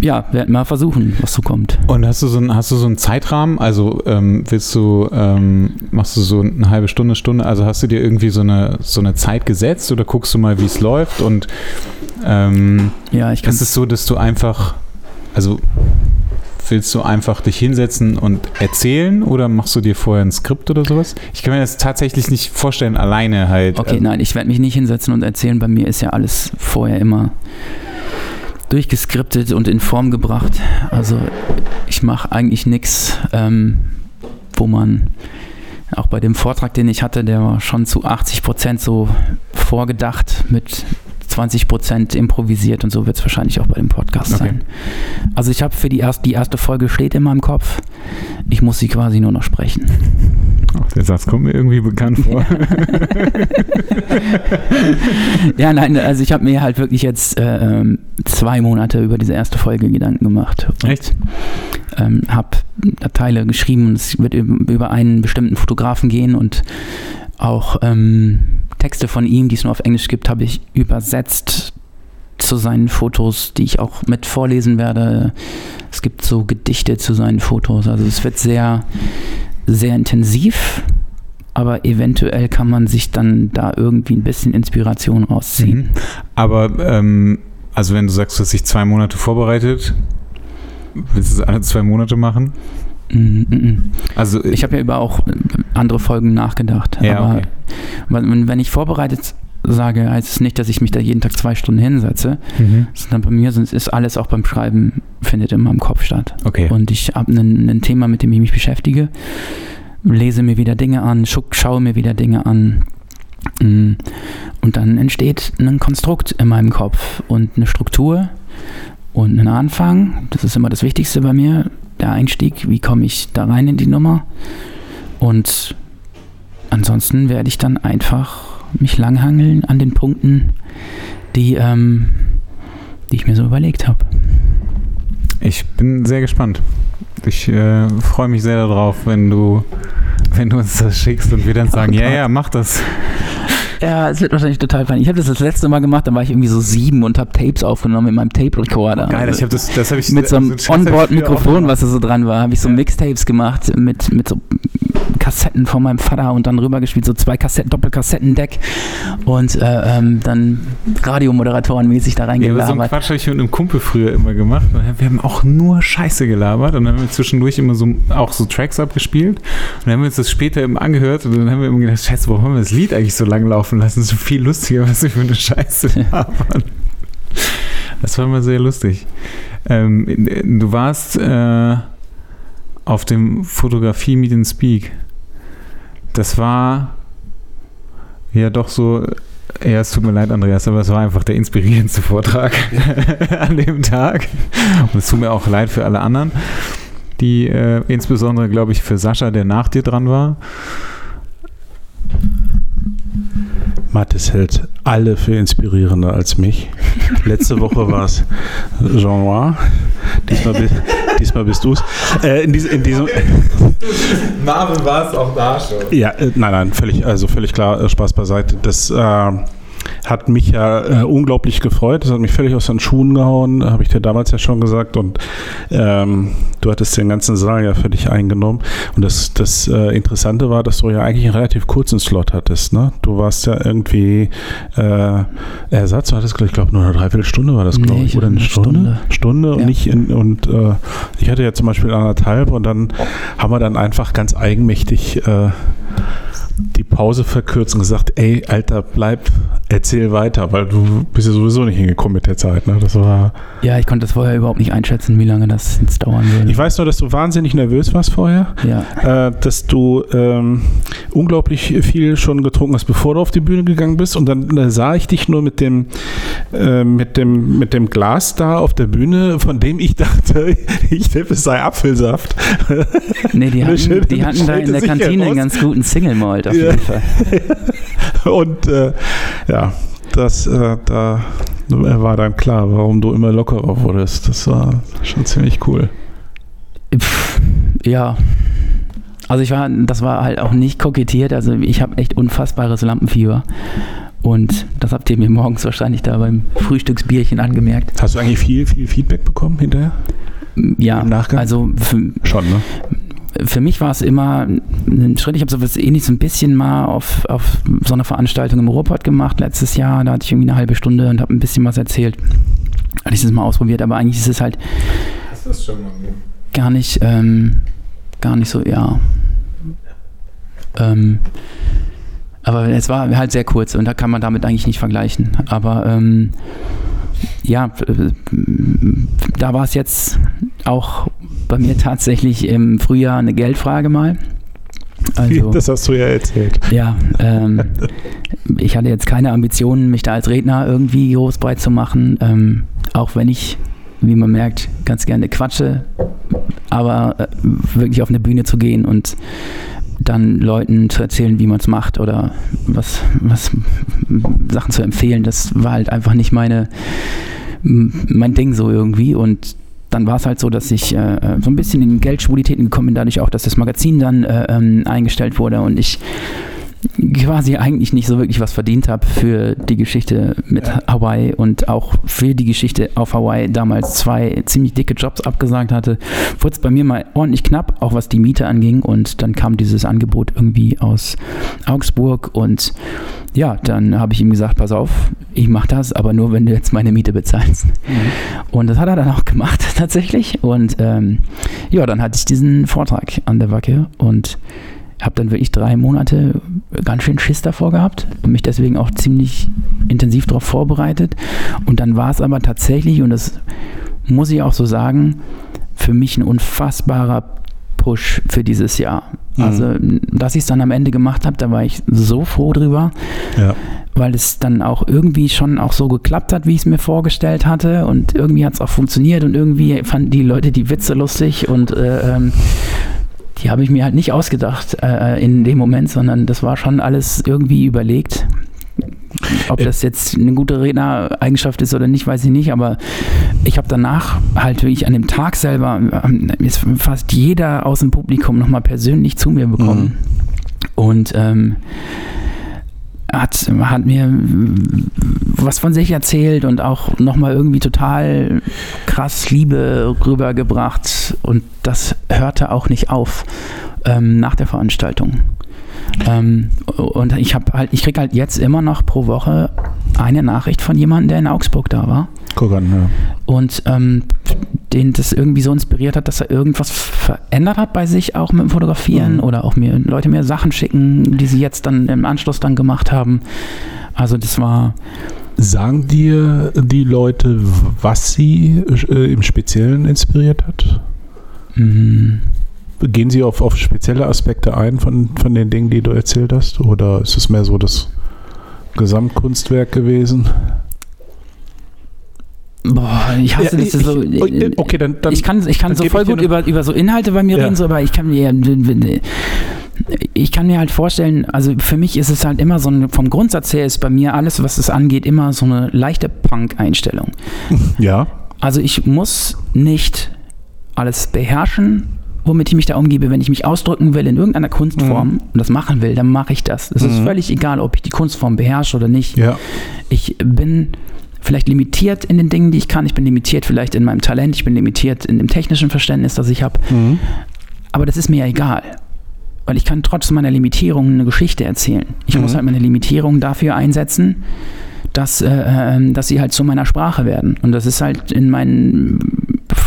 ja, werden mal versuchen, was so kommt. Und hast du so einen, hast du so einen Zeitrahmen? Also ähm, willst du, ähm, machst du so eine halbe Stunde, Stunde? Also hast du dir irgendwie so eine, so eine Zeit gesetzt oder guckst du mal, wie es läuft? Und ähm, Ja, ich kann ist es so, dass du einfach, also willst du einfach dich hinsetzen und erzählen oder machst du dir vorher ein Skript oder sowas? Ich kann mir das tatsächlich nicht vorstellen, alleine halt. Okay, ähm, nein, ich werde mich nicht hinsetzen und erzählen. Bei mir ist ja alles vorher immer durchgeskriptet und in Form gebracht. Also ich mache eigentlich nichts, ähm, wo man auch bei dem Vortrag, den ich hatte, der war schon zu 80 Prozent so vorgedacht mit 20 Prozent improvisiert und so wird es wahrscheinlich auch bei dem Podcast Okay. sein. Also ich habe für die erste, die erste Folge steht in meinem Kopf. Ich muss sie quasi nur noch sprechen. Ach, der Satz kommt mir irgendwie bekannt vor. Ja, nein, also ich habe mir halt wirklich jetzt äh, ähm, zwei Monate über diese erste Folge Gedanken gemacht. Und, Echt? Ähm, habe Teile geschrieben und es wird über, über einen bestimmten Fotografen gehen und auch ähm, Texte von ihm, die es nur auf Englisch gibt, habe ich übersetzt zu seinen Fotos, die ich auch mit vorlesen werde. Es gibt so Gedichte zu seinen Fotos. Also es wird sehr, sehr intensiv, aber eventuell kann man sich dann da irgendwie ein bisschen Inspiration rausziehen. Mhm. Aber, ähm, also wenn du sagst, du hast dich zwei Monate vorbereitet, willst du es alle zwei Monate machen? Mhm, mhm. Also Ich habe ja über auch äh, andere Folgen nachgedacht. Ja, aber okay. wenn ich vorbereitet sage, heißt es nicht, dass ich mich da jeden Tag zwei Stunden hinsetze, Mhm. sondern bei mir sind, ist alles auch beim Schreiben, findet in meinem Kopf statt. Okay. Und ich habe ein, Thema, mit dem ich mich beschäftige, lese mir wieder Dinge an, schaue mir wieder Dinge an. Mm. Und dann entsteht ein Konstrukt in meinem Kopf und eine Struktur und ein Anfang. Das ist immer das Wichtigste bei mir, der Einstieg. Wie komme ich da rein in die Nummer? Und ansonsten werde ich dann einfach mich langhangeln an den Punkten, die, ähm, die ich mir so überlegt habe. Ich bin sehr gespannt. Ich äh, freue mich sehr darauf, wenn du, wenn du uns das schickst und wir dann sagen, ja, ja, mach das. Ja, es wird wahrscheinlich total fein. Ich habe das das letzte Mal gemacht, da war ich irgendwie so sieben und habe Tapes aufgenommen mit meinem Tape-Recorder. Geil, ich habe das, das habe ich mit so einem also, auch Onboard-Mikrofon, was da so dran war, habe ich so Ja. Mixtapes gemacht mit, mit so Kassetten von meinem Vater und dann rübergespielt, so zwei Kassetten, Doppelkassettendeck und äh, ähm, dann Radiomoderatoren-mäßig da Ja, aber so einen reingelabert. Quatsch habe ich mit einem Kumpel früher immer gemacht. Wir haben auch nur Scheiße gelabert und dann haben wir zwischendurch immer so auch so Tracks abgespielt. Und dann haben wir uns das später eben angehört und dann haben wir immer gedacht, Scheiße, warum haben wir das Lied eigentlich so lang laufen lassen? So viel lustiger, was wir für eine Scheiße labern. Das war immer sehr lustig. Ähm, du warst äh, auf dem Fotografie Meet and Speak. Das war ja doch so ja, es tut mir leid, Andreas, aber es war einfach der inspirierendste Vortrag an dem Tag. Und es tut mir auch leid für alle anderen, die äh, insbesondere, glaube ich, für Sascha, der nach dir dran war. Mathis hält alle für inspirierender als mich. Letzte Woche war es Jean-Noir. Diesmal, bi- diesmal bist du es. Äh, in, diese, in diesem. Marvin war es auch da schon. Ja, äh, nein, nein, völlig, also völlig klar, äh, Spaß beiseite. Das äh, hat mich ja äh, unglaublich gefreut. Das hat mich völlig aus den Schuhen gehauen, habe ich dir damals ja schon gesagt. Und ähm, du hattest den ganzen Saal ja völlig eingenommen. Und das, das äh, Interessante war, dass du ja eigentlich einen relativ kurzen Slot hattest. Ne? Du warst ja irgendwie äh, Ersatz, du hattest, ich glaube, nur eine Dreiviertelstunde war das, Nee, glaube ich ich. Oder eine Stunde? Stunde. Stunde und Ja. nicht in, und äh, ich hatte ja zum Beispiel anderthalb und dann haben wir dann einfach ganz eigenmächtig äh, die Pause verkürzt und gesagt, ey, Alter, bleib, erzähl weiter, weil du bist ja sowieso nicht hingekommen mit der Zeit. Ne? Das war. Ja, ich konnte das vorher überhaupt nicht einschätzen, wie lange das jetzt dauern würde. Ich weiß nur, dass du wahnsinnig nervös warst vorher, ja. äh, dass du ähm, unglaublich viel schon getrunken hast, bevor du auf die Bühne gegangen bist. Und dann äh, sah ich dich nur mit dem, äh, mit dem, mit dem Glas da auf der Bühne, von dem ich dachte, ich tippe, es sei Apfelsaft. Nee, die hatten, schöne- die hatten da in der Kantine einen ganz guten Single Malt auf Ja. jeden Fall. Und äh, ja, das, äh, da war dann klar, warum du immer lockerer wurdest. Das war schon ziemlich cool. Pff, ja. Also ich war, das war halt auch nicht kokettiert. Also ich habe echt unfassbares Lampenfieber. Und das habt ihr mir morgens wahrscheinlich da beim Frühstücksbierchen angemerkt. Hast du eigentlich viel, viel Feedback bekommen hinterher? Ja, Im Nachgang? also für, Schon, ne? Für mich war es immer ein Schritt. Ich habe sowas ähnlich so ein bisschen mal auf, auf so einer Veranstaltung im Ruhrpott gemacht letztes Jahr. Da hatte ich irgendwie eine halbe Stunde und habe ein bisschen was erzählt. Hatte ich das mal ausprobiert, aber eigentlich ist es halt das schon mal gar nicht, ähm, gar nicht so, ja. Ähm, aber es war halt sehr kurz und da kann man damit eigentlich nicht vergleichen. Aber ähm, ja, äh, da war es jetzt auch bei mir tatsächlich im Frühjahr eine Geldfrage mal. Also, das hast du ja erzählt. ja, ähm, ich hatte jetzt keine Ambitionen, mich da als Redner irgendwie groß breit zu machen, ähm, auch wenn ich, wie man merkt, ganz gerne quatsche, aber äh, wirklich auf eine Bühne zu gehen und dann Leuten zu erzählen, wie man es macht oder was, was Sachen zu empfehlen, das war halt einfach nicht meine mein Ding so irgendwie. Und dann war es halt so, dass ich äh, so ein bisschen in Geldschwulitäten gekommen bin, dadurch auch, dass das Magazin dann äh, ähm, eingestellt wurde. Und ich quasi eigentlich nicht so wirklich was verdient habe für die Geschichte mit Ja. Hawaii und auch für die Geschichte auf Hawaii damals zwei ziemlich dicke Jobs abgesagt hatte, wurde es bei mir mal ordentlich knapp, auch was die Miete anging und dann kam dieses Angebot irgendwie aus Augsburg und ja, dann habe ich ihm gesagt, pass auf, ich mache das, aber nur, wenn du jetzt meine Miete bezahlst. Und das hat er dann auch gemacht, tatsächlich. Und ähm, ja, dann hatte ich diesen Vortrag an der Wacke und habe dann wirklich drei Monate ganz schön Schiss davor gehabt und mich deswegen auch ziemlich intensiv darauf vorbereitet. Und dann war es aber tatsächlich, und das muss ich auch so sagen, für mich ein unfassbarer Push für dieses Jahr. Mhm. Also, dass ich es dann am Ende gemacht habe, da war ich so froh drüber Ja. weil es dann auch irgendwie schon auch so geklappt hat, wie ich es mir vorgestellt hatte und irgendwie hat es auch funktioniert und irgendwie fanden die Leute die Witze lustig und äh, ähm, die habe ich mir halt nicht ausgedacht äh, in dem Moment, sondern das war schon alles irgendwie überlegt. Ob Äh, das jetzt eine gute Rednereigenschaft ist oder nicht, weiß ich nicht, aber ich habe danach halt wirklich an dem Tag selber ähm, ist fast jeder aus dem Publikum nochmal persönlich zu mir bekommen. Und ähm, hat, hat mir was von sich erzählt und auch nochmal irgendwie total krass Liebe rübergebracht. Und das hörte auch nicht auf ähm, nach der Veranstaltung. Ähm, und ich habe halt, ich kriege halt jetzt immer noch pro Woche eine Nachricht von jemandem, der in Augsburg da war. Guck an, ja. Und ähm, den das irgendwie so inspiriert hat, dass er irgendwas verändert hat bei sich, auch mit dem Fotografieren Mhm. oder auch mir Leute mir Sachen schicken, die sie jetzt dann im Anschluss dann gemacht haben. Also das war, Sagen dir die Leute, was sie äh, im Speziellen inspiriert hat? mh, Gehen sie auf, auf spezielle Aspekte ein von, von den Dingen, die du erzählt hast? Oder ist es mehr so das Gesamtkunstwerk gewesen? boah, ich hasse Ja, das so. ich- okay, dann, dann ich kann, ich kann so voll ich gut über, über so Inhalte bei mir Ja. reden, so, aber ich kann mir ich kann mir halt vorstellen, also für mich ist es halt immer so ein, vom Grundsatz her ist bei mir alles, was es angeht, immer so eine leichte Punk-Einstellung. ja. Also ich muss nicht alles beherrschen, womit ich mich da umgebe. Wenn ich mich ausdrücken will in irgendeiner Kunstform Mhm. und das machen will, dann mache ich das. Es ist Mhm. völlig egal, ob ich die Kunstform beherrsche oder nicht. Ja. Ich bin vielleicht limitiert in den Dingen, die ich kann. Ich bin limitiert vielleicht in meinem Talent. Ich bin limitiert in dem technischen Verständnis, das ich habe. Mhm. Aber das ist mir ja egal. Weil ich kann trotz meiner Limitierung eine Geschichte erzählen. Ich Mhm. muss halt meine Limitierung dafür einsetzen, dass, äh, ähm, dass sie halt zu meiner Sprache werden. Und das ist halt in meinen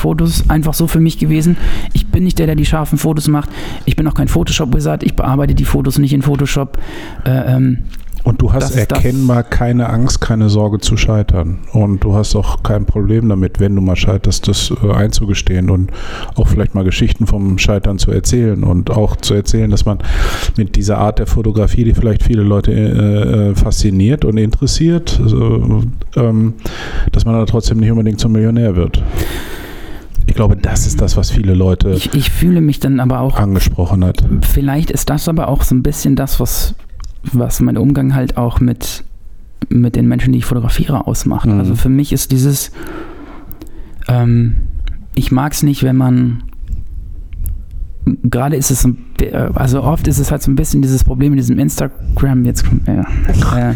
Fotos einfach so für mich gewesen. Ich bin nicht der, der die scharfen Fotos macht. Ich bin auch kein Photoshop-Wizard. Ich bearbeite die Fotos nicht in Photoshop. Äh, ähm, Und du hast erkennbar keine Angst, keine Sorge zu scheitern. Und du hast auch kein Problem damit, wenn du mal scheiterst, das äh, einzugestehen und auch vielleicht mal Geschichten vom Scheitern zu erzählen und auch zu erzählen, dass man mit dieser Art der Fotografie, die vielleicht viele Leute äh, äh, fasziniert und interessiert, so, ähm, dass man da trotzdem nicht unbedingt zum Millionär wird. Ich glaube, das ist das, was viele Leute ich, ich fühle mich dann aber auch angesprochen hat. Vielleicht ist das aber auch so ein bisschen das, was, was mein Umgang halt auch mit, mit den Menschen, die ich fotografiere, ausmacht. Mhm. Also für mich ist dieses, ähm, ich mag es nicht, wenn man, gerade ist es, äh, also oft ist es halt so ein bisschen dieses Problem mit diesem Instagram, jetzt ja, äh,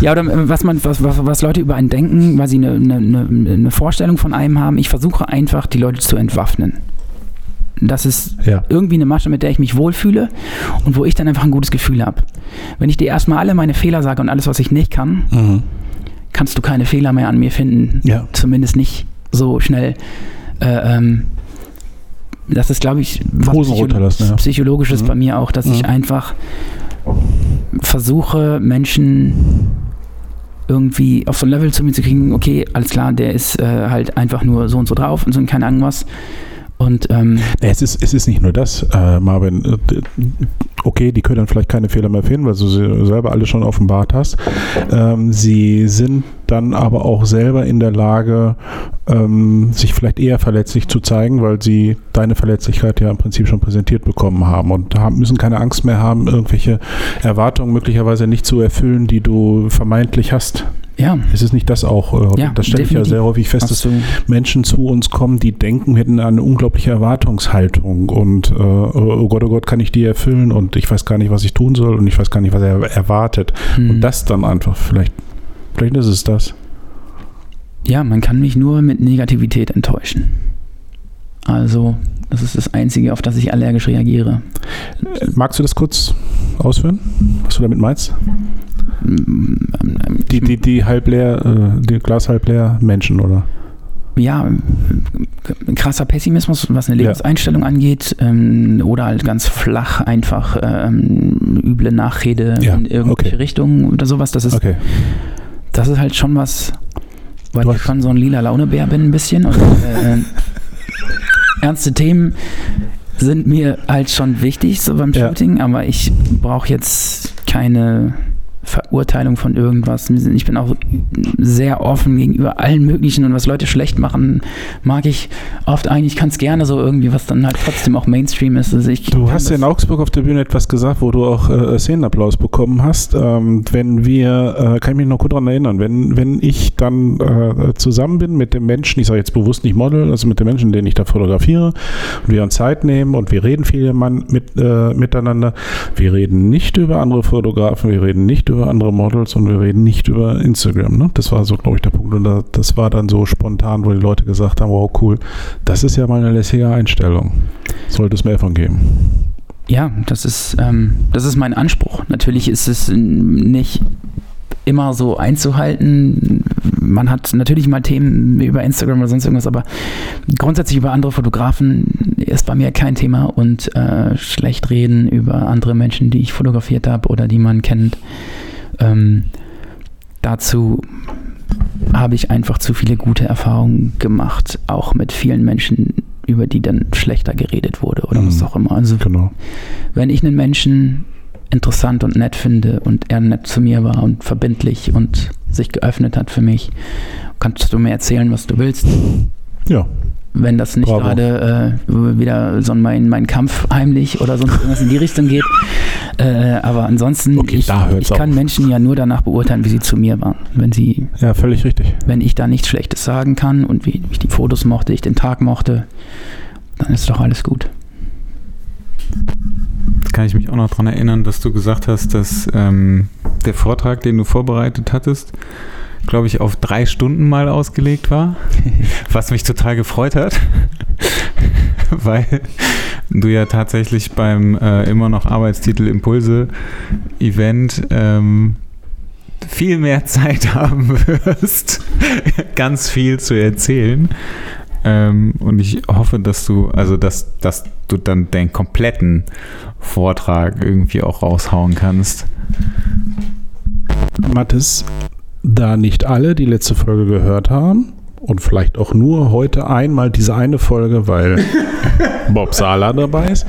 ja, oder äh, was man, was, was, was Leute über einen denken, weil sie eine, eine, eine eine Vorstellung von einem haben. Ich versuche einfach, die Leute zu entwaffnen. Das ist Ja. irgendwie eine Masche, mit der ich mich wohlfühle und wo ich dann einfach ein gutes Gefühl habe. Wenn ich dir erstmal alle meine Fehler sage und alles, was ich nicht kann, Mhm. kannst du keine Fehler mehr an mir finden. Ja. Zumindest nicht so schnell. Äh, ähm, das ist, glaube ich, was Hosen runterlassen, ja. psychologisches Mhm. bei mir auch, dass ich Mhm. einfach versuche, Menschen irgendwie auf so ein Level zu mir zu kriegen, okay, alles klar, der ist äh, halt einfach nur so und so drauf und so und keine Ahnung was. Und ähm, Nee, Es ist, es ist nicht nur das, äh, Marvin. Äh, Okay, die können dann vielleicht keine Fehler mehr finden, weil du sie selber alle schon offenbart hast. Ähm, sie sind dann aber auch selber in der Lage, ähm, sich vielleicht eher verletzlich zu zeigen, weil sie deine Verletzlichkeit ja im Prinzip schon präsentiert bekommen haben und haben, müssen keine Angst mehr haben, irgendwelche Erwartungen möglicherweise nicht zu erfüllen, die du vermeintlich hast. Ja, Ist es nicht das auch? Äh, Ja, das stelle ich ja sehr häufig fest, dass Menschen zu uns kommen, die denken, wir hätten eine unglaubliche Erwartungshaltung und äh, oh Gott, oh Gott, kann ich die erfüllen und ich weiß gar nicht, was ich tun soll und ich weiß gar nicht, was er erwartet. hm, Und das dann einfach, vielleicht, vielleicht ist es das. ja, man kann mich nur mit Negativität enttäuschen. Also, das ist das Einzige, auf das ich allergisch reagiere. Äh, Magst du das kurz ausführen, was du damit meinst? Die, die, die halb leer, äh, die Glas halb leer Menschen, oder? ja, äh, krasser Pessimismus, was eine Ja. Lebenseinstellung angeht, ähm, oder halt ganz flach einfach ähm, üble Nachrede Ja, in irgendwelche okay. Richtungen oder sowas. Das ist, Okay. das ist halt schon was, weil Du ich schon so ein lila Launebär bin ein bisschen. Und, äh, ernste Themen sind mir halt schon wichtig, so beim Ja. Shooting, aber ich brauche jetzt keine Verurteilung von irgendwas. Ich bin auch sehr offen gegenüber allen möglichen und was Leute schlecht machen, mag ich oft eigentlich ganz gerne so irgendwie, was dann halt trotzdem auch Mainstream ist. Also Du hast das- in Augsburg auf der Bühne etwas gesagt, wo du auch äh, Szenenapplaus bekommen hast. Ähm, wenn wir, äh, kann ich mich noch gut daran erinnern, wenn, wenn ich dann äh, zusammen bin mit dem Menschen, ich sage jetzt bewusst nicht Model, also mit dem Menschen, den ich da fotografiere, und wir uns Zeit nehmen und wir reden viel mit, äh, miteinander. Wir reden nicht über andere Fotografen, wir reden nicht über über andere Models und wir reden nicht über Instagram. Ne? Das war so, glaube ich, der Punkt. Und da, das war dann so spontan, wo die Leute gesagt haben, wow, cool, das ist ja mal eine lässige Einstellung. Sollte es mehr von geben. Ja, das ist, ähm, das ist mein Anspruch. Natürlich ist es nicht immer so einzuhalten. Man hat natürlich mal Themen über Instagram oder sonst irgendwas, aber grundsätzlich über andere Fotografen ist bei mir kein Thema und äh, schlecht reden über andere Menschen, die ich fotografiert habe oder die man kennt. Ähm, dazu habe ich einfach zu viele gute Erfahrungen gemacht, auch mit vielen Menschen, über die dann schlechter geredet wurde oder mhm. was auch immer. Also genau. wenn ich einen Menschen interessant und nett finde und er nett zu mir war und verbindlich und sich geöffnet hat für mich. Kannst du mir erzählen, was du willst? Ja. Wenn das nicht gerade äh, wieder so mein, mein Kampf heimlich oder sonst irgendwas in die Richtung geht. Äh, aber ansonsten, okay, ich, ich kann auf. Menschen ja nur danach beurteilen, wie sie zu mir waren. Wenn sie. Ja, völlig richtig. Wenn ich da nichts Schlechtes sagen kann und wie ich die Fotos mochte, ich den Tag mochte, dann ist doch alles gut. Jetzt kann ich mich auch noch daran erinnern, dass du gesagt hast, dass ähm, der Vortrag, den du vorbereitet hattest, glaube ich, auf drei Stunden mal ausgelegt war, was mich total gefreut hat, weil du ja tatsächlich beim äh, immer noch Arbeitstitel Impulse Event ähm, viel mehr Zeit haben wirst, ganz viel zu erzählen. Ähm, und ich hoffe, dass du, also dass, dass du dann den kompletten Vortrag irgendwie auch raushauen kannst. Mathis, da nicht alle die letzte Folge gehört haben und vielleicht auch nur heute einmal diese eine Folge, weil Bob Sala dabei ist,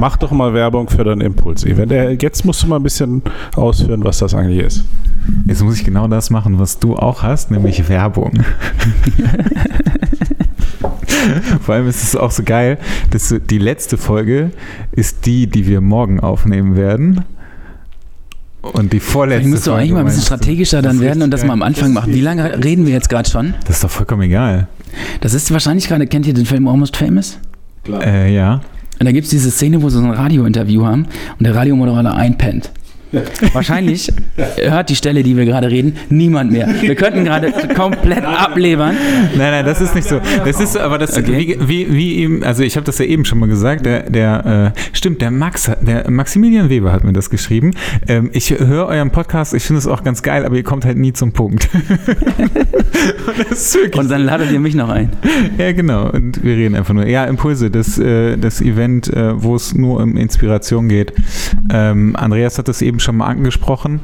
mach doch mal Werbung für dein Impuls-Event. Jetzt musst du mal ein bisschen ausführen, was das eigentlich ist. Jetzt muss ich genau das machen, was du auch hast, nämlich Werbung. Vor allem ist es auch so geil, dass die letzte Folge ist die, die wir morgen aufnehmen werden. Und die vorletzte. Ich müsste doch eigentlich mal ein bisschen strategischer dann werden und das mal am Anfang machen. Wie lange reden wir jetzt gerade schon? Das ist doch vollkommen egal. Das ist wahrscheinlich gerade, kennt ihr den Film Almost Famous? Klar. Äh, ja. Und da gibt es diese Szene, wo sie so ein Radiointerview haben und der Radiomoderator einpennt. Wahrscheinlich hört die Stelle, die wir gerade reden, niemand mehr. Wir könnten gerade komplett ablebern. Nein, nein, das ist nicht so. Das ist aber das, okay. wie, wie, wie eben, also ich habe das ja eben schon mal gesagt, der, der äh, stimmt, der Max, der Maximilian Weber hat mir das geschrieben. Ähm, ich höre euren Podcast, ich finde es auch ganz geil, aber ihr kommt halt nie zum Punkt. und, und dann ladet ihr mich noch ein. Ja, genau. Und wir reden einfach nur. Ja, Impulse, das, äh, das Event, äh, wo es nur um Inspiration geht. Ähm, Andreas hat das eben schon mal angesprochen.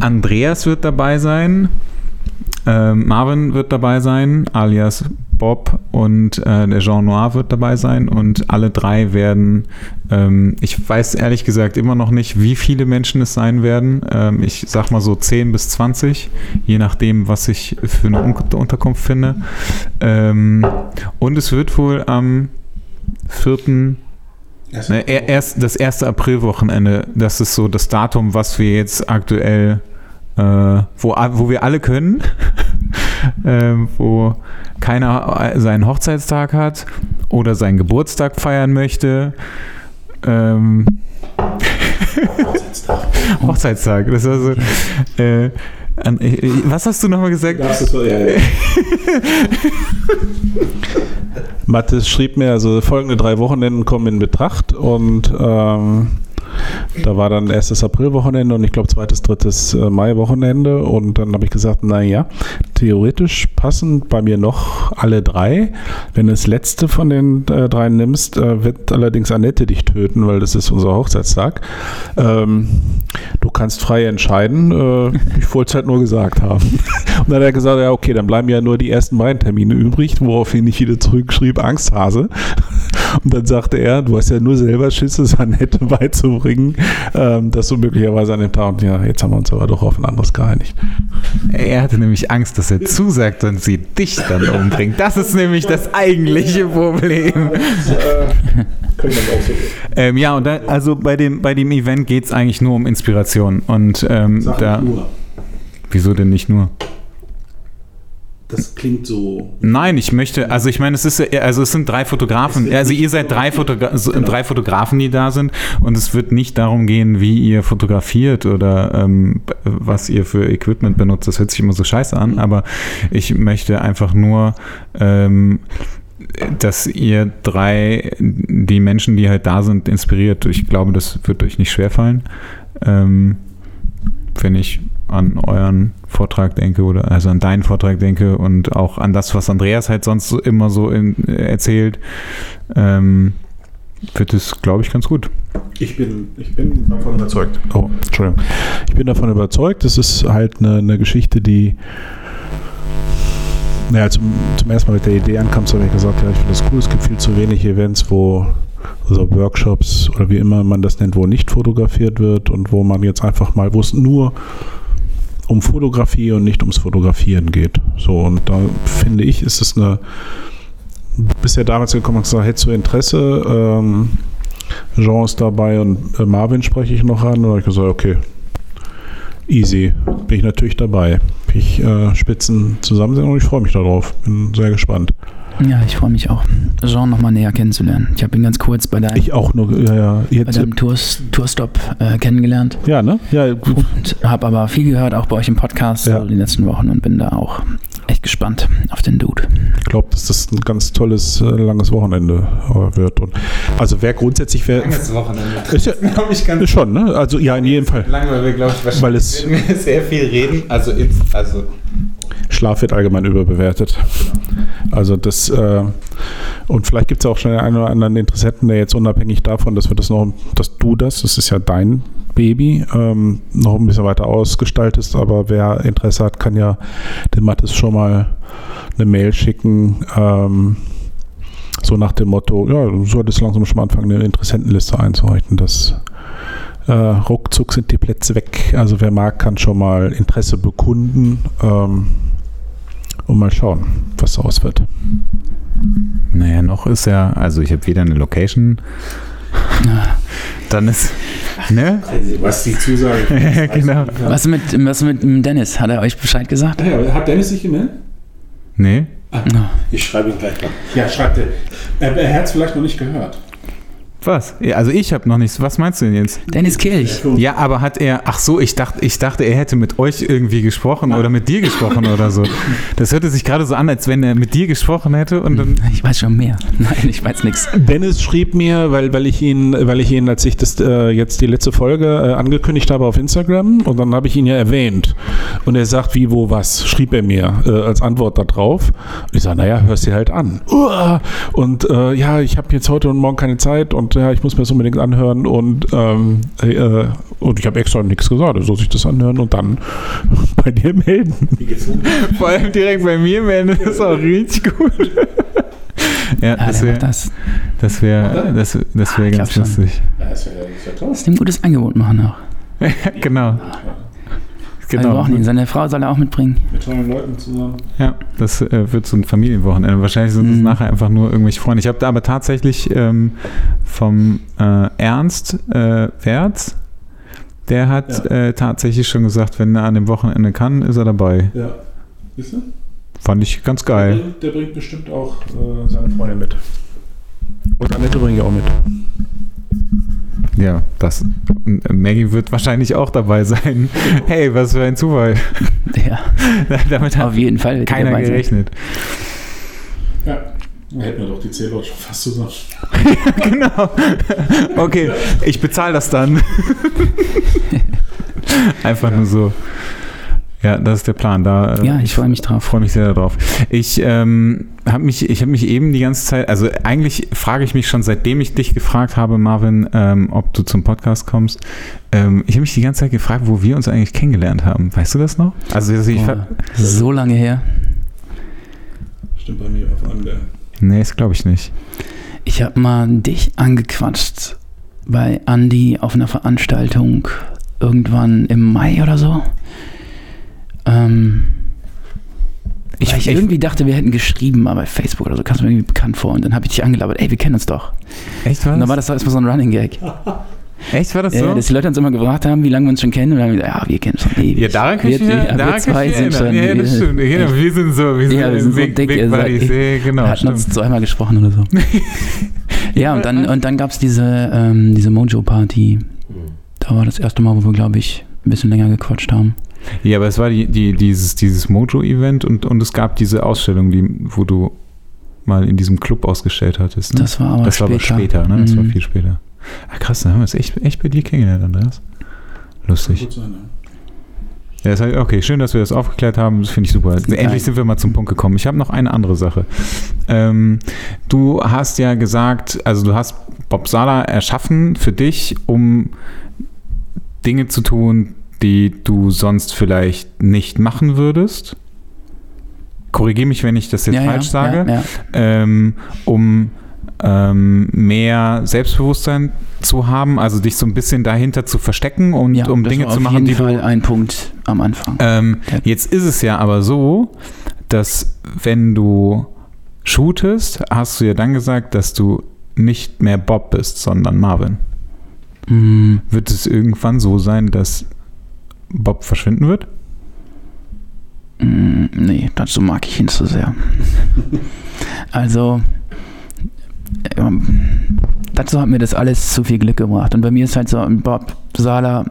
Andreas wird dabei sein. Äh, Marvin wird dabei sein, alias Bob und äh, der Jean Noir wird dabei sein und alle drei werden, ähm, ich weiß ehrlich gesagt immer noch nicht, wie viele Menschen es sein werden. Ähm, ich sag mal so 10 bis 20, je nachdem, was ich für eine Un Unterkunft finde. Ähm, und es wird wohl am 4. Ne, erst das erste Aprilwochenende, das ist so das Datum, was wir jetzt aktuell, äh, wo, wo wir alle können, äh, wo keiner seinen Hochzeitstag hat oder seinen Geburtstag feiern möchte. Ähm, Hochzeitstag. Hochzeitstag. Das war so. Äh, an, äh, was hast du nochmal gesagt? Das ist so, ja, ja. Mathis schrieb mir, also folgende drei Wochenenden kommen in Betracht und ähm, da war dann erstes Aprilwochenende und ich glaube zweites, drittes äh, Mai-Wochenende. Und dann habe ich gesagt, naja, theoretisch passen bei mir noch alle drei. Wenn du das letzte von den äh, drei nimmst, äh, wird allerdings Annette dich töten, weil das ist unser Hochzeitstag. Ähm, du kannst frei entscheiden. Äh, ich wollte es halt nur gesagt haben. Und dann hat er gesagt, ja okay, dann bleiben ja nur die ersten beiden Termine übrig, woraufhin ich wieder zurückschrieb, Angsthase. Und dann sagte er, du hast ja nur selber Schiss, es Annette beizubringen, ähm, dass du möglicherweise an dem Tag, und ja, jetzt haben wir uns aber doch auf ein anderes geeinigt. Er hatte nämlich Angst, dass er zusagt und sie dich dann umbringt. Das ist nämlich das eigentliche Problem. ähm, ja, und da, also bei dem, bei dem Event geht es eigentlich nur um Inspiration. Und ähm, da. Nur. Wieso denn nicht nur? Das klingt so. Nein, ich möchte, also ich meine, es ist also es sind drei Fotografen, also ihr seid drei, Fotogra so- drei Fotografen, die da sind und es wird nicht darum gehen, wie ihr fotografiert oder ähm, was ihr für Equipment benutzt. Das hört sich immer so scheiße an, aber ich möchte einfach nur ähm, dass ihr drei, die Menschen, die halt da sind, inspiriert. Ich glaube, das wird euch nicht schwerfallen. Ähm, wenn ich an euren Vortrag denke oder also an deinen Vortrag denke und auch an das, was Andreas halt sonst so immer so in, erzählt, ähm, wird es, glaube ich, ganz gut. Ich bin, ich bin davon überzeugt. Oh, Entschuldigung. Ich bin davon überzeugt, es ist halt eine, eine Geschichte, die. Naja, zum, zum ersten Mal mit der Idee ankamst, habe ich gesagt, ja, ich finde das cool, es gibt viel zu wenig Events, wo, also Workshops oder wie immer man das nennt, wo nicht fotografiert wird und wo man jetzt einfach mal, wo es nur um Fotografie und nicht ums Fotografieren geht. So, und da finde ich, ist es eine, bisher damals gekommen und gesagt, hättest du Interesse, ähm, Jean ist dabei und äh, Marvin spreche ich noch an. Und ich gesagt, okay, easy, bin ich natürlich dabei. Ich äh, Spitzen zusammen und ich freue mich darauf. Bin sehr gespannt. Ja, ich freue mich auch, Jean nochmal näher kennenzulernen. Ich habe ihn ganz kurz bei deinem, Ich auch nur, ja, ja, bei jetzt, deinem Tour, Tourstop äh, kennengelernt ja, ne? Ja, gut. und habe aber viel gehört, auch bei euch im Podcast Ja. die letzten Wochen und bin da auch echt gespannt auf den Dude. Ich glaube, dass das ein ganz tolles, äh, langes Wochenende äh, wird. Und, also wer grundsätzlich wäre. Wochenende. Ist ja glaube ich ganz ist schon, ne? Also ja, in jedem Fall. lang, weil wir, glaube ich, wahrscheinlich Weil es- sehr viel reden. Also, also Schlaf wird allgemein überbewertet. Also das, äh, und vielleicht gibt es auch schon den einen oder anderen Interessenten, der jetzt unabhängig davon, dass wir das noch, dass du das, das ist ja dein Baby, ähm, noch ein bisschen weiter ausgestaltest, aber wer Interesse hat, kann ja dem Mathis schon mal eine Mail schicken, ähm, so nach dem Motto, ja, du solltest langsam schon mal anfangen, eine Interessentenliste einzurichten, das äh, ruckzuck sind die Plätze weg. Also wer mag, kann schon mal Interesse bekunden ähm, und mal schauen, was daraus wird. Naja, noch ist ja, also ich habe weder eine Location, dann ist, ne? Was die Zusage. Ja, genau. Was mit, was mit dem Dennis? Hat er euch Bescheid gesagt? Hat Dennis sich gemeldet? Nee? Ja. Ich schreibe ihn gleich mal. Ja, schreibt er. Er, er hat es vielleicht noch nicht gehört. Was? Ja, Also ich habe noch nichts. Was meinst du denn jetzt? Dennis Kirch. Ja, aber hat er, ach so, ich dachte, ich dachte, er hätte mit euch irgendwie gesprochen oder mit dir gesprochen oder so. Das hörte sich gerade so an, als wenn er mit dir gesprochen hätte und dann. Ich weiß schon mehr. Nein, ich weiß nichts. Dennis schrieb mir, weil, weil ich ihn, weil ich ihn, als ich das äh, jetzt die letzte Folge äh, angekündigt habe auf Instagram und dann habe ich ihn ja erwähnt. Und er sagt, wie, wo, was, schrieb er mir äh, als Antwort darauf. Und ich sage, naja, hörst dir halt an. Uah! Und äh, ja, ich habe jetzt heute und morgen keine Zeit und ja, ich muss mir das unbedingt anhören und, ähm, äh, und ich habe extra nichts gesagt, er soll sich das anhören und dann bei dir melden. Vor allem direkt bei mir melden, das ist auch richtig gut. Ja, Ja, das wäre das. das wär, das, das wär Ah, ganz glaub schon. lustig. Lass ihm ein gutes Angebot machen auch. genau. Wir Genau. brauchen ihn. Seine Frau soll er auch mitbringen. Mit tollen Leuten zusammen. Ja, das äh, wird so ein Familienwochenende. Wahrscheinlich sind es Mhm. nachher einfach nur irgendwelche Freunde. Ich habe da aber tatsächlich ähm, vom äh, Ernst äh, Wertz, der hat Ja. äh, tatsächlich schon gesagt, wenn er an dem Wochenende kann, ist er dabei. Ja. Siehst du? Fand ich ganz Der geil. bringt, der bringt bestimmt auch äh, seine Freundin mit. Und Annette bringe ich auch mit. Ja, das. Maggie wird wahrscheinlich auch dabei sein. Hey, was für ein Zufall. Ja, Damit hat auf jeden Fall. wird er keiner dabei sein. gerechnet. Ja. Dann hätten wir doch die Zähler schon fast zusammen. genau. Okay, ich bezahle das dann. Einfach nur so. Ja, das ist der Plan. Da, äh, Ja, ich freue mich drauf. freue mich sehr darauf. Ich ähm, habe mich, ich habe mich eben die ganze Zeit, also eigentlich frage ich mich schon, seitdem ich dich gefragt habe, Marvin, ähm, ob du zum Podcast kommst. Ähm, ich habe mich die ganze Zeit gefragt, wo wir uns eigentlich kennengelernt haben. Weißt du das noch? Also ich, Boah, so lange her. Stimmt bei mir auf an der. nee, das glaube ich nicht. Ich habe mal dich angequatscht bei Andy auf einer Veranstaltung irgendwann im Mai oder so. Ähm, Ich, ich, ich, irgendwie dachte, wir hätten geschrieben, aber bei Facebook oder so kam es mir irgendwie bekannt vor. Und dann habe ich dich angelabert, ey, wir kennen uns doch. echt Und dann was? war das doch erstmal so ein Running Gag. Echt, war das Ja, so? dass die Leute uns immer gefragt haben, wie lange wir uns schon kennen. Und dann haben wir gesagt, ja, wir kennen uns schon ewig. ja, daran kann ich wir, mich, ja, daran wir zwei sind erinnern. schon. Ja, das stimmt. Ja, wir sind so, wir sind, Ja, wir sind so Big, dick, Big Buddies. Ja, genau, Wir hatten stimmt. uns zweimal gesprochen oder so. ja, und dann, und dann gab es diese, ähm, diese Mojo-Party. Da war das erste Mal, wo wir, glaube ich, ein bisschen länger gequatscht haben. Ja, aber es war die, die, dieses, dieses Mojo-Event und, und es gab diese Ausstellung, die, wo du mal in diesem Club ausgestellt hattest. Ne? Das war aber das später. war aber später, ne? Das war Mhm. viel später. Ah, krass, dann haben wir es echt, echt bei dir kennengelernt, Andreas. Lustig. Ja, das heißt, okay, schön, dass wir das aufgeklärt haben. Das finde ich super. Endlich sind wir mal zum Punkt gekommen. Ich habe noch eine andere Sache. Ähm, du hast ja gesagt, also du hast Bob Sala erschaffen für dich, um Dinge zu tun, die du sonst vielleicht nicht machen würdest. Korrigiere mich, wenn ich das jetzt ja, falsch ja, sage. Ja. Ähm, um ähm, mehr Selbstbewusstsein zu haben, also dich so ein bisschen dahinter zu verstecken und um das Dinge war zu auf machen, jeden die Fall du ein Punkt am Anfang. ähm, jetzt ist es ja aber so, dass wenn du shootest, hast du ja dann gesagt, dass du nicht mehr Bob bist, sondern Marvin. Mm, Wird es irgendwann so sein, dass Bob verschwinden wird? mm, nee, dazu mag ich ihn zu sehr. also, ähm, dazu hat mir das alles zu viel Glück gebracht. Und bei mir ist halt so, Bob Sala,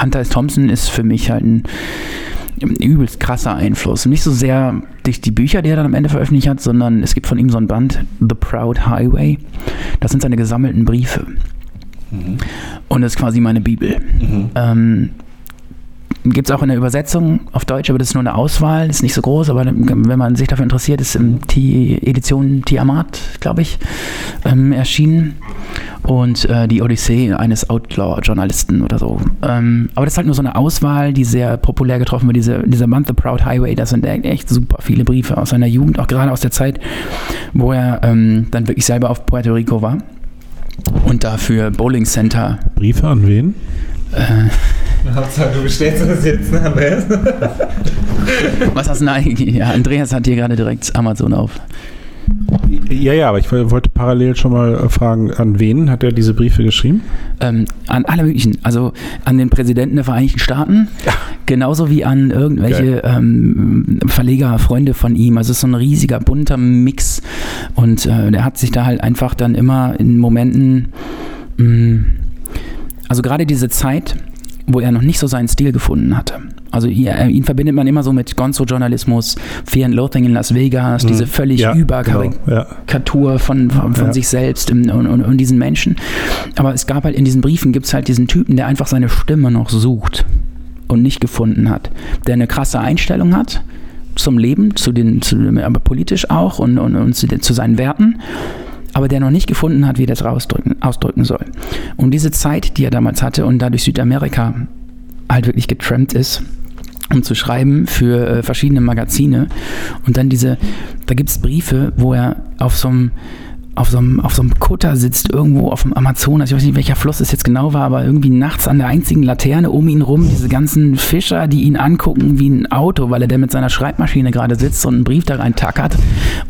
Hunter S. Thompson ist für mich halt ein, ein übelst krasser Einfluss. Nicht so sehr durch die Bücher, die er dann am Ende veröffentlicht hat, sondern es gibt von ihm so ein Band, The Proud Highway. Das sind seine gesammelten Briefe. Und das ist quasi meine Bibel. Ähm, Gibt es auch in der Übersetzung auf Deutsch, aber das ist nur eine Auswahl, ist nicht so groß, aber wenn man sich dafür interessiert, ist im T Edition Tiamat, glaube ich, ähm, erschienen. Und äh, die Odyssee eines Outlaw-Journalisten oder so. Ähm, aber das ist halt nur so eine Auswahl, die sehr populär getroffen wird. Diese, dieser Month The Proud Highway, das sind echt super viele Briefe aus seiner Jugend, auch gerade aus der Zeit, wo er ähm, dann wirklich selber auf Puerto Rico war und dafür Bowling Center Briefe an wen? äh, Hauptsache, du bestellst das jetzt, ne, Andreas? Was hast du denn eigentlich? Ja, Andreas hat hier gerade direkt Amazon auf. Ja, ja, aber ich wollte parallel schon mal äh, fragen, an wen hat er diese Briefe geschrieben? Ähm, an alle möglichen, also an den Präsidenten der Vereinigten Staaten, genauso wie an irgendwelche ähm, Verleger, Freunde von ihm. Also es ist so ein riesiger, bunter Mix. Und äh, der hat sich da halt einfach dann immer in Momenten, mh, also gerade diese Zeit, wo er noch nicht so seinen Stil gefunden hatte. Also ja, ihn verbindet man immer so mit Gonzo-Journalismus, Fear and Loathing in Las Vegas, diese völlig Ja, überkarikatierte genau, ja. Von, von, von Ja. sich selbst und, und, und diesen Menschen. Aber es gab halt in diesen Briefen gibt es halt diesen Typen, der einfach seine Stimme noch sucht und nicht gefunden hat. Der eine krasse Einstellung hat zum Leben, zu den, zu, aber politisch auch und, und, und zu, den, zu seinen Werten. Aber der noch nicht gefunden hat, wie er das ausdrücken, soll. Und diese Zeit, die er damals hatte und dadurch Südamerika halt wirklich getrampt ist, um zu schreiben für äh, verschiedene Magazine. Und dann diese, da gibt es Briefe, wo er auf so einem auf so, einem, auf so einem Kutter sitzt, irgendwo auf dem Amazonas. Ich weiß nicht, welcher Fluss es jetzt genau war, aber irgendwie nachts an der einzigen Laterne um ihn rum, diese ganzen Fischer, die ihn angucken wie ein Auto, weil er der mit seiner Schreibmaschine gerade sitzt und einen Brief da rein tackert,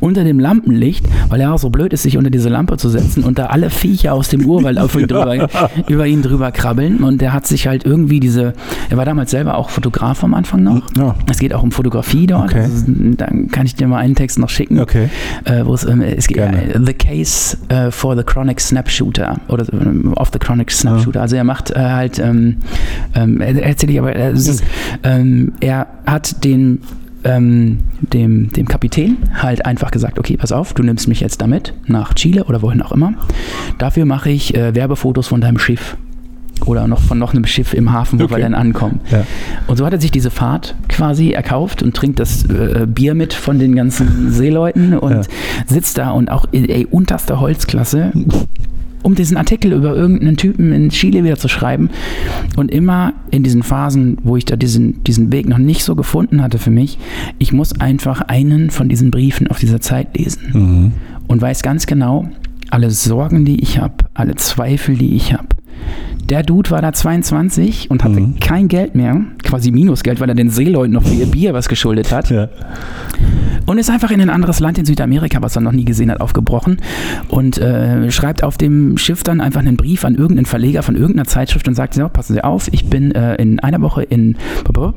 unter dem Lampenlicht, weil er auch so blöd ist, sich unter diese Lampe zu setzen und da alle Viecher aus dem Urwald auf ihn drüber, über ihn drüber krabbeln. Und der hat sich halt irgendwie diese, er war damals selber auch Fotograf am Anfang noch. Ja. Es geht auch um Fotografie dort. Okay. Also, dann kann ich dir mal einen Text noch schicken. Okay. Äh, wo es, ähm, es geht, äh, The Case äh, for the Chronic Snapshooter oder ähm, of the Chronic Snapshooter. Also er macht äh, halt, ähm, ähm, er- erzähl ich aber, äh, ähm, er hat den ähm, dem, dem Kapitän halt einfach gesagt, okay, pass auf, du nimmst mich jetzt damit nach Chile oder wohin auch immer. Dafür mache ich äh, Werbefotos von deinem Schiff. Oder noch von noch einem Schiff im Hafen, wo wir Okay. dann ankommen. Ja. Und so hat er sich diese Fahrt quasi erkauft und trinkt das äh, Bier mit von den ganzen Seeleuten und Ja. sitzt da und auch in ey, unterster Holzklasse, um diesen Artikel über irgendeinen Typen in Chile wieder zu schreiben. Und immer in diesen Phasen, wo ich da diesen, diesen Weg noch nicht so gefunden hatte für mich, ich muss einfach einen von diesen Briefen auf dieser Zeit lesen Mhm. und weiß ganz genau, alle Sorgen, die ich habe, alle Zweifel, die ich habe, Der Dude war da 22 und hatte Mhm. kein Geld mehr, quasi Minusgeld, weil er den Seeleuten noch für ihr Bier was geschuldet hat. Ja. Und ist einfach in ein anderes Land in Südamerika, was er noch nie gesehen hat, aufgebrochen und äh, schreibt auf dem Schiff dann einfach einen Brief an irgendeinen Verleger von irgendeiner Zeitschrift und sagt, so, passen Sie auf, ich bin äh, in einer Woche in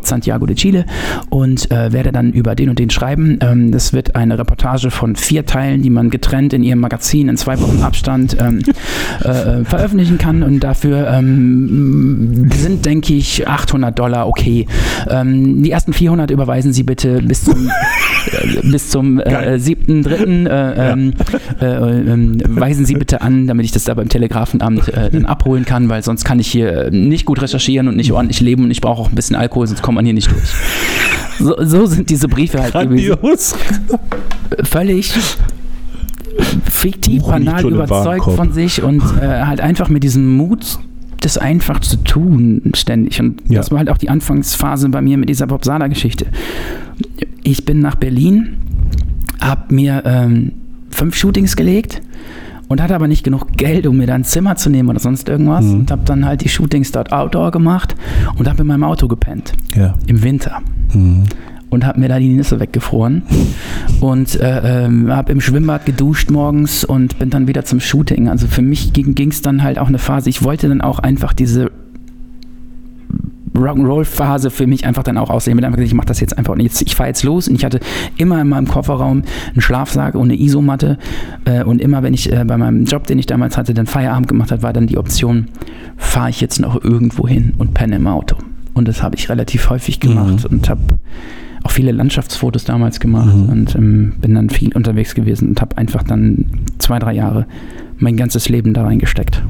Santiago de Chile und äh, werde dann über den und den schreiben. Ähm, das wird eine Reportage von vier Teilen, die man getrennt in ihrem Magazin in zwei Wochen Abstand ähm, äh, veröffentlichen kann und dafür ähm, sind, denke ich, 800 Dollar okay. Ähm, die ersten 400 überweisen Sie bitte bis zum äh, bis zum äh, Geil. 7.3. Äh, ähm, äh, ähm, weisen Sie bitte an, damit ich das da beim Telegrafenamt äh, dann abholen kann, weil sonst kann ich hier äh, nicht gut recherchieren und nicht ordentlich leben und ich brauche auch ein bisschen Alkohol, sonst kommt man hier nicht durch. So, so sind diese Briefe halt gewesen. Grandios. Völlig fiktiv, nicht banal überzeugt von sich und äh, halt einfach mit diesem Mut, das einfach zu tun, ständig. Und Ja. das war halt auch die Anfangsphase bei mir mit dieser Bob Sala-Geschichte. Ich bin nach Berlin, hab mir ähm, fünf Shootings gelegt und hatte aber nicht genug Geld, um mir da ein Zimmer zu nehmen oder sonst irgendwas. Mhm. Und habe dann halt die Shootings dort outdoor gemacht und habe in meinem Auto gepennt. Ja. Im Winter Mhm. Und habe mir da die Nüsse weggefroren und äh, ähm, habe im Schwimmbad geduscht morgens und bin dann wieder zum Shooting. Also für mich ging es dann halt auch eine Phase, ich wollte dann auch einfach diese Rock'n'Roll-Phase für mich einfach dann auch aussehen. Mit einfach gesagt, ich mache das jetzt einfach nicht. Ich fahre jetzt los und ich hatte immer in meinem Kofferraum einen Schlafsack und eine Isomatte äh, und immer, wenn ich äh, bei meinem Job, den ich damals hatte, dann Feierabend gemacht hat, war dann die Option, fahre ich jetzt noch irgendwo hin und penne im Auto. Und das habe ich relativ häufig gemacht und habe auch viele Landschaftsfotos damals gemacht Mhm. und ähm, bin dann viel unterwegs gewesen und habe einfach dann zwei, drei Jahre mein ganzes Leben da reingesteckt.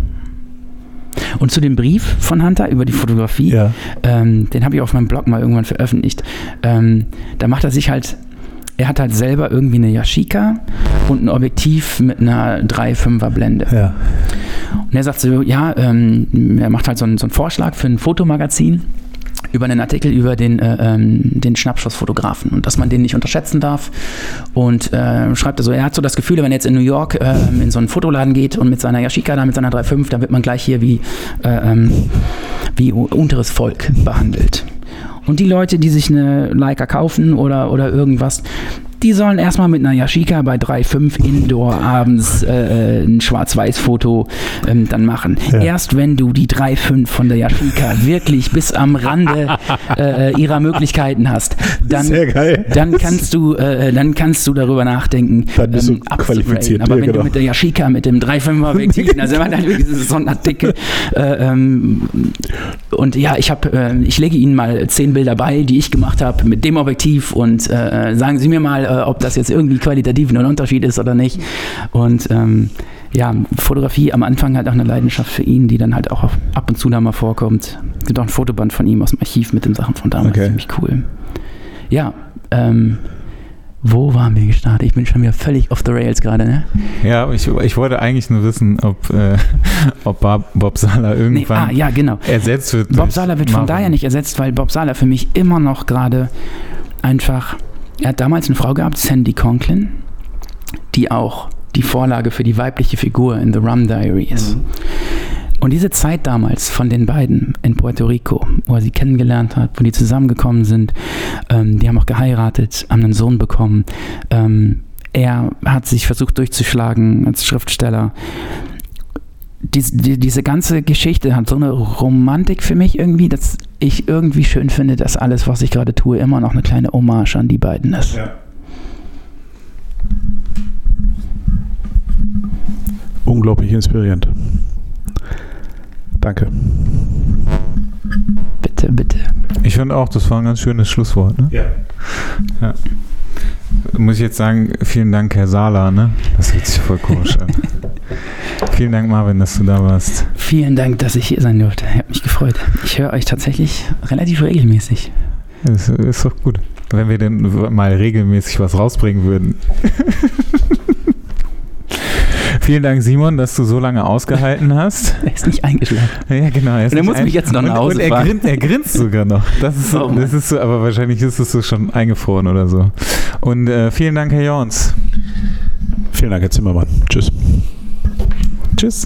Und zu dem Brief von Hunter über die Fotografie, Ja. ähm, den habe ich auf meinem Blog mal irgendwann veröffentlicht. Ähm, da macht er sich halt, er hat halt selber irgendwie eine Yashica und ein Objektiv mit einer 3,5er Blende. Ja. Und er sagt so, ja, ähm, er macht halt so einen, so einen Vorschlag für ein Fotomagazin über einen Artikel über den, äh, ähm, den Schnappschussfotografen und dass man den nicht unterschätzen darf. Und äh, schreibt er so, er hat so das Gefühl, wenn er jetzt in New York ähm, in so einen Fotoladen geht und mit seiner Yashica da, mit seiner 3.5, da wird man gleich hier wie, äh, ähm, wie unteres Volk behandelt. Und die Leute, die sich eine Leica kaufen oder, oder irgendwas, die sollen erstmal mit einer Yashica bei 3,5 Indoor abends äh, ein Schwarz-Weiß-Foto ähm, dann machen. Ja. Erst wenn du die 3,5 von der Yashica wirklich bis am Rande äh, ihrer Möglichkeiten hast, dann, dann kannst du, äh, dann kannst du darüber nachdenken, Dann bist du abzugraden. qualifiziert, Aber ja, wenn genau. du mit der Yashica mit dem 3,5er Objektiv, also man hat wirklich so einen Artikel, äh, ähm, und ja, ich habe, äh, ich lege Ihnen mal zehn Bilder bei, die ich gemacht habe mit dem Objektiv und äh, sagen Sie mir mal, äh, ob das jetzt irgendwie qualitativ ein Unterschied ist oder nicht. Und ähm, ja, Fotografie am Anfang halt auch eine Leidenschaft für ihn, die dann halt auch ab und zu da mal vorkommt. Es gibt auch ein Fotoband von ihm aus dem Archiv mit den Sachen von damals, Okay. ziemlich cool. Ja, ähm, wo waren wir gestartet? Ich bin schon wieder völlig off the rails gerade, ne? Ja, ich, ich wollte eigentlich nur wissen, ob, äh, ob Bob, Bob Sala Nee, irgendwann ah, ja, genau. ersetzt wird. Bob Sala wird von Marvin. daher nicht ersetzt, weil Bob Sala für mich immer noch gerade einfach. Er hat damals eine Frau gehabt, Sandy Conklin, die auch die Vorlage für die weibliche Figur in The Rum Diary ist. Und diese Zeit damals von den beiden in Puerto Rico, wo er sie kennengelernt hat, wo die zusammengekommen sind, ähm, die haben auch geheiratet, haben einen Sohn bekommen. Ähm, er hat sich versucht durchzuschlagen als Schriftsteller. Dies, die, diese ganze Geschichte hat so eine Romantik für mich irgendwie, dass ich irgendwie schön finde, dass alles, was ich gerade tue, immer noch eine kleine Hommage an die beiden ist. Ja. Unglaublich inspirierend. Danke. Bitte, bitte. Ich finde auch, das war ein ganz schönes Schlusswort. Ne? Ja. Muss ich jetzt sagen, vielen Dank, Herr Sala. Ne? Das hört sich voll komisch an. vielen Dank, Marvin, dass du da warst. Vielen Dank, dass ich hier sein durfte. Ich habe mich gefreut. Ich höre euch tatsächlich relativ regelmäßig. Das ist doch gut. Wenn wir denn mal regelmäßig was rausbringen würden. Vielen Dank, Simon, dass du so lange ausgehalten hast. Er ist nicht eingeschlafen. Ja, genau. Er Und er muss mich jetzt noch nach Hause und er, grinst, er grinst sogar noch. Das ist, so, Oh das ist so, aber wahrscheinlich ist es so schon eingefroren oder so. Und äh, vielen Dank, Herr Jorns. Vielen Dank, Herr Zimmermann. Tschüss. Tschüss.